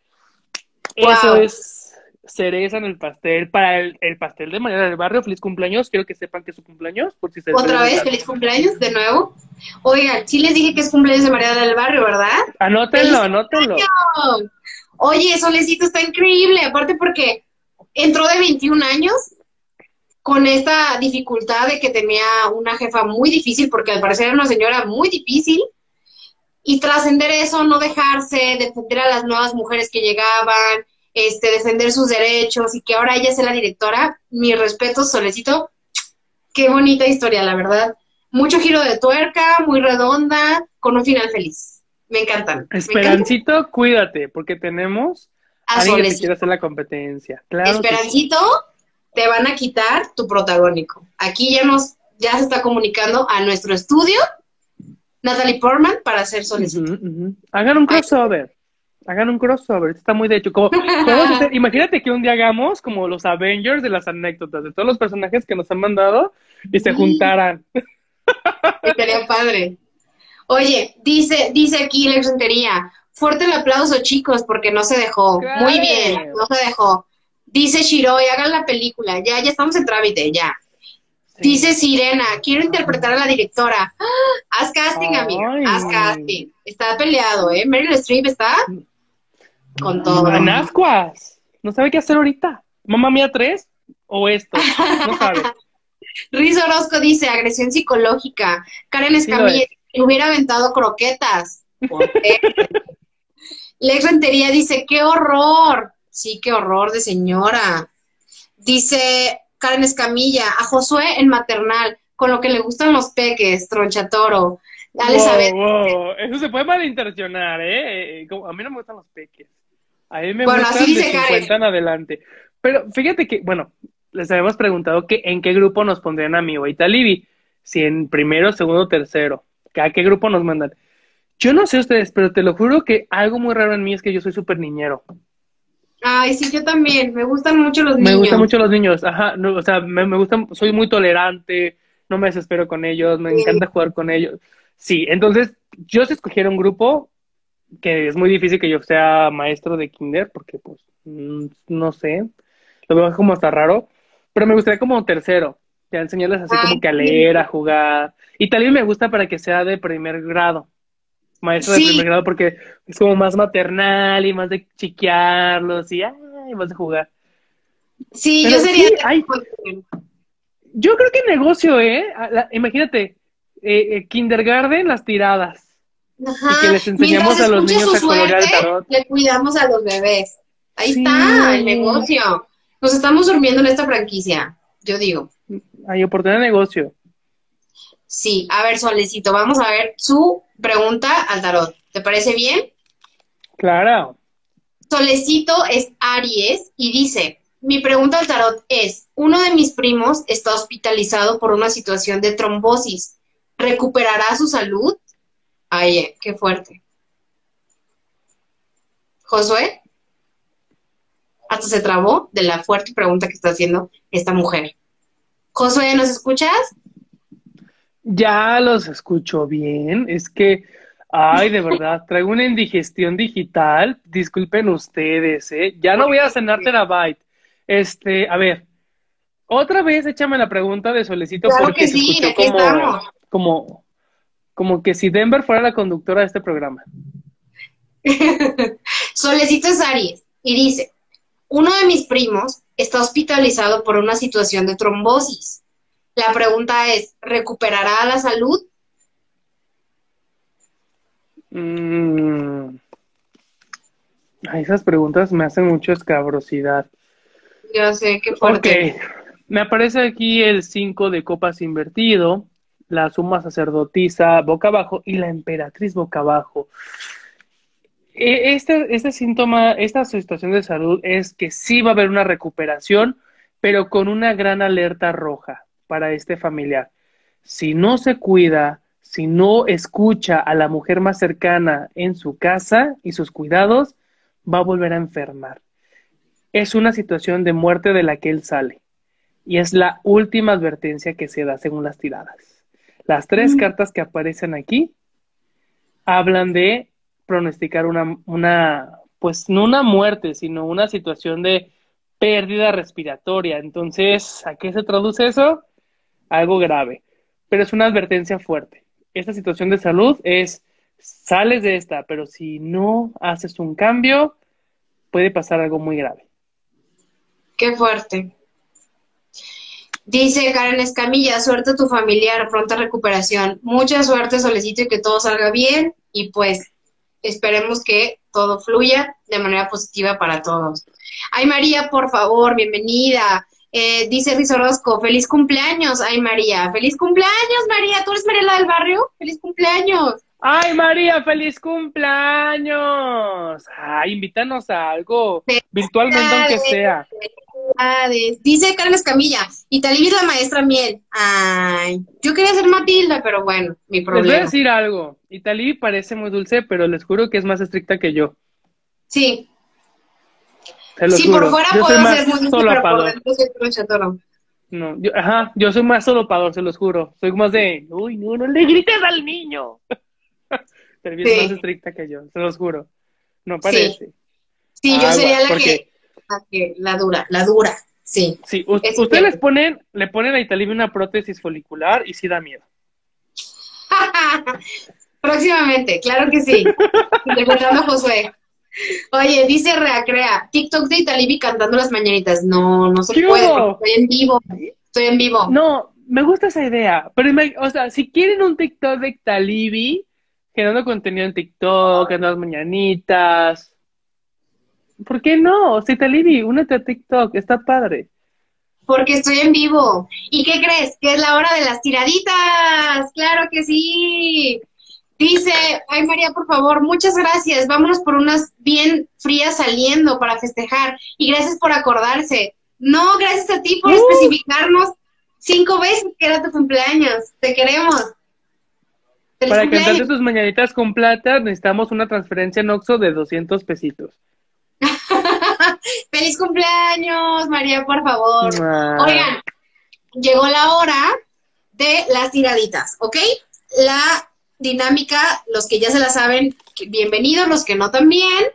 Eso es cereza en el pastel para el, pastel de María del Barrio. Feliz cumpleaños, quiero que sepan que es su cumpleaños. Por si se Otra vez, feliz cumpleaños de nuevo. Oigan, sí les dije que es cumpleaños de María del Barrio, ¿verdad? Anótenlo, anótenlo. Oye, Solecito está increíble, aparte porque entró de 21 años con esta dificultad de que tenía una jefa muy difícil, porque al parecer era una señora muy difícil, y trascender eso, no dejarse, defender a las nuevas mujeres que llegaban, este, defender sus derechos, y que ahora ella sea la directora, mi respeto, Solecito, qué bonita historia, la verdad. Mucho giro de tuerca, muy redonda, con un final feliz. Me encantan. Esperancito, cuídate, porque tenemos a alguien que quiere hacer la competencia. Claro Esperancito, te van a quitar tu protagónico. Aquí ya nos, ya se está comunicando a nuestro estudio Natalie Portman para hacer solicitud. Hagan un crossover. Hagan un crossover. Está muy de hecho. Como, <laughs> imagínate que un día hagamos como los Avengers de las anécdotas de todos los personajes que nos han mandado y se juntaran. <laughs> Estaría padre. Oye, dice, dice aquí la exentería. Fuerte el aplauso, chicos, porque no se dejó. Muy bien, no se dejó. Dice Shiroi, hagan la película. Ya, ya estamos en trámite, ya. Dice Sirena, quiero interpretar a la directora. ¡Ah! Haz casting, amiga. Haz casting. Está peleado, ¿eh? Meryl Streep está con todo. En ascuas. No sabe qué hacer ahorita. Mamá mía 3 o esto. No sabe. <laughs> Riz Orozco dice, agresión psicológica. Karen Escamilla, hubiera aventado croquetas. <laughs> Lex Rentería dice, qué horror. Sí, qué horror de señora. Dice Karen Escamilla, a Josué en maternal, con lo que le gustan los peques, tronchatoro. Dale saber. Eso se puede malintencionar, ¿eh? A mí no me gustan los peques. A mí me gustan de 50 en adelante. Pero fíjate que, bueno, les habíamos preguntado que en qué grupo nos pondrían a mí o a Italibi. Si en primero, segundo, tercero. ¿A qué grupo nos mandan? Yo no sé ustedes, pero te lo juro que algo muy raro en mí es que yo soy súper niñero. Ay, sí, yo también. Me gustan mucho los niños. Me gustan mucho los niños. Ajá, o sea, me, me, gustan, soy muy tolerante, no me desespero con ellos, me encanta jugar con ellos. Sí, entonces, yo si escogiera un grupo, que es muy difícil que yo sea maestro de kinder, porque pues, mm, no sé, lo veo como hasta raro, pero me gustaría como tercero, ya enseñarles así como que a leer, a jugar. Y también me gusta para que sea de primer grado. Maestro de primer grado porque es como más maternal y más de chiquearlos y ay, más de jugar. Sí, yo sería. yo creo que negocio, ¿eh? imagínate, eh, eh, kindergarten, las tiradas. Ajá. Y que les enseñamos a los niños a colorear el tarot. Le cuidamos a los bebés. Ahí está el negocio. Nos estamos durmiendo en esta franquicia, yo digo. Hay oportunidad de negocio. Sí, a ver, Solecito, vamos a ver su pregunta al tarot. ¿Te parece bien? Claro. Solecito es Aries y dice, mi pregunta al tarot es, uno de mis primos está hospitalizado por una situación de trombosis. ¿Recuperará su salud? Ay, eh, qué fuerte. Josué, hasta se trabó de la fuerte pregunta que está haciendo esta mujer. Josué, ¿nos escuchas? Ya los escucho bien. Es que, ay, de verdad, <laughs> traigo una indigestión digital. Disculpen ustedes, ¿eh? Ya no voy a cenar terabyte. Este, a ver, otra vez échame la pregunta de Solecito porque que sí, como, como, como que si Denver fuera la conductora de este programa. <laughs> Solecito es Aries y dice, uno de mis primos está hospitalizado por una situación de trombosis. La pregunta es, ¿recuperará la salud? Mm. esas preguntas me hacen mucho escabrosidad. Ya sé, qué fuerte. me aparece aquí el 5 de copas invertido, la suma sacerdotisa boca abajo y la emperatriz boca abajo. E, este, este síntoma, esta situación de salud es que sí va a haber una recuperación, pero con una gran alerta roja para este familiar. Si no se cuida, si no escucha a la mujer más cercana en su casa y sus cuidados, va a volver a enfermar. Es una situación de muerte de la que él sale. Y es la última advertencia que se da según las tiradas. Las tres mm. cartas que aparecen aquí hablan de pronosticar una, una, pues no una muerte, sino una situación de pérdida respiratoria. Entonces, ¿a qué se traduce eso? Algo grave, pero es una advertencia fuerte. Esta situación de salud es, sales de esta, pero si no haces un cambio, puede pasar algo muy grave. Qué fuerte. Dice Karen Escamilla, suerte a tu familiar, pronta recuperación. Mucha suerte, solicito y que todo salga bien y pues esperemos que todo fluya de manera positiva para todos. Ay María, por favor, bienvenida. Eh, dice Riz Orozco, feliz cumpleaños. Ay, María, feliz cumpleaños, María. ¿Tú eres Mariela del barrio? Feliz cumpleaños. Ay, María, feliz cumpleaños. Ay, invítanos a algo, virtualmente aunque sea. Dice Carlos Camilla, y Talib es la maestra miel. Ay, yo quería ser Matilda, pero bueno, mi problema. Les voy a decir algo. Italí parece muy dulce, pero les juro que es más estricta que yo. Sí, Sí, por fuera yo puedo ser muy pero por dentro soy. No, yo, ajá, yo soy más solopador, se los juro. Soy más de, uy, no, no le grites al niño. <laughs> Pero es más estricta que yo, se los juro. No parece. Sí, yo sería la, que, la dura, la dura, sí. Sí, ustedes les ponen, le ponen a Italibia una prótesis folicular y sí da miedo. <laughs> Próximamente, claro que sí. Interpretando a Josué. Oye, dice Reacrea, TikTok de Italibi cantando las mañanitas. No, no se puede, estoy en vivo. Estoy en vivo. No, me gusta esa idea. Pero, o sea, si quieren un TikTok de Italibi, generando contenido en TikTok, cantando las mañanitas. ¿Por qué no? O sea, Italibi, únete a TikTok, está padre. Porque estoy en vivo. ¿Y qué crees? Que es la hora de las tiraditas. Claro que sí. Dice, ay María, por favor, muchas gracias. Vámonos por unas bien frías saliendo para festejar. Y gracias por acordarse. No, gracias a ti por uh. especificarnos cinco veces que era tu cumpleaños. Te queremos. para cantarte tus mañanitas con plata necesitamos una transferencia en Oxxo de 200 pesitos. <laughs> ¡Feliz cumpleaños, María, por favor! Ah. Oigan, llegó la hora de las tiraditas, ¿ok? La dinámica, los que ya se la saben, bienvenidos, los que no también.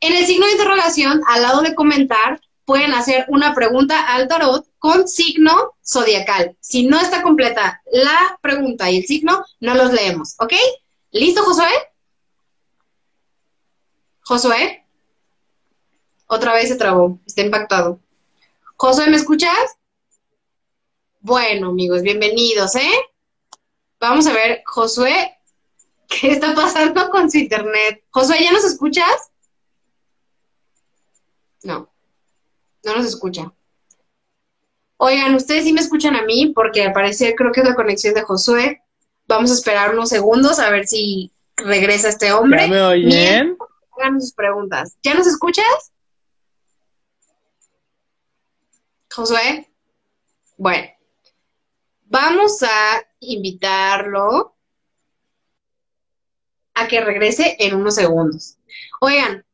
En el signo de interrogación, al lado de comentar, pueden hacer una pregunta al tarot con signo zodiacal. Si no está completa la pregunta y el signo, no los leemos, ¿ok? ¿Listo, Josué? Josué. Otra vez se trabó, está impactado. Josué, ¿me escuchas? Bueno, amigos, bienvenidos, ¿eh? Vamos a ver, Josué, ¿qué está pasando con su internet? Josué, ¿ya nos escuchas? No, no nos escucha. Oigan, ustedes sí me escuchan a mí, porque al parecer creo que es la conexión de Josué. Vamos a esperar unos segundos a ver si regresa este hombre. ¿Ya me oyen? Hagan sus preguntas. ¿Ya nos escuchas? Josué. Bueno, vamos a invitarlo a que regrese en unos segundos. Oigan,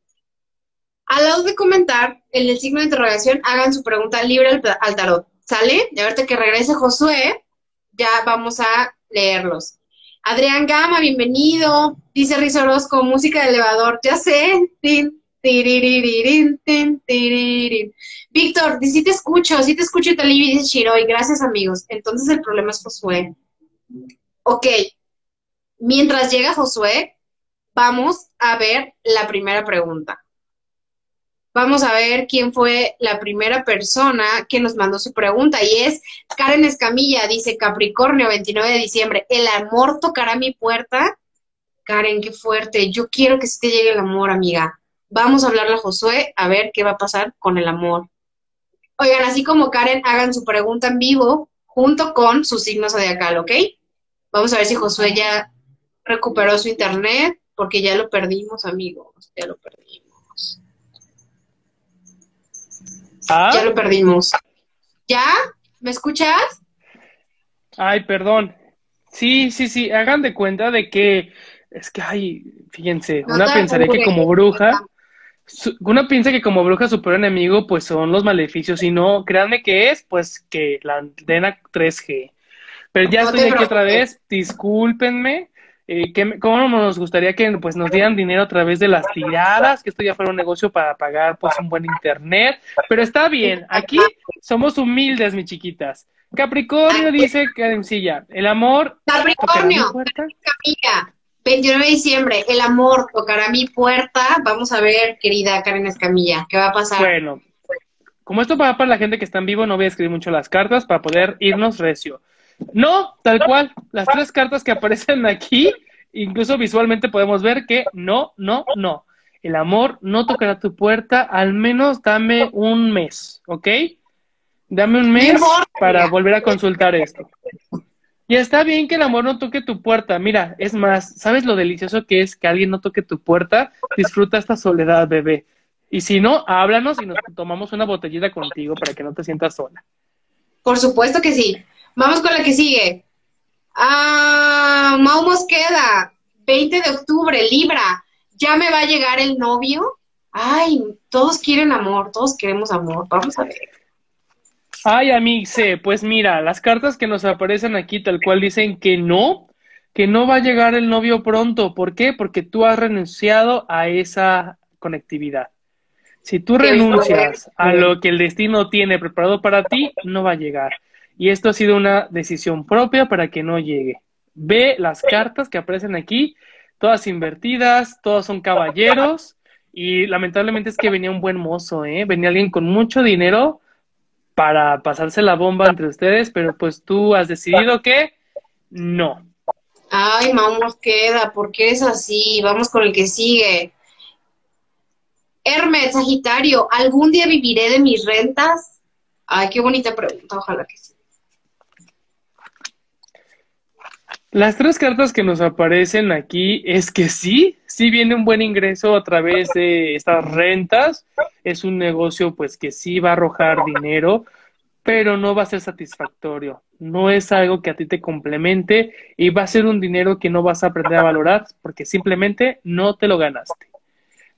al lado de comentar, en el signo de interrogación, hagan su pregunta libre al, tarot. ¿Sale? Y ahorita que regrese Josué, ya vamos a leerlos. Adrián Gama, bienvenido. Dice Riz Orozco, música de elevador. Ya sé. Tin, tin. Víctor, sí te escucho, sí te escucho y te dice Shiroy. Gracias, amigos. Entonces el problema es Josué. Ok. Mientras llega Josué, vamos a ver la primera pregunta. Vamos a ver quién fue la primera persona que nos mandó su pregunta y es Karen Escamilla, dice Capricornio, 29 de diciembre, ¿el amor tocará mi puerta? Karen, qué fuerte, yo quiero que sí te llegue el amor, amiga. Vamos a hablarle a Josué a ver qué va a pasar con el amor. Oigan, así como Karen, hagan su pregunta en vivo junto con su signo zodiacal, ¿ok? Vamos a ver si Josué ya recuperó su internet, porque ya lo perdimos, amigos, ya lo perdimos. ¿Ah? Ya lo perdimos. ¿Ya? ¿Me escuchas? Ay, perdón. Sí, sí, sí, hagan de cuenta de que es que, ay, fíjense, No una pensaría que como bruja, una piensa que como bruja su peor enemigo pues son los maleficios y no, créanme que es pues que la antena 3G. Pero ya No estoy aquí otra vez, discúlpenme. Eh, que, ¿Cómo nos gustaría que pues nos dieran dinero a través de las tiradas? Que esto ya fuera un negocio para pagar pues un buen internet. Pero está bien, aquí somos humildes, mis chiquitas. Capricornio dice Karencilla, el amor Capricornio, 29 de diciembre, el amor tocará mi puerta. Vamos a ver, querida Karen Escamilla, ¿qué va a pasar? Bueno, como esto va para la gente que está en vivo, no voy a escribir mucho las cartas para poder irnos recio. No, tal cual, las tres cartas que aparecen aquí, incluso visualmente podemos ver que no, no, no. El amor no tocará tu puerta, al menos dame un mes, ¿ok? Dame un mes para volver a consultar esto. Y está bien que el amor no toque tu puerta. Mira, es más, ¿sabes lo delicioso que es que alguien no toque tu puerta? Disfruta esta soledad, bebé. Y si no, háblanos y nos tomamos una botellita contigo para que no te sientas sola. Por supuesto que sí. Vamos con la que sigue. Ah, Mau Mosqueda, 20 de octubre, Libra. ¿Ya me va a llegar el novio? Ay, todos quieren amor, todos queremos amor. Vamos a ver. Ay, amixe, pues mira, las cartas que nos aparecen aquí tal cual dicen que no, que no va a llegar el novio pronto. ¿Por qué? Porque tú has renunciado a esa conectividad. Si tú renuncias a lo que el destino tiene preparado para ti, no va a llegar. Y esto ha sido una decisión propia para que no llegue. Ve las cartas que aparecen aquí, todas invertidas, todos son caballeros. Y lamentablemente es que venía un buen mozo, ¿eh? Venía alguien con mucho dinero para pasarse la bomba entre ustedes, pero pues tú has decidido que no. Ay, Mau Mosqueda, ¿por qué es así? Vamos con el que sigue. Hermes, Sagitario, ¿algún día viviré de mis rentas? Ay, qué bonita pregunta, ojalá que sí. Las tres cartas que nos aparecen aquí es que sí, sí viene un buen ingreso a través de estas rentas. Es un negocio pues que sí va a arrojar dinero, pero no va a ser satisfactorio. No es algo que a ti te complemente y va a ser un dinero que no vas a aprender a valorar porque simplemente no te lo ganaste.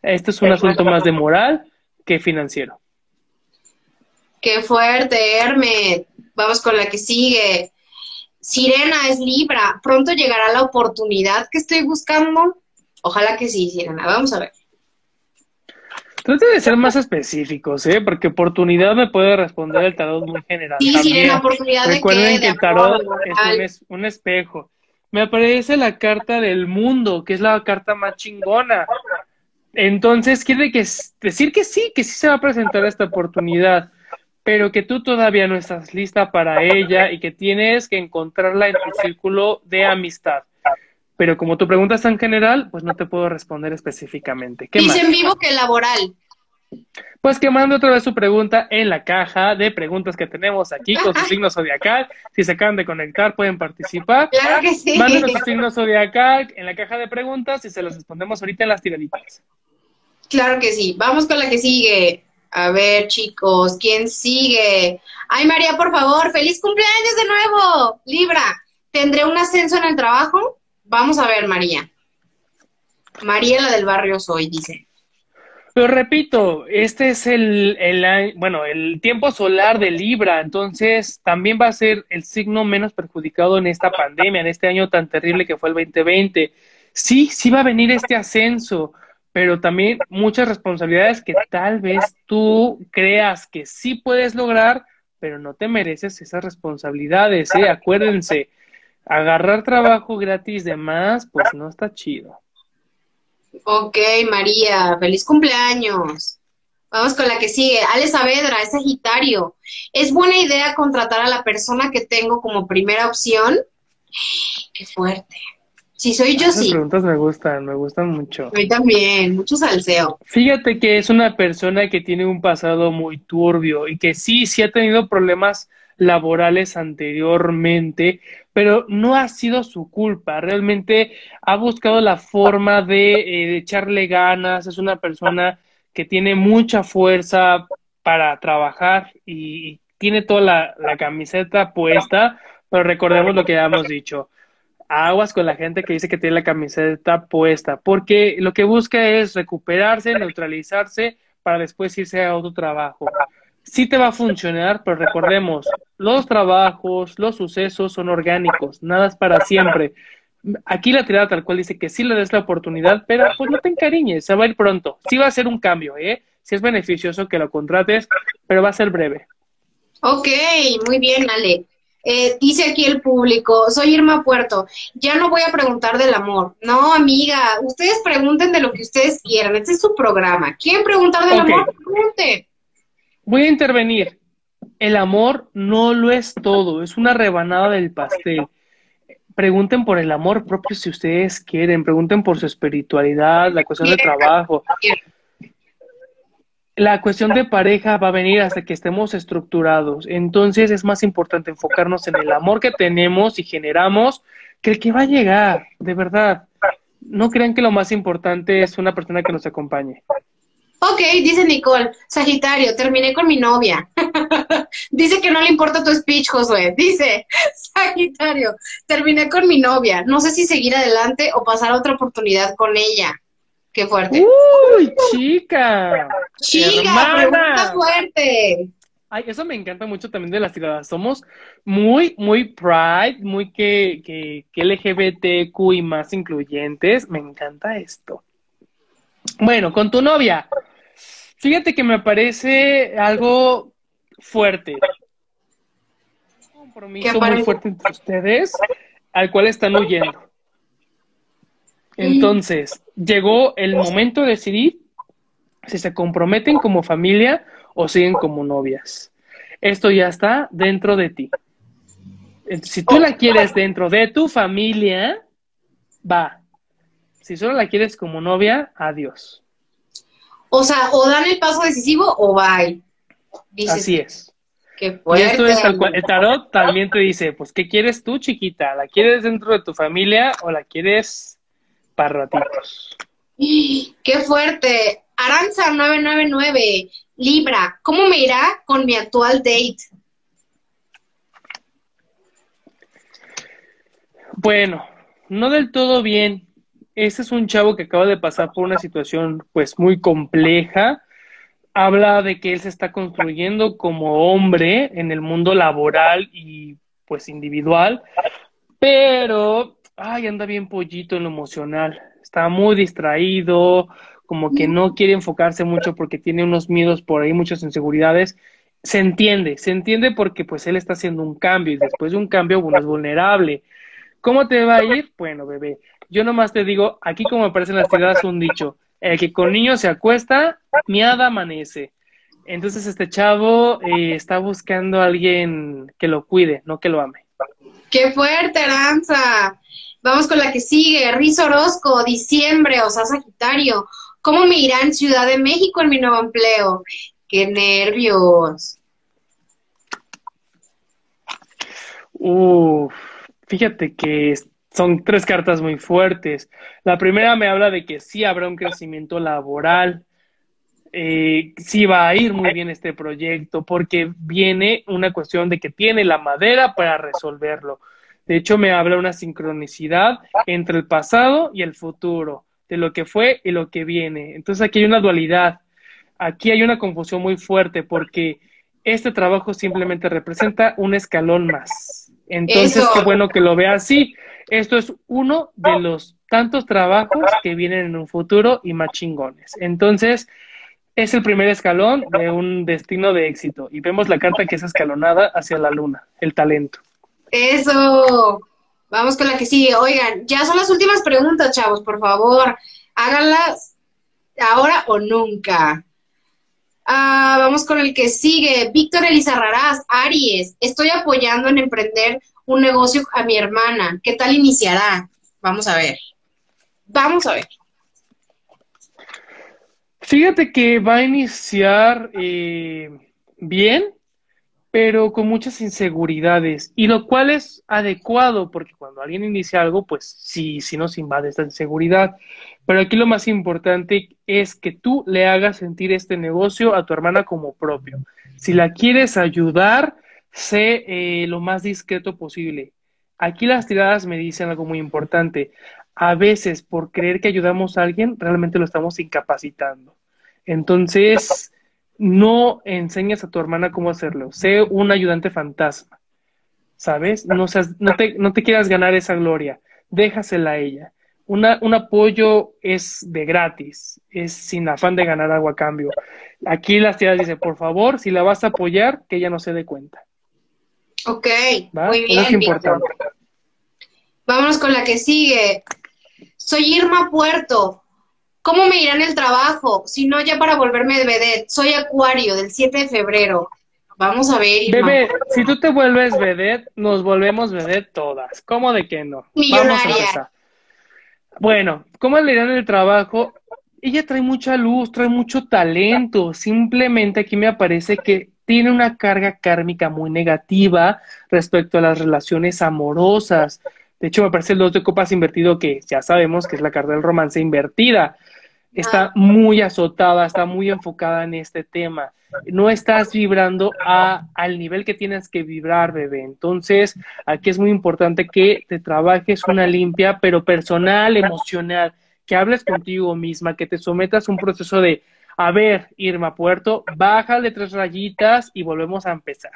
Este es un asunto más de moral que financiero. Qué fuerte, Hermes. Vamos con la que sigue. Sirena es Libra. Pronto llegará la oportunidad que estoy buscando. Ojalá que sí, Sirena. Vamos a ver. Trate de ser más específicos, ¿eh? Porque oportunidad me puede responder el tarot muy general. Sí, también. Sirena, oportunidad de Recuerden qué, que de el tarot amor, es moral. un, es un espejo. me aparece la carta del mundo, que es la carta más chingona. Entonces quiere que, decir que sí, que sí se va a presentar esta oportunidad, pero que tú todavía no estás lista para ella y que tienes que encontrarla en tu círculo de amistad. Pero como tu pregunta es tan general, pues no te puedo responder específicamente. ¿Qué Dice en vivo que laboral. Pues que mande otra vez su pregunta en la caja de preguntas que tenemos aquí con su signo zodiacal. Si se acaban de conectar, pueden participar. Claro que sí. Mándenos su signo zodiacal en la caja de preguntas y se los respondemos ahorita en las tiraditas. Claro que sí. Vamos con la que sigue. A ver, chicos, ¿quién sigue? Ay, María, por favor, feliz cumpleaños de nuevo. Libra, ¿tendré un ascenso en el trabajo? Vamos a ver, María. María, la del barrio soy, dice. Pero repito, este es el, el, bueno, el tiempo solar de Libra, entonces también va a ser el signo menos perjudicado en esta pandemia, en este año tan terrible que fue el 2020. Sí, sí va a venir este ascenso, pero también muchas responsabilidades que tal vez tú creas que sí puedes lograr, pero no te mereces esas responsabilidades, ¿eh? Acuérdense, agarrar trabajo gratis de más, pues no está chido. Ok, María, feliz cumpleaños. Vamos con la que sigue. Ale Saavedra, es Sagitario. ¿Es buena idea contratar a la persona que tengo como primera opción? Qué fuerte. Si soy yo, sí. preguntas me gustan, me gustan mucho. A mí también, mucho salseo. Fíjate que es una persona que tiene un pasado muy turbio y que sí, sí ha tenido problemas laborales anteriormente, pero no ha sido su culpa. Realmente ha buscado la forma de, eh, echarle ganas. Es una persona que tiene mucha fuerza para trabajar y tiene toda la, la camiseta puesta, pero recordemos lo que ya hemos dicho aguas con la gente que dice que tiene la camiseta puesta, porque lo que busca es recuperarse, neutralizarse para después irse a otro trabajo. Sí te va a funcionar, pero recordemos, los trabajos, los sucesos son orgánicos, nada es para siempre. Aquí la tirada tal cual dice que sí le des la oportunidad, pero pues no te encariñes, se va a ir pronto. Sí va a ser un cambio, ¿eh? Sí es beneficioso que lo contrates, pero va a ser breve. Ok, muy bien, Ale. Eh, dice aquí el público, soy Irma Puerto, ya no voy a preguntar del amor. No, amiga, ustedes pregunten de lo que ustedes quieran, este es su programa. ¿Quieren preguntar del amor? Pregunten. Voy a intervenir. El amor no lo es todo, es una rebanada del pastel. Pregunten por el amor propio si ustedes quieren, pregunten por su espiritualidad, la cuestión de trabajo la cuestión de pareja va a venir hasta que estemos estructurados. Entonces es más importante enfocarnos en el amor que tenemos y generamos que el que va a llegar, de verdad. No crean que lo más importante es una persona que nos acompañe. Ok, dice Nicole, Sagitario, terminé con mi novia. <laughs> dice que no le importa tu speech, Josué. Dice, <laughs> Sagitario, terminé con mi novia. No sé si seguir adelante o pasar otra oportunidad con ella. Qué fuerte. ¡Uy, chica! ¡Chica! Hermana. fuerte! Ay, eso me encanta mucho también de las tiradas. Somos muy, muy pride, muy que, que, que LGBTQ y más incluyentes. Me encanta esto. Bueno, con tu novia. Fíjate que me parece algo fuerte. Un compromiso muy fuerte entre ustedes, al cual están huyendo. Entonces, llegó el momento de decidir si se comprometen como familia o siguen como novias. Esto ya está dentro de ti. Si tú la quieres dentro de tu familia, va. Si solo la quieres como novia, adiós. O sea, o dan el paso decisivo o bye. Así es. Qué y esto es tal cual. El tarot también te dice, pues, ¿qué quieres tú, chiquita? ¿La quieres dentro de tu familia o la quieres para ratitos. <gasps> ¡Qué fuerte! Aranza 999, Libra, ¿cómo me irá con mi actual date? Bueno, no del todo bien. Este es un chavo que acaba de pasar por una situación pues muy compleja. Habla de que él se está construyendo como hombre en el mundo laboral y pues individual, pero ay, anda bien pollito en lo emocional, está muy distraído, como que no quiere enfocarse mucho porque tiene unos miedos por ahí, muchas inseguridades. Se entiende, se entiende porque pues él está haciendo un cambio y después de un cambio uno es vulnerable. ¿Cómo te va a ir? Bueno, bebé, yo nomás te digo, aquí como aparecen las tiradas, un dicho, el que con niños se acuesta, miada amanece. Entonces este chavo eh, está buscando a alguien que lo cuide, no que lo ame. ¡Qué fuerte, Aranza! Vamos con la que sigue. Riz Orozco, diciembre, o sea, Sagitario. ¿Cómo me irá en Ciudad de México en mi nuevo empleo? ¡Qué nervios! Uf, fíjate que son tres cartas muy fuertes. La primera me habla de que sí habrá un crecimiento laboral, eh, sí va a ir muy bien este proyecto, porque viene una cuestión de que tiene la madera para resolverlo. De hecho, me habla una sincronicidad entre el pasado y el futuro, de lo que fue y lo que viene. Entonces aquí hay una dualidad, aquí hay una confusión muy fuerte, porque este trabajo simplemente representa un escalón más. Entonces, qué bueno que lo vea así. Esto es uno de los tantos trabajos que vienen en un futuro y más chingones. Entonces, es el primer escalón de un destino de éxito. Y vemos la carta que es escalonada hacia la luna, el talento. Eso. Vamos con la que sigue. Oigan, ya son las últimas preguntas, chavos, por favor. Háganlas ahora o nunca. Ah, vamos con el que sigue. Víctor Elizarrarás, Aries. Estoy apoyando en emprender un negocio a mi hermana. ¿Qué tal iniciará? Vamos a ver. Vamos a ver. Fíjate que va a iniciar eh, bien, pero con muchas inseguridades, y lo cual es adecuado, porque cuando alguien inicia algo, pues sí, sí nos invade esta inseguridad. Pero aquí lo más importante es que tú le hagas sentir este negocio a tu hermana como propio. Si la quieres ayudar, sé eh, lo más discreto posible. Aquí las tiradas me dicen algo muy importante. A veces, por creer que ayudamos a alguien, realmente lo estamos incapacitando. Entonces, no enseñas a tu hermana cómo hacerlo. Sé un ayudante fantasma, ¿sabes? No, no, te, no te quieras ganar esa gloria, déjasela a ella. Una, un apoyo es de gratis, es sin afán de ganar algo a cambio. Aquí las tías dicen, por favor, si la vas a apoyar, que ella no se dé cuenta. Ok, muy bien. es importante. Vámonos con la que sigue. Soy Irma Puerto. ¿Cómo me irá en el trabajo? Si no, ya para volverme de vedette. Soy Acuario, del 7 de febrero. Vamos a ver. Bebé, si tú te vuelves vedette, nos volvemos vedette todas. ¿Cómo de que no? Millonaria. Bueno, ¿cómo le irán en el trabajo? Ella trae mucha luz, trae mucho talento. Simplemente aquí me aparece que tiene una carga kármica muy negativa respecto a las relaciones amorosas. De hecho, me aparece el dos de copas invertido, que ya sabemos que es la carta del romance invertida está muy azotada, está muy enfocada en este tema. No estás vibrando a, al nivel que tienes que vibrar, bebé. Entonces, aquí es muy importante que te trabajes una limpia, pero personal, emocional, que hables contigo misma, que te sometas a un proceso de, a ver, Irma Puerto, bájale tres rayitas y volvemos a empezar.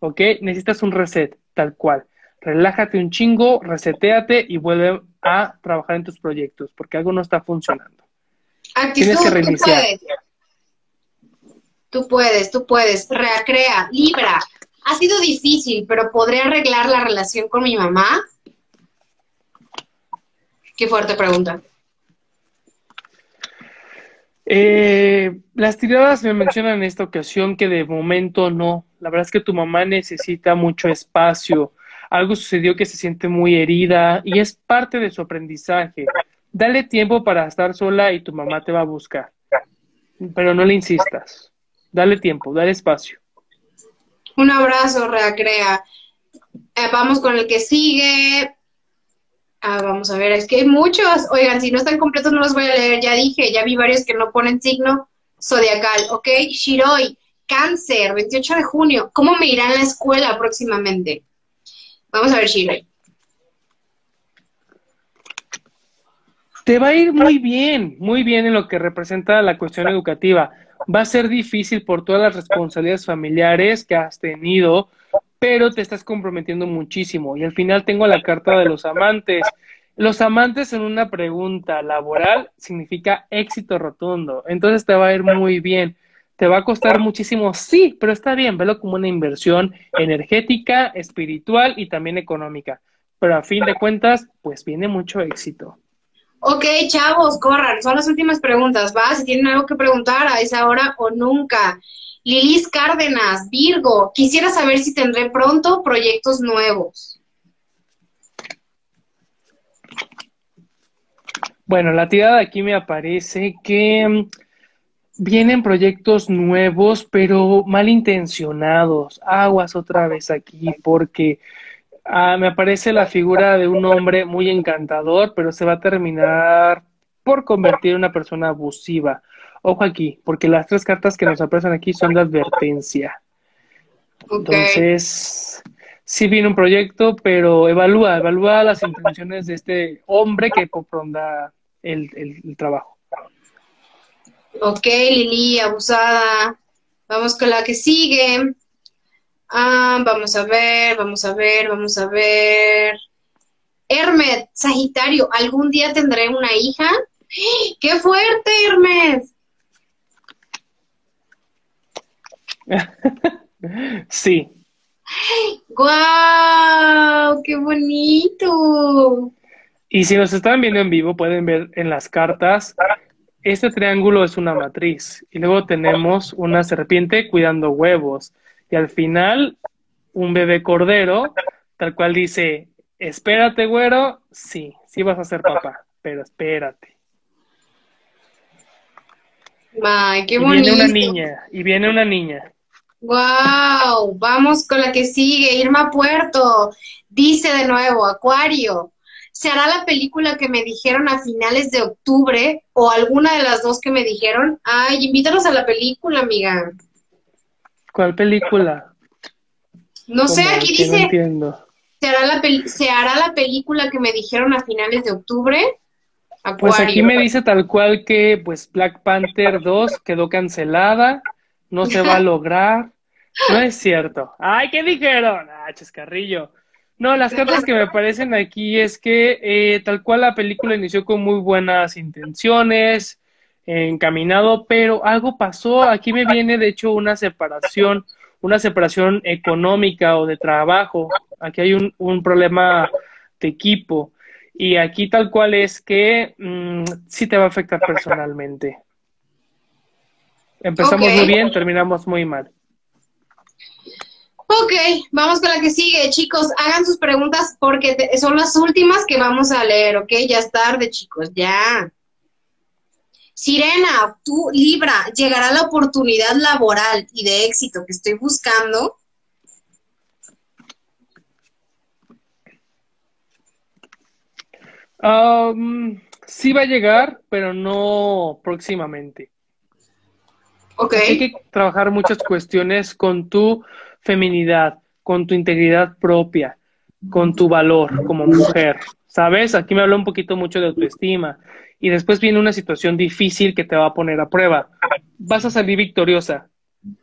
¿Ok? Necesitas un reset, tal cual. Relájate un chingo, reseteate y vuelve a trabajar en tus proyectos, porque algo no está funcionando. Tienes que reiniciar. Tú puedes. tú puedes, Recrea, Libra. Ha sido difícil, pero ¿podré arreglar la relación con mi mamá? Qué fuerte pregunta. Eh, las tiradas me mencionan en esta ocasión que de momento no. La verdad es que tu mamá necesita mucho espacio. Algo sucedió que se siente muy herida y es parte de su aprendizaje. Dale tiempo para estar sola y tu mamá te va a buscar. Pero no le insistas. Dale tiempo, dale espacio. Un abrazo, Reacrea. Eh, vamos con el que sigue. Ah, vamos a ver, es que hay muchos. Oigan, si no están completos no los voy a leer. Ya dije, ya vi varios que no ponen signo zodiacal. Ok, Shiroi, cáncer, 28 de junio. ¿Cómo me irá en la escuela próximamente? Vamos a ver, Shiroi. Te va a ir muy bien, muy bien en lo que representa la cuestión educativa. Va a ser difícil por todas las responsabilidades familiares que has tenido, pero te estás comprometiendo muchísimo. Y al final tengo la carta de los amantes. Los amantes en una pregunta laboral significa éxito rotundo. Entonces te va a ir muy bien. Te va a costar muchísimo, sí, pero está bien, velo como una inversión energética, espiritual y también económica. pero a fin de cuentas, pues viene mucho éxito. Ok, chavos, corran, son las últimas preguntas, ¿va? Si tienen algo que preguntar a esa hora o nunca. Lilis Cárdenas, Virgo, quisiera saber si tendré pronto proyectos nuevos. Bueno, la tirada aquí me aparece que mm, vienen proyectos nuevos, pero malintencionados. Aguas otra vez aquí, porque Ah, me aparece la figura de un hombre muy encantador, pero se va a terminar por convertir en una persona abusiva. Ojo aquí, porque las tres cartas que nos aparecen aquí son de advertencia. Entonces, sí viene un proyecto, pero evalúa, evalúa las intenciones de este hombre que propondrá el, el trabajo. Ok, Lili, abusada. Vamos con la que sigue. Ah, vamos a ver, vamos a ver, vamos a ver. Hermes, Sagitario, ¿algún día tendré una hija? ¡Qué fuerte, Hermes! <laughs> sí. ¡Guau! ¡Qué bonito! Y si nos están viendo en vivo, pueden ver en las cartas, este triángulo es una matriz y luego tenemos una serpiente cuidando huevos. Y al final, un bebé cordero, tal cual dice, espérate, güero, sí, sí vas a ser papá, pero espérate. Ay, qué y bonito. Viene una niña, y viene una niña. Wow, vamos con la que sigue, Irma Puerto. Dice de nuevo, Acuario, ¿se hará la película que me dijeron a finales de octubre o alguna de las dos que me dijeron? Ay, invítanos a la película, amiga. ¿Cuál película? No sé, aquí dice. No entiendo. ¿se hará, la ¿Se hará la película que me dijeron a finales de octubre? Pues aquí me dice tal cual que pues Black Panther 2 quedó cancelada, no se va a lograr. No es cierto. Ay, ¿qué dijeron? Ah, chescarrillo. No, las cartas que me aparecen aquí es que eh, tal cual la película inició con muy buenas intenciones, encaminado, pero algo pasó. Aquí me viene, de hecho, una separación, una separación económica o de trabajo. Aquí hay un, un problema de equipo. Y aquí tal cual es que mm, sí te va a afectar personalmente. Empezamos muy bien, terminamos muy mal. Ok, vamos con la que sigue. Chicos, hagan sus preguntas porque son las últimas que vamos a leer, ¿ok? Ya es tarde, chicos, ya. Sirena, tú, Libra, llegará la oportunidad laboral y de éxito que estoy buscando. sí va a llegar, pero no próximamente. Ok. Hay que trabajar muchas cuestiones con tu feminidad, con tu integridad propia, con tu valor como mujer. ¿Sabes? Aquí me habló un poquito mucho de autoestima y después viene una situación difícil que te va a poner a prueba. Vas a salir victoriosa,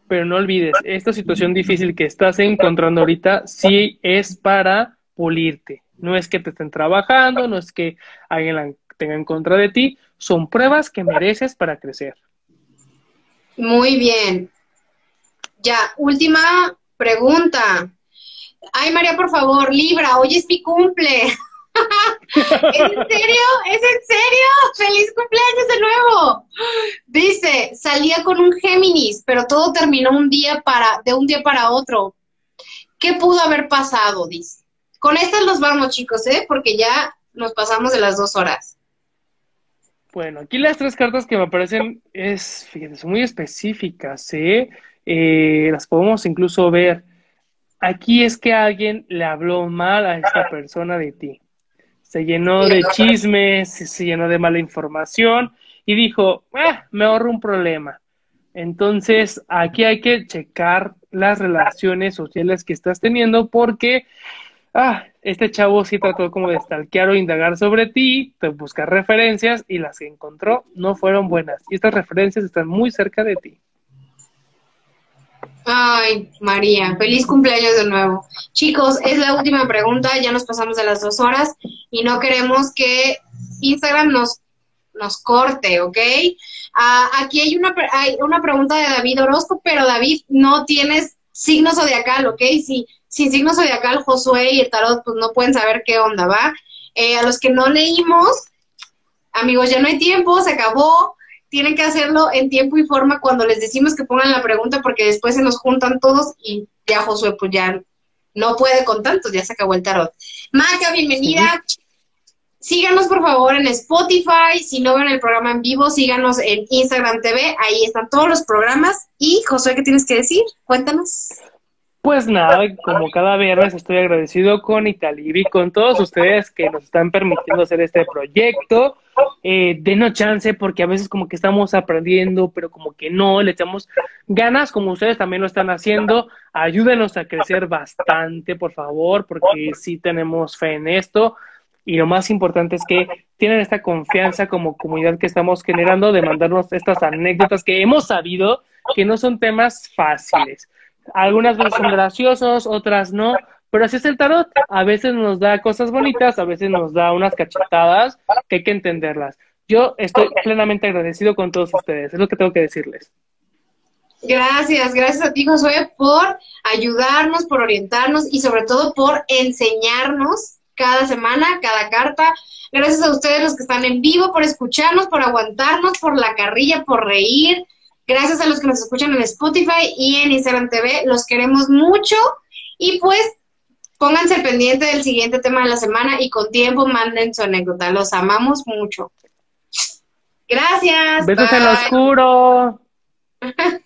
pero no olvides, esta situación difícil que estás encontrando ahorita sí es para pulirte. No es que te estén trabajando, no es que alguien la tenga en contra de ti, son pruebas que mereces para crecer. Muy bien. Ya, última pregunta. Ay, María, por favor, Libra, hoy es mi cumple. <laughs> ¿Es en serio? ¿Es en serio? ¡Feliz cumpleaños de nuevo! Dice, salía con un Géminis, pero todo terminó un día para, de un día para otro. ¿Qué pudo haber pasado? Dice. Con estas nos vamos, chicos, ¿eh? Porque ya nos pasamos de las dos horas. Bueno, aquí las tres cartas que me aparecen es, fíjense, son muy específicas, ¿eh? eh las podemos incluso ver. Aquí es que alguien le habló mal a esta persona de ti se llenó de chismes, se llenó de mala información y dijo, ah, me ahorro un problema. Entonces, aquí hay que checar las relaciones sociales que estás teniendo porque, ah, este chavo sí trató como de stalkear o indagar sobre ti, de buscar referencias y las que encontró no fueron buenas. Y estas referencias están muy cerca de ti. Ay, María, feliz cumpleaños de nuevo. Chicos, es la última pregunta, ya nos pasamos de las dos horas y no queremos que Instagram nos, nos corte, ¿ok? Ah, aquí hay una, hay una pregunta de David Orozco, pero David, no tienes signo zodiacal, ¿ok? Si, sin signo zodiacal, Josué y el tarot, pues no pueden saber qué onda, ¿va? Eh, a los que no leímos, amigos, ya no hay tiempo, se acabó. Tienen que hacerlo en tiempo y forma cuando les decimos que pongan la pregunta, porque después se nos juntan todos y ya Josué, pues ya no puede con tantos, ya se acabó el tarot. Maca, bienvenida. Síganos por favor en Spotify, si no ven el programa en vivo, síganos en Instagram TV, ahí están todos los programas. Y Josué, ¿qué tienes que decir? Cuéntanos. Pues nada, como cada viernes estoy agradecido con Italibi, con todos ustedes que nos están permitiendo hacer este proyecto. Eh, denos chance porque a veces como que estamos aprendiendo, pero como que no, le echamos ganas como ustedes también lo están haciendo. Ayúdenos a crecer bastante, por favor, porque sí tenemos fe en esto. Y lo más importante es que tienen esta confianza como comunidad que estamos generando de mandarnos estas anécdotas que hemos sabido que no son temas fáciles algunas veces son graciosos, otras no, pero así es el tarot. A veces nos da cosas bonitas, a veces nos da unas cachetadas que hay que entenderlas. Yo estoy plenamente agradecido con todos ustedes, es lo que tengo que decirles. Gracias, gracias a ti, Josué, por ayudarnos, por orientarnos y sobre todo por enseñarnos cada semana, cada carta. Gracias a ustedes los que están en vivo, por escucharnos, por aguantarnos, por la carrilla, por reír, Gracias a los que nos escuchan en Spotify y en Instagram TV. Los queremos mucho. Y pues pónganse pendiente del siguiente tema de la semana y con tiempo manden su anécdota. Los amamos mucho. Gracias. Besos en lo oscuro. <laughs>